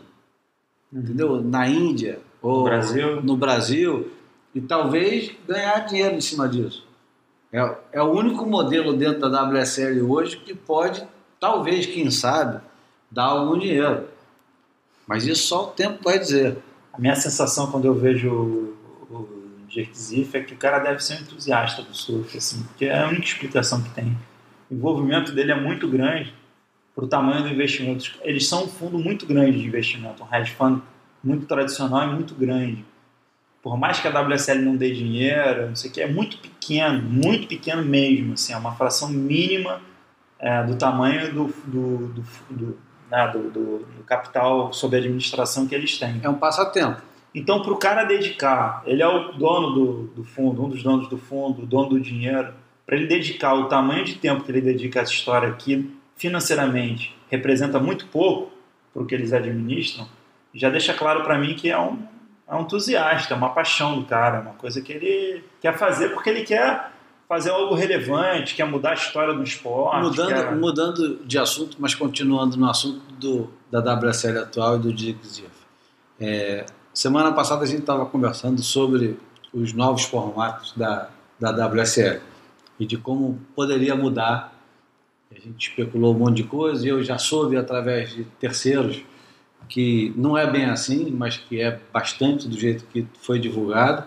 entendeu? Na Índia ou Brasil. no Brasil e talvez ganhar dinheiro em cima disso. É, é o único modelo dentro da WSL hoje que pode, talvez, quem sabe, dar algum dinheiro. Mas isso só o tempo vai dizer. A minha sensação quando eu vejo o, o é que o cara deve ser um entusiasta do surf, assim, porque é a única explicação que tem. O envolvimento dele é muito grande para o tamanho do investimento. Eles são um fundo muito grande de investimento, um hedge fund muito tradicional e muito grande. Por mais que a WSL não dê dinheiro, não sei o que, é muito pequeno, muito pequeno mesmo, assim, é uma fração mínima é, do tamanho do, do, do, do, né, do, do, do capital sob administração que eles têm. É um passatempo. Então, para o cara dedicar, ele é o dono do, do fundo, um dos donos do fundo, o dono do dinheiro, para ele dedicar o tamanho de tempo que ele dedica a essa história aqui, financeiramente, representa muito pouco para o que eles administram, já deixa claro para mim que é um, é um entusiasta, é uma paixão do cara, uma coisa que ele quer fazer porque ele quer fazer algo relevante, quer mudar a história do esporte. Mudando, quer... mudando de assunto, mas continuando no assunto do, da WSL atual e do Dick é, Semana passada a gente estava conversando sobre os novos formatos da, da WSL e de como poderia mudar. A gente especulou um monte de coisa e eu já soube através de terceiros que não é bem assim, mas que é bastante do jeito que foi divulgado.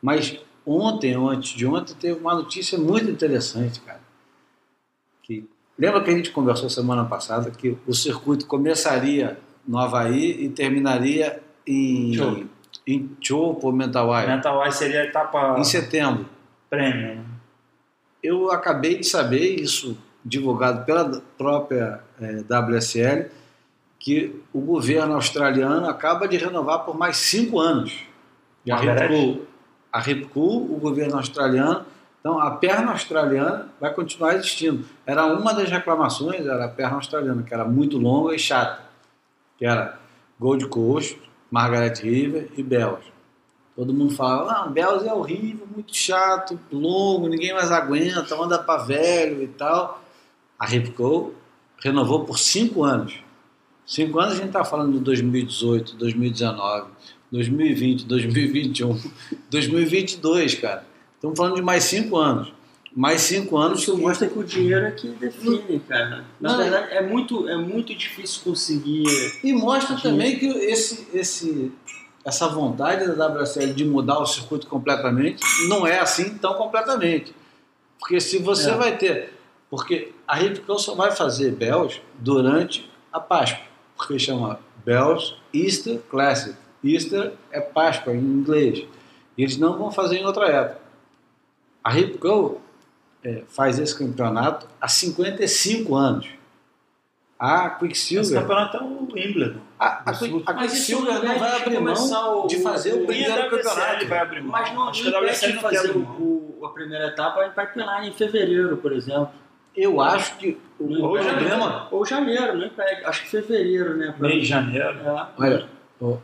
Mas ontem, ou antes de ontem, teve uma notícia muito interessante, cara. Que, lembra que a gente conversou semana passada que o circuito começaria no Havaí e terminaria em Chopo. em Chopo, Mental Eye seria a etapa em setembro. prêmio. né? Eu acabei de saber isso divulgado pela própria eh, WSL que o governo australiano acaba de renovar por mais cinco anos. E a? Ripcool, a Ripcool, o governo australiano, então a perna australiana vai continuar existindo. Era uma das reclamações, era a perna australiana, que era muito longa e chata, que era Gold Coast, Margaret River e Bells. Todo mundo falava, ah, Bells é horrível, muito chato, longo, ninguém mais aguenta, anda para velho e tal. A Ripco renovou por cinco anos. Cinco anos a gente está falando de 2018, 2019, 2020, 2021, 2022, cara. Estamos falando de mais cinco anos. Mais cinco anos Isso que- mostra que o dinheiro é que define, cara. Na Não, verdade, é muito, é muito difícil conseguir. E mostra De- também que esse, esse, essa vontade da WSL de mudar o circuito completamente não é assim tão completamente. Porque se você É. vai ter. Porque a Ripcon só vai fazer Bells durante a Páscoa. Porque chama Bells Easter Classic. Easter é Páscoa em inglês. E eles não vão fazer em outra época. A Ripco é, faz esse campeonato há 55 anos. A Esse Quicksilver campeonato é o Wimbledon. a, a, a Quicksilver não vai abrir mão de fazer o- o primeiro campeonato. vai abrir mão. Mas não, Acho não que a impede de fazer o, o- a primeira etapa em pipeline em fevereiro, por exemplo. Eu acho que o, o impede. problema. Ou janeiro, impede. Acho que fevereiro, né? Mês de janeiro. É. Olha, o-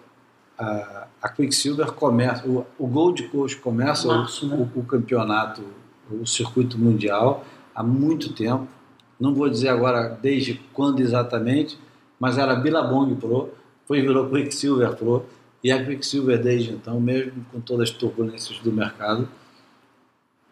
a, a Quicksilver começa, o, o Gold Coast começa o- Março, né? o, o campeonato, o circuito mundial há muito tempo. Não vou dizer agora desde quando exatamente, mas era Billabong Pro, depois virou Quicksilver Pro, e a Quicksilver desde então, mesmo com todas as turbulências do mercado,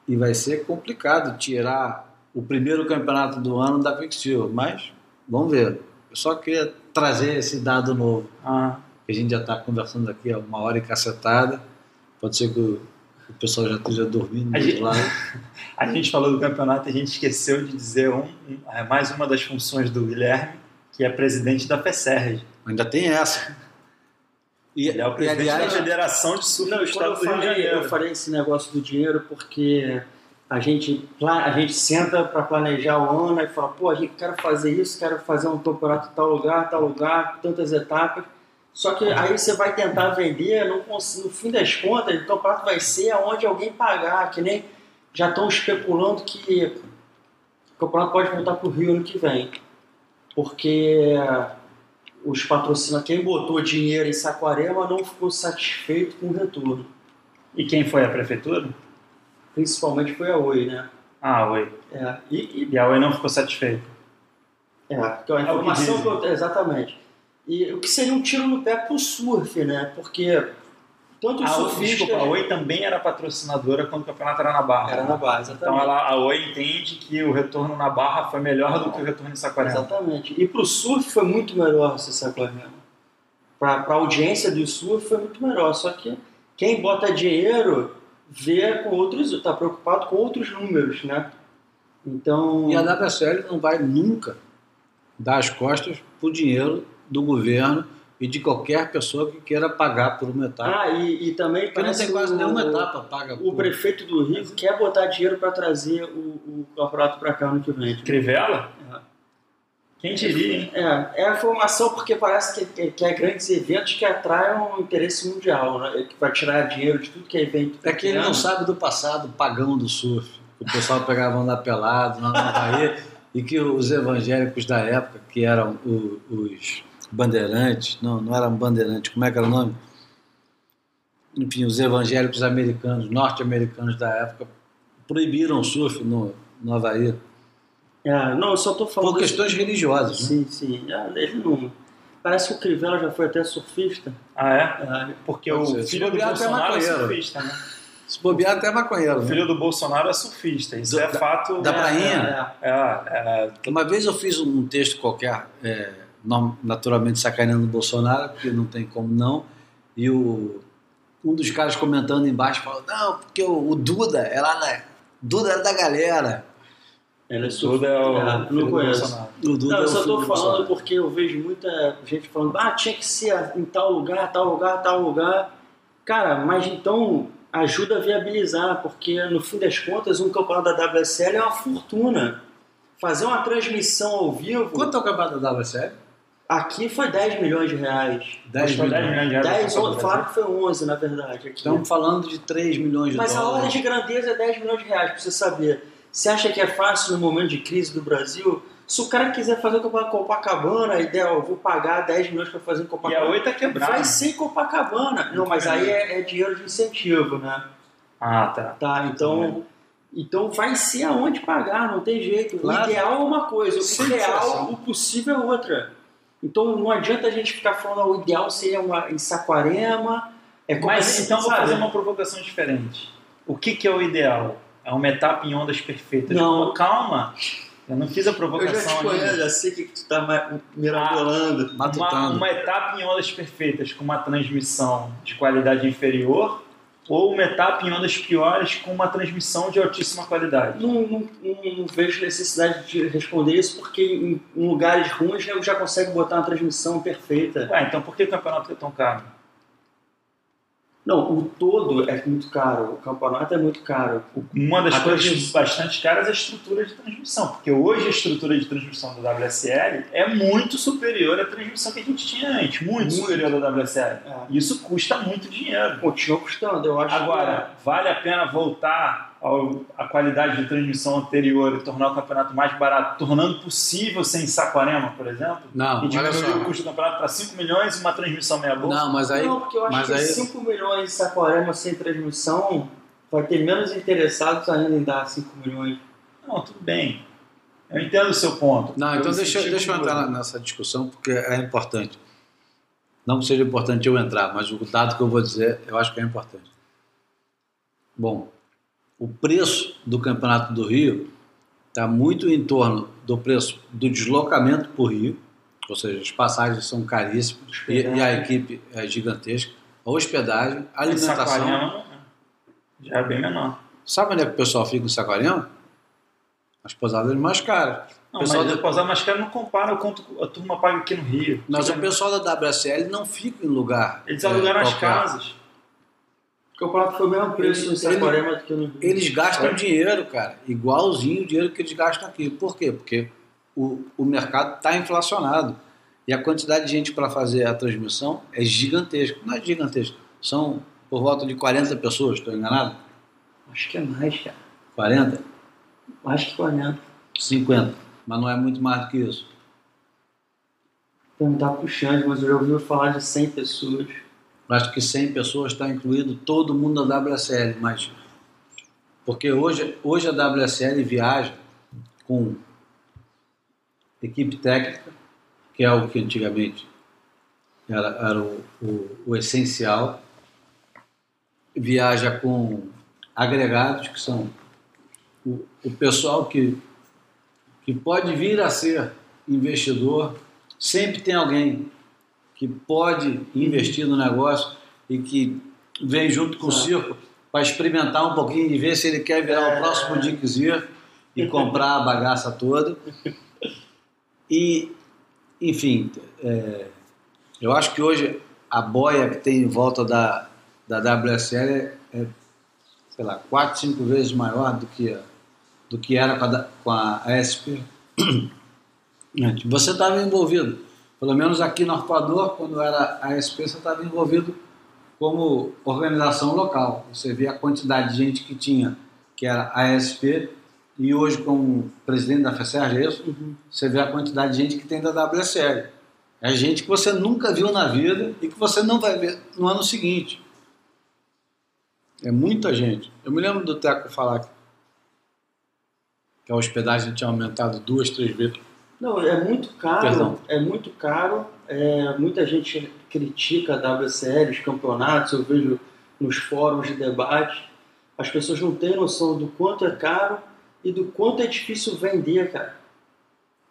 e vai ser complicado tirar o primeiro campeonato do ano da Quicksilver, mas vamos ver. Eu só queria trazer esse dado novo, Ah, que a gente já está conversando aqui há uma hora e cacetada, pode ser que o, o pessoal já esteja dormindo do A gente- lado. [LAUGHS] a gente falou do campeonato e a gente esqueceu de dizer um, um- é mais uma das funções do Guilherme, que é presidente da FESERG. Ainda tem essa. E, Ele é o e, presidente aliás, da Federação de Surf Não, do e Estado eu do Rio de falei, eu Janeiro. falei esse negócio do dinheiro porque a gente, a gente senta para planejar o ano e fala, pô, a gente quer fazer isso, quero fazer um campeonato em tal lugar, tal lugar, tantas etapas. Só que aí você vai tentar vender, não cons- no fim das contas, o campeonato vai ser aonde alguém pagar, que nem já estão especulando que o campeonato pode voltar para o Rio ano que vem. Porque os patrocinadores, quem botou dinheiro em Saquarema não ficou satisfeito com o retorno. E quem foi a prefeitura? Principalmente foi a Oi, né? Ah, a Oi. É, e, e- E a Oi não ficou satisfeita. é, é a É o que informação dizem. que eu, exatamente. E o que seria um tiro no pé pro surf, né? Porque tanto o A Oi, surfista desculpa, a Oi também era patrocinadora quando o campeonato era na Barra. era na base, Então exatamente. ela, a Oi entende que o retorno na Barra foi melhor do que o retorno em Saquarema. Exatamente. E pro surf foi muito melhor esse Saquarema. Pra, pra audiência do surf foi muito melhor. Só que quem bota dinheiro vê com outros, tá preocupado com outros números, né? Então. e a WSL não vai nunca dar as costas para o dinheiro do governo e de qualquer pessoa que queira pagar por uma etapa. Ah, e, e também Porque não parece tem quase o- nenhuma etapa paga. O por- prefeito do Rio quer botar dinheiro para trazer o, o campeonato para cá no que vem. Crivella? Quem diria, hein? É, é a formação porque parece que, que, que é grandes eventos que atraiam o interesse mundial, né? Que vai tirar dinheiro de tudo que é evento. É que ele não sabe do passado pagão do surf. que O pessoal pegava andar pelado lá na Bahia e que os evangélicos da época, que eram o- os bandeirantes, não, não eram bandeirantes, como é que era o nome? Enfim, os evangélicos americanos, norte-americanos da época, proibiram o surf no, no Havaí É, não, eu só tô falando. por questões religiosas. Né? Sim, sim. É, ele não. Parece que o Crivella já foi até surfista. Ah, é? É, Porque o. Se filho do Bolsonaro é surfista, né? Se bobear até maconheiro. O Né? filho do Bolsonaro é surfista. Isso é fato. da é, prainha? é, É, é, Uma vez eu fiz um texto qualquer, é, naturalmente sacaneando o Bolsonaro, porque não tem como não, e o, um dos caras comentando embaixo falou, não, porque o, o Duda é lá na. Duda é da galera. Ele é surfista. é o É, filho não do conheço. O Duda Não, é eu o só do falando porque eu vejo muita gente falando, ah, tinha que ser em tal lugar, tal lugar, tal lugar. Cara, mas então ajuda a viabilizar, porque no fim das contas um campeonato da WSL é uma fortuna. Fazer uma transmissão ao vivo, Quanto é o campeonato da WSL? aqui foi 10 milhões de reais. 10 Custou 10 milhões. milhões de reais. 10, pra Copa do falaram que foi 11, na verdade. Aqui. Estamos falando de 3 milhões de Mas a ordem dólares. de grandeza é 10 milhões de reais, pra você saber. Você acha que é fácil no momento de crise do Brasil? Se o cara quiser fazer o campeonato Copacabana, a ideia, eu vou pagar 10 milhões para fazer em E a Copacabana. 8 é quebrada. Vai ser Copacabana. Não, mas aí é, é dinheiro de incentivo, né? Ah, tá. Tá, então, então vai ser aonde pagar, não tem jeito. Claro. O ideal é uma coisa, o real, o possível é outra. Então não adianta a gente ficar falando, ah, o ideal seria uma, em Saquarema. É como Mas assim, então vou fazer uma provocação diferente. O que, que é o ideal? É uma etapa em ondas perfeitas. Não. Pô, calma. Eu não fiz a Eu já provocação te conheço, já sei o que tu tá mirabolando. Uma, Matutando. uma etapa em ondas perfeitas com uma transmissão de qualidade inferior ou uma etapa em ondas piores com uma transmissão de altíssima qualidade? Não, não, não- não vejo necessidade de responder isso, porque em, em lugares ruins eu já consegue botar uma transmissão perfeita. Ué, então por que o campeonato é tão caro? Não, o todo é muito caro, o campeonato é muito caro. Uma das A coisas transmissão- bastante caras é a estrutura de transmissão, porque hoje a estrutura de transmissão da WSL é muito superior à transmissão que a gente tinha antes, muito, Muito. superior da WSL. É. Isso custa muito dinheiro. Continua custando, eu acho Agora, vale a pena voltar ao- à qualidade de transmissão anterior e tornar o campeonato mais barato, tornando possível ser em Saquarema, por exemplo? Não, e diminuir o custo do campeonato para 5 milhões e uma transmissão meia boca? Não, mas aí. Não, porque eu acho que aí 5 milhões de Saquarema sem transmissão vai ter menos interessados ainda em dar 5 milhões. Não, tudo bem. Eu entendo o seu ponto. Não, então Eu deixa, deixa eu entrar nessa discussão porque é importante. Não que seja importante eu entrar, mas o dado que eu vou dizer eu acho que é importante. Bom, o preço do Campeonato do Rio está muito em torno do preço do deslocamento para o Rio, ou seja, as passagens são caríssimas e, e a equipe é gigantesca, a hospedagem, a alimentação. Saquarema já é bem menor. Sabe onde é que o pessoal fica em Saquarema? As pousadas mais caras. Não, Pessoal mas o Posar mais caro não compara quanto a turma paga aqui no Rio. Mas o pessoal da WSL não fica em lugar. Eles é, alugaram as qualquer. Casas. O campeonato foi o mesmo preço em Ele- Saquarema do que no Rio. Eles gastam É. dinheiro, cara, igualzinho o dinheiro que eles gastam aqui. Por quê? Porque o, o mercado está inflacionado. E a quantidade de gente para fazer a transmissão é gigantesca. Não é gigantesca. São por volta de 40 pessoas, estou enganado? Acho que é mais, cara. 40? Mais que 40. 50. Mas não é muito mais do que isso. Perguntar pro Xande, mas eu já ouvi falar de 100 pessoas. Acho que 100 pessoas está incluído todo mundo da WSL, mas porque hoje, hoje a WSL viaja com equipe técnica, que é algo que antigamente era, era o, o, o essencial, viaja com agregados, que são o, o pessoal que, que pode vir a ser investidor, sempre tem alguém que pode investir no negócio e que vem junto com o circo para experimentar um pouquinho e ver se ele quer virar o próximo Dick Zir e comprar a bagaça toda. [LAUGHS] E, enfim, é, Eu acho que hoje a boia que tem em volta da, da WSL é, é, sei lá, quatro, cinco vezes maior do que, do que era com a, com a ASP. [CLEARS THROAT] Você estava envolvido, pelo menos aqui no Arpoador, quando era a ASP, você estava envolvido como organização local. Você vê a quantidade de gente que tinha, que era a ASP, e hoje como presidente da FESERG, é isso? Você vê a quantidade de gente que tem da WSL. É gente que você nunca viu na vida e que você não vai ver no ano seguinte. É muita gente. Eu me lembro do Teco falar que a hospedagem tinha aumentado duas, três vezes. Não, é muito caro. Perdão. É muito caro. É, muita gente critica a WSL, os campeonatos, eu vejo nos fóruns de debate. As pessoas não têm noção do quanto é caro e do quanto é difícil vender, cara.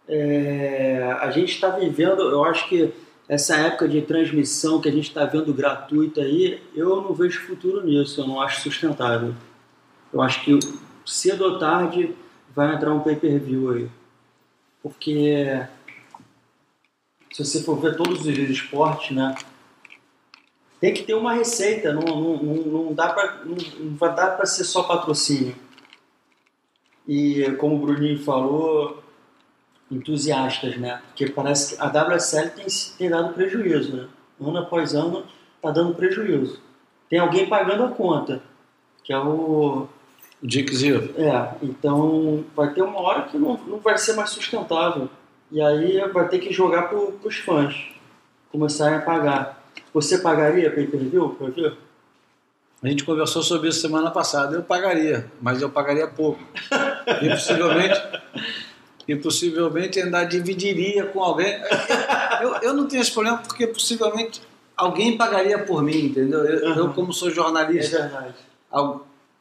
É, a gente está vivendo, eu acho que essa época de transmissão que a gente está vendo gratuita aí, eu não vejo futuro nisso, eu não acho sustentável. Eu acho que cedo ou tarde vai entrar um pay-per-view aí. Porque se você for ver todos os esportes, né? Tem que ter uma receita, não, não, não, não dá pra, não, não vai dar para ser só patrocínio. E como o Bruninho falou, entusiastas, né? Porque parece que a WSL tem, tem dado prejuízo, né? Ano após ano está dando prejuízo. Tem alguém pagando a conta, que é o O Dick Zero. é, então vai ter uma hora que não, não vai ser mais sustentável. E aí vai ter que jogar para os fãs começarem a pagar. Você pagaria pay per view pra ver? A gente conversou sobre isso semana passada. Eu pagaria, mas eu pagaria pouco. [LAUGHS] E possivelmente, e possivelmente ainda dividiria com alguém. Eu, eu não tenho esse problema porque possivelmente alguém pagaria por mim, entendeu? Eu, eu Uhum. como sou É jornalista, verdade.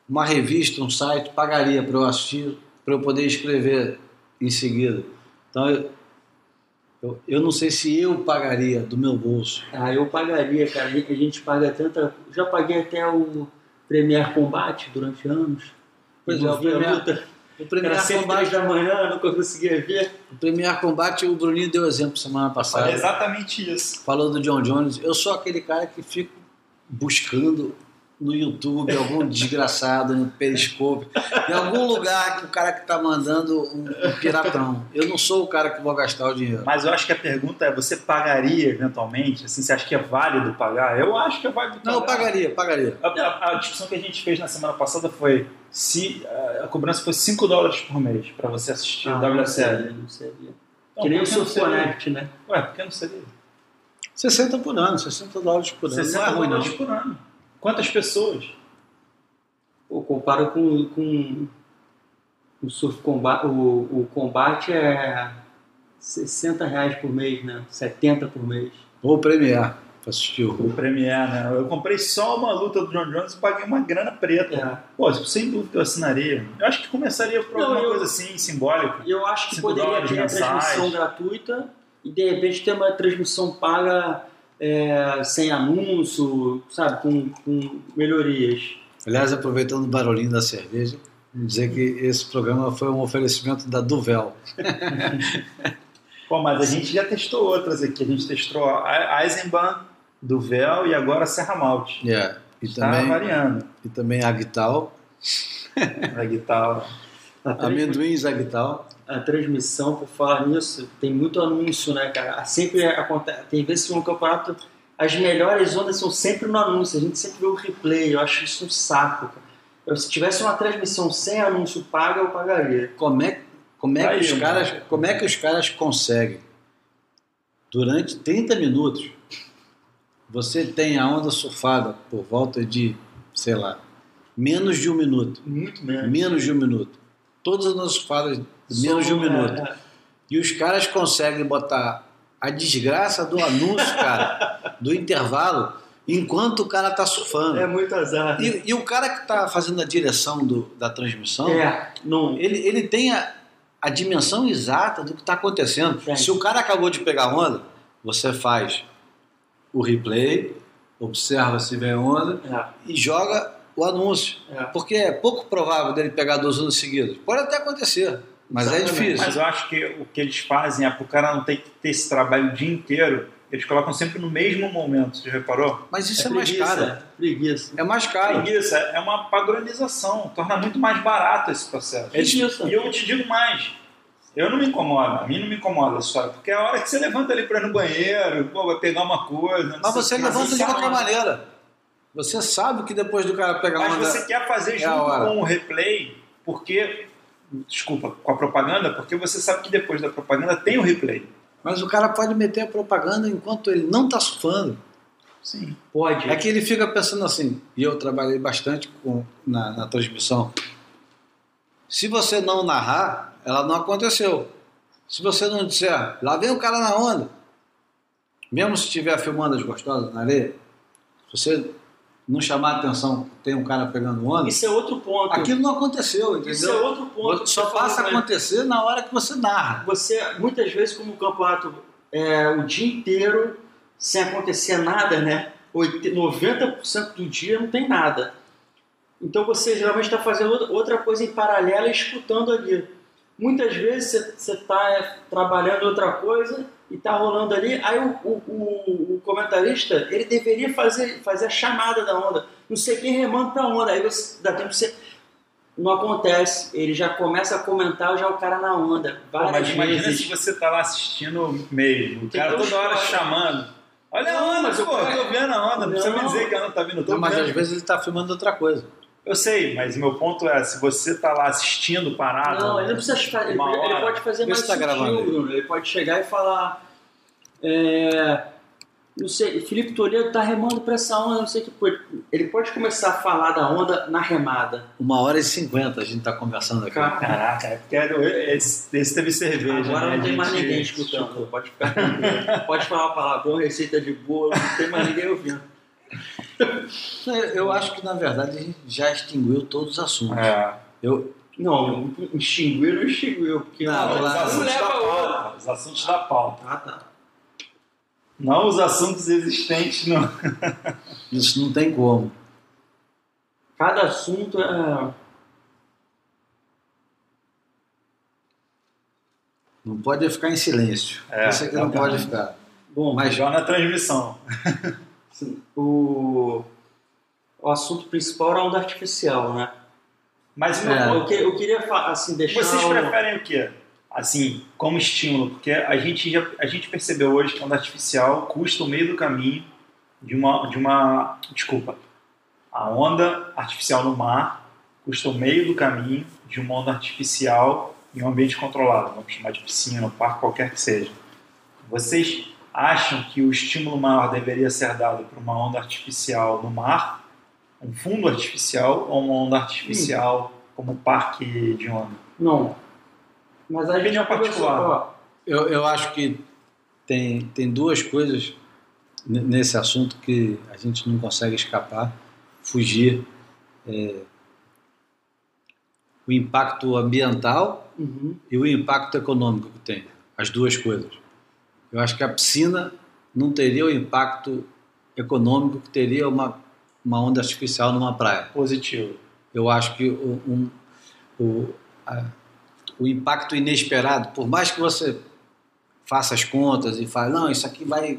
Uma revista, um site pagaria para eu assistir, para eu poder escrever em seguida. Então eu, eu, eu não sei se eu pagaria do meu bolso. Ah, eu pagaria, cara. A gente paga tanta. Já paguei até o Premier Combate durante anos. Pois é, o Premier- luta. O Era Premier sempre Combate, três da manhã, nunca conseguia ver. o Premier Combate, o Bruninho deu exemplo semana passada. É exatamente isso. falou do John Jones, eu sou aquele cara que fico buscando no YouTube algum desgraçado, no Periscope, em algum lugar que o cara que tá mandando um, um piratão. Eu não sou o cara que vou gastar o dinheiro. Mas eu acho que a pergunta é: você pagaria eventualmente? Assim, você acha que é válido pagar? Eu acho que é válido pagar. Não, eu pagaria, pagaria. A, a- a discussão que a gente fez na semana passada foi se a, a cobrança fosse 5 dólares por mês para você assistir Ah, o não WSL. seria, não seria. Então, que nem o seria? Connect, né? Ué, por que não seria? 60 por ano, 60 dólares por ano. 60 não é ruim, não. dólares por ano. Quantas pessoas? Pô, comparo com, com o surf combate, o, o combate é 60 reais por mês, né? 70 por mês. Vou premiar pra assistir o O Premier, né? Eu comprei só uma luta do John Jones e paguei uma grana preta. É. Pô, sem dúvida eu assinaria. Eu acho que começaria por Não, alguma eu- coisa assim, simbólica. Eu acho que poderia ter a mensais. transmissão gratuita e de repente ter uma transmissão paga é, sem anúncio, sabe? Com, com melhorias. Aliás, aproveitando o barulhinho da cerveja, vou dizer que esse programa foi um oferecimento da Duvel. Pô, mas a gente já testou outras aqui. A gente testou a Eisenbahn, Duvel e agora a Serra Malte. É. E Está também, variando. e também a Guital, A transmi- [LAUGHS] amendoins a Guital. A transmissão, por falar nisso, tem muito anúncio, né, cara? Sempre acontece. Tem vezes que no campeonato as melhores ondas são sempre no anúncio. A gente sempre vê o replay. Eu acho isso um saco, cara. Eu, se tivesse uma transmissão sem anúncio paga, eu pagaria. Como é, como é, que, os caras, como é que os caras conseguem, durante 30 minutos, você tem a onda surfada por volta de, sei lá, menos de um minuto. Muito menos. Menos de um minuto. Todas as ondas surfadas, menos de um Só, minuto. é, E os caras conseguem botar a desgraça do anúncio, cara, do intervalo, enquanto o cara tá surfando. É, é muito azar. E, e o cara que tá fazendo a direção do- da transmissão, É, não. ele, ele tem a, a dimensão exata do que está acontecendo. Tem. Se o cara acabou de pegar onda, você faz o replay, observa se vem onda É, e joga o anúncio. é. Porque é pouco provável dele pegar duas ondas seguidas. Pode até acontecer, mas é difícil. Mas eu acho que o que eles fazem é para o cara não ter que ter esse trabalho o dia inteiro. eles colocam sempre no mesmo momento, você reparou? Mas isso é, mais caro. Preguiça. É mais caro. Preguiça, é uma padronização, torna muito mais barato esse processo. Preguiça. E eu te digo mais, eu não me incomodo, a mim não me incomoda história, porque é a hora que você levanta ali pra ir no banheiro, pô, vai pegar uma coisa. Mas você levanta de qualquer maneira. Você sabe que depois do cara pegar Mas uma. você quer fazer é junto com o replay, porque. Desculpa, com a propaganda, porque você sabe que depois da propaganda tem o replay. Mas o cara pode meter a propaganda enquanto ele não está surfando. Sim. Pode. É que ele fica pensando assim, e eu trabalhei bastante com, na, na transmissão. Se você não narrar, ela não aconteceu. Se você não disser, lá vem o cara na onda, mesmo se estiver filmando as gostosas na areia, se você não chamar a atenção tem um cara pegando onda, Isso é outro ponto. aquilo não aconteceu, Isso é entendeu? outro ponto. Só passa a acontecer na hora que você narra. Você, muitas vezes, como o campeonato é o dia inteiro sem acontecer nada, né? 80 90% do dia não tem nada. Então você geralmente está fazendo outra- coisa em paralelo escutando ali. Muitas vezes você está trabalhando outra coisa e está rolando ali, aí o, o- o- o comentarista ele deveria fazer, fazer a chamada da onda. Não sei quem remando para a onda. Aí você dá tempo de você. Não acontece. Ele já começa a comentar já o cara na onda. Pô, Várias mas imagina vezes. se você tá lá assistindo mesmo, o cara toda hora chamando. Olha a onda, mas pô, eu tô vendo a onda, não precisa me dizer que a onda tá vindo, Não, mas vendo. às vezes ele está filmando outra coisa. Eu sei, mas meu ponto é, se você tá lá assistindo parado... Não, ele não precisa ficar. Ele, ele pode fazer mais tá sutil. Bruno. Ele pode chegar e falar. é, não sei, Felipe Toledo tá remando pra essa onda, não sei o que. Ele pode começar a falar da onda na remada. Uma hora e cinquenta a gente está conversando aqui. Cara, Caraca, é porque esse, esse teve cerveja, Agora né? não tem mais ninguém escutando. Pode ficar. Pode falar palavrão, receita de bolo, não tem mais ninguém ouvindo. Eu acho que, na verdade, a gente já extinguiu todos os assuntos. É. Eu, Não, extinguiu não extinguiu, porque Não, os lá- assuntos da pauta. Os assuntos da pauta. Ah, tá. Não os assuntos existentes no. [LAUGHS] isso não tem como. Cada assunto é. Não pode ficar em silêncio. É, Isso aqui não pode ficar. Bom, Mas Igual na transmissão. [LAUGHS] o, o assunto principal era a onda artificial, né? Mas É. Eu, que- eu queria assim, deixar. vocês o- preferem o quê? Assim, como estímulo, porque a gente já a gente percebeu hoje que a onda artificial custa o meio do caminho de uma de uma desculpa. A onda artificial no mar custa o meio do caminho de uma onda artificial em um ambiente controlado, vamos chamar de piscina, parque, qualquer que seja. Vocês acham que o estímulo maior deveria ser dado para uma onda artificial no mar, um fundo artificial ou uma onda artificial como parque de onda? Não. Mas a gente Opinião particular. ó, eu, eu acho que tem, tem duas coisas nesse assunto que a gente não consegue escapar, fugir. É, o impacto ambiental uhum. e o impacto econômico que tem. As duas coisas. Eu acho que a piscina não teria o impacto econômico que teria uma, uma onda artificial numa praia. Positivo. Eu acho que o, um- o, a- o impacto inesperado, por mais que você faça as contas e fale, não, isso aqui vai,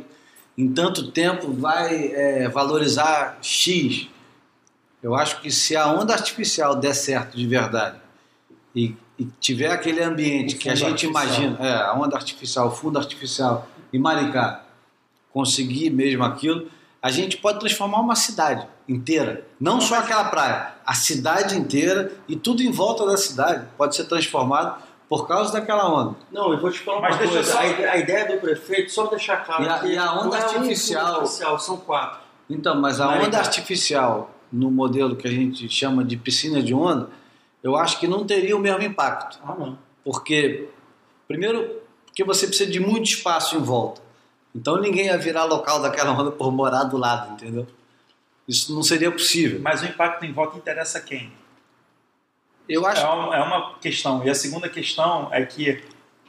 em tanto tempo, vai é, valorizar X. Eu acho que se a onda artificial der certo de verdade e, e tiver aquele ambiente que a gente artificial. imagina, é, a onda artificial, o fundo artificial e Maricá conseguir mesmo aquilo, a gente pode transformar uma cidade inteira. Não só aquela praia, a cidade inteira e tudo em volta da cidade pode ser transformado por causa daquela onda. Não, eu vou te falar Mas uma deixa coisa. só- A, ide- a ideia do prefeito, só deixar claro E a- que e a onda não é um artificial- fundo artificial, são quatro. Então, mas a Maricá. onda artificial no modelo que a gente chama de piscina de onda, eu acho que não teria o mesmo impacto. Ah, não. Porque, primeiro, porque você precisa de muito espaço em volta. Então ninguém ia virar local daquela onda por morar do lado, entendeu? Isso não seria possível. Mas o impacto em volta interessa a quem? Eu acho É uma, é uma questão. E a segunda questão é que.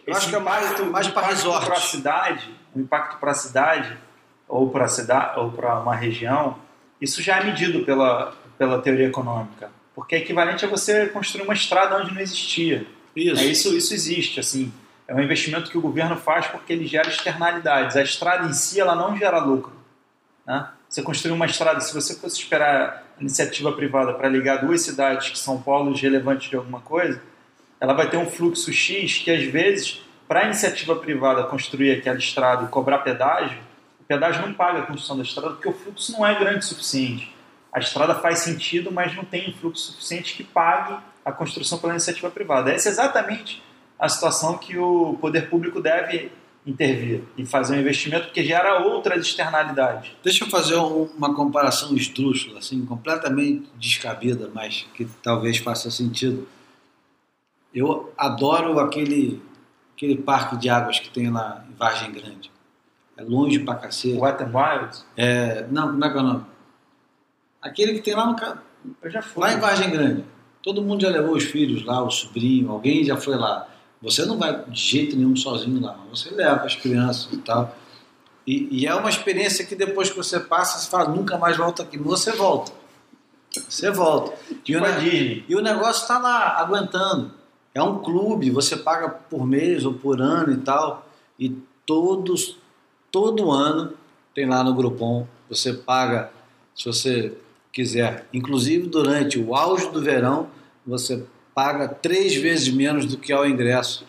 Eu acho que é mais- mais impacto resort. pra cidade, o impacto para a cidade, ou para cidade, ou para uma região, isso já é medido pela, pela teoria econômica. Porque é equivalente a você construir uma estrada onde não existia. isso. É, isso, isso existe, assim. é um investimento que o governo faz porque ele gera externalidades. A estrada em si ela não gera lucro. Né? Você construir uma estrada, se você fosse esperar a iniciativa privada para ligar duas cidades que são polos relevantes de alguma coisa, ela vai ter um fluxo X que às vezes, para a iniciativa privada construir aquela estrada e cobrar pedágio, o pedágio não paga a construção da estrada porque o fluxo não é grande o suficiente. A estrada faz sentido, mas não tem fluxo suficiente que pague a construção pela iniciativa privada. Essa é exatamente a situação que o poder público deve intervir e fazer um investimento porque gera outras externalidades. Deixa eu fazer um- uma comparação esdrúxula, assim, completamente descabida, mas que talvez faça sentido. Eu adoro aquele, aquele parque de águas que tem lá em Vargem Grande. É longe pra cacete. Wet n Wild, É, não, como é que é o nome? Aquele que tem lá no já fui. lá em Vargem Grande. Todo mundo já levou os filhos lá, o sobrinho, alguém já foi lá. Você não vai de jeito nenhum sozinho lá, você leva as crianças e tal. E, e é uma experiência que depois que você passa, você fala, nunca mais volta aqui. Você volta. Você volta. E o, ne- e o negócio está lá, aguentando. É um clube, você paga por mês ou por ano e tal. E todos, todo ano tem lá no Groupon. Você paga, se você quiser, inclusive durante o auge do verão, você paga três vezes menos do que é o ingresso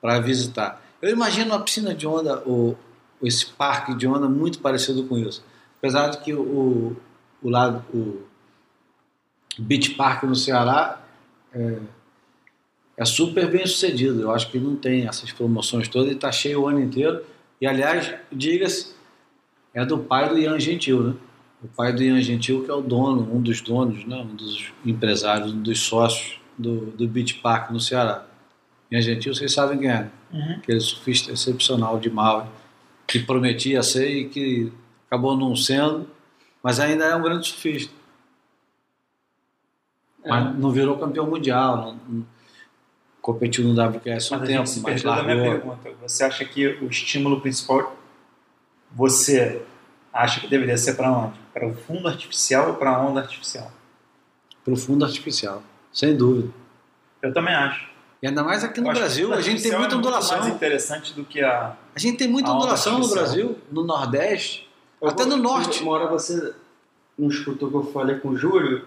para visitar. Eu imagino uma piscina de onda, ou esse parque de onda, muito parecido com isso. Apesar de que o, o lado, o Beach Park no Ceará é, é super bem sucedido. Eu acho que não tem essas promoções todas e está cheio o ano inteiro. E aliás, diga-se, é do pai do Ian Gentil, né? O pai do Ian Gentil, que é o dono, um dos donos, né? um dos empresários, um dos sócios do, do Beach Park no Ceará. Ian Gentil, vocês sabem quem é? Uhum. Aquele surfista excepcional de Maui, que prometia ser e que acabou não sendo, mas ainda é um grande surfista. É. Mas não virou campeão mundial, não, não- competiu no WQS um tempo, mas da minha largou. pergunta. Você acha que o estímulo principal, você acha que deveria ser para onde? Para o fundo artificial ou para a onda artificial? Pro fundo artificial, sem dúvida. Eu também acho. E ainda mais aqui no o Brasil, a gente tem artificial muita é ondulação. mais interessante do que a... A gente tem muita ondulação no. Brasil, no Nordeste, Eu até vou- no Norte. Uma hora você não escutou o que eu falei com o Júlio,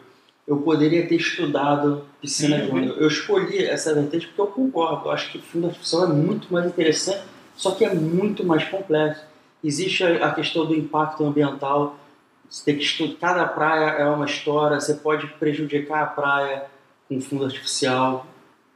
eu poderia ter estudado piscina Sim, de eu onda. Eu escolhi essa vertente porque eu concordo. Eu acho que fundo artificial é muito mais interessante, só que é muito mais complexo. Existe a a questão do impacto ambiental. Você tem que estudar. Cada praia é uma história. Você pode prejudicar a praia com fundo artificial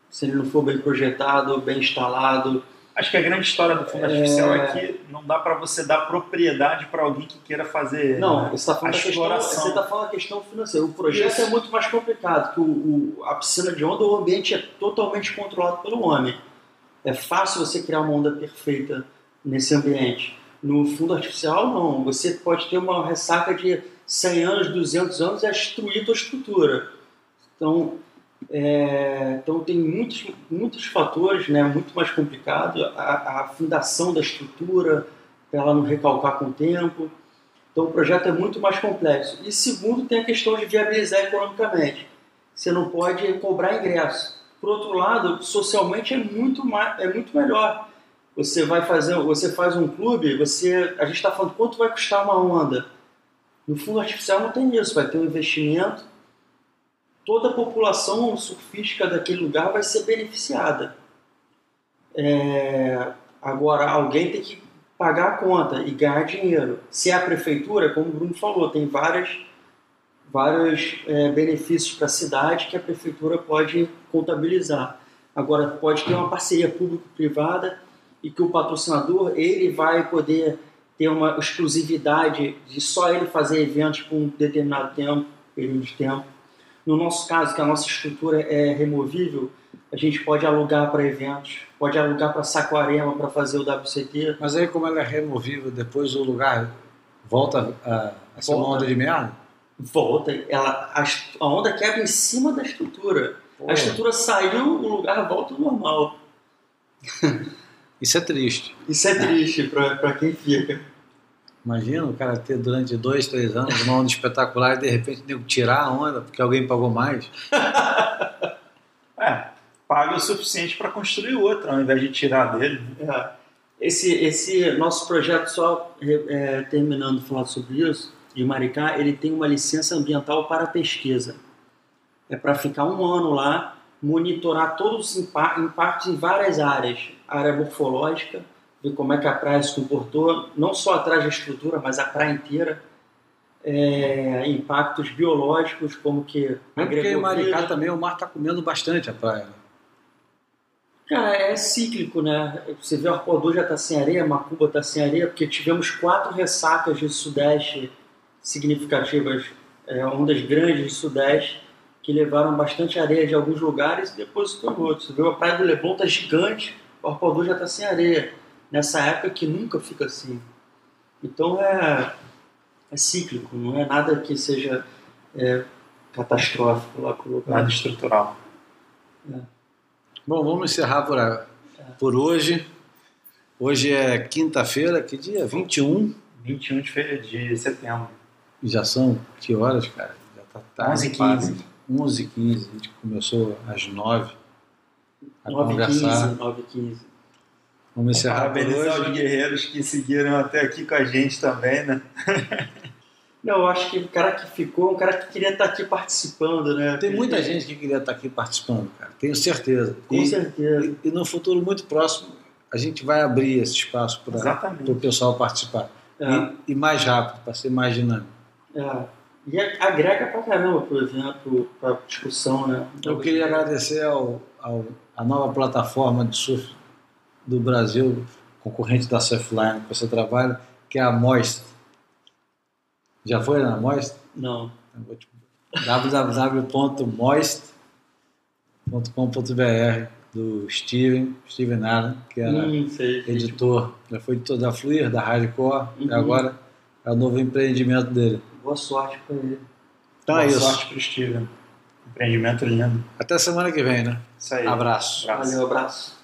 se ele não for bem projetado, bem instalado. Acho que a grande história do fundo artificial é que não dá para você dar propriedade para alguém que queira fazer Não, né, você está falando, a da questão, exploração. você tá falando da questão financeira. O projeto Isso. é muito mais complicado, que o, o- a piscina de onda, o ambiente é totalmente controlado pelo homem. É fácil você criar uma onda perfeita nesse ambiente. No fundo artificial, não. Você pode ter uma ressaca de 100 anos, 200 anos e destruir a tua estrutura. Então, é, então tem muitos, muitos fatores, né, muito mais complicado. A, a fundação da estrutura, para ela não recalcar com o tempo. Então o projeto é muito mais complexo. E segundo, tem a questão de viabilizar economicamente. Você não pode cobrar ingresso. Por outro lado, socialmente é muito, mais, é muito melhor. Você vai fazer, você faz um clube, você, a gente está falando quanto vai custar uma onda. No fundo artificial não tem isso, vai ter um investimento. Toda a população surfística daquele lugar vai ser beneficiada. É, agora, alguém tem que pagar a conta e ganhar dinheiro. Se é a prefeitura, como o Bruno falou, tem várias, vários é, benefícios para a cidade que a prefeitura pode contabilizar. Agora, pode ter uma parceria público-privada e que o patrocinador ele vai poder ter uma exclusividade de só ele fazer eventos por um determinado tempo, período de tempo. No nosso caso, que a nossa estrutura é removível, a gente pode alugar para eventos, pode alugar para Saquarema para fazer o WCT. Mas aí, como ela é removível, depois o lugar volta a, a ser uma Volta. onda de merda? Volta, ela, a, a onda quebra em cima da estrutura. Pô, A estrutura saiu, o lugar volta ao normal. [LAUGHS] Isso é triste. Isso é triste para quem fica. Imagina o cara ter durante dois, três anos uma onda espetacular e de repente nego tirar a onda porque alguém pagou mais. [LAUGHS] É, paga o suficiente para construir outro, ao invés de tirar dele. É. Esse, esse nosso projeto, só é, terminando falando sobre isso, de Maricá, ele tem uma licença ambiental para pesquisa. É para ficar um ano lá, monitorar todos os impa- impactos em várias áreas. Área morfológica, ver como é que a praia se comportou, não só atrás da estrutura, mas a praia inteira. É, impactos biológicos, como que Mesmo porque em Maricá vida. também o mar está comendo bastante a praia. né? Cara, é cíclico, né? Você vê o Arpoador já está sem areia, Macuba está sem areia, porque tivemos quatro ressacas de Sudeste significativas, é, ondas grandes do Sudeste, que levaram bastante areia de alguns lugares e depositou em outros. Você vê a Praia do Leblon está gigante, o Arpoador já está sem areia. Nessa época que nunca fica assim. Então é, é cíclico, não é nada que seja é, catastrófico lá com o lugar. Nada estrutural. Bom, vamos encerrar por, a- por hoje. Hoje é quinta-feira, que dia? 21. 21 de, de setembro. E já são que horas, cara? Já tá tarde. 11 e 15. 11 e 15. A gente começou às 9 a 9 e 15, conversar. 9 e 15. Vamos encerrar por Parabenizar hoje. os guerreiros que seguiram até aqui com a gente também, né? [LAUGHS] Não, eu acho que o cara que ficou, um cara que queria estar aqui participando, né? Tem muita gente que queria estar aqui participando, cara. Tenho certeza. Com e, certeza. e- e no futuro muito próximo a gente vai abrir esse espaço para o pessoal participar. É, E, e mais rápido, para ser mais dinâmico. é. E a- agrega pra caramba pro evento, pra discussão, né? Eu queria agradecer ao, ao, a nova plataforma de surf do Brasil, concorrente da Surfline, que você trabalha, que é a Moist. Já foi na Moist? Não. Te- www.moist.com.br do Steven, Steven Allen, que era Hum, sei. editor, já foi editor da Fluir, da Hardcore, e Uhum. agora é o novo empreendimento dele. Boa sorte pra ele. Então é Boa isso. sorte pro Steven. Empreendimento lindo. Até semana que vem, né? Isso aí. Abraço. Abraço. Valeu, abraço.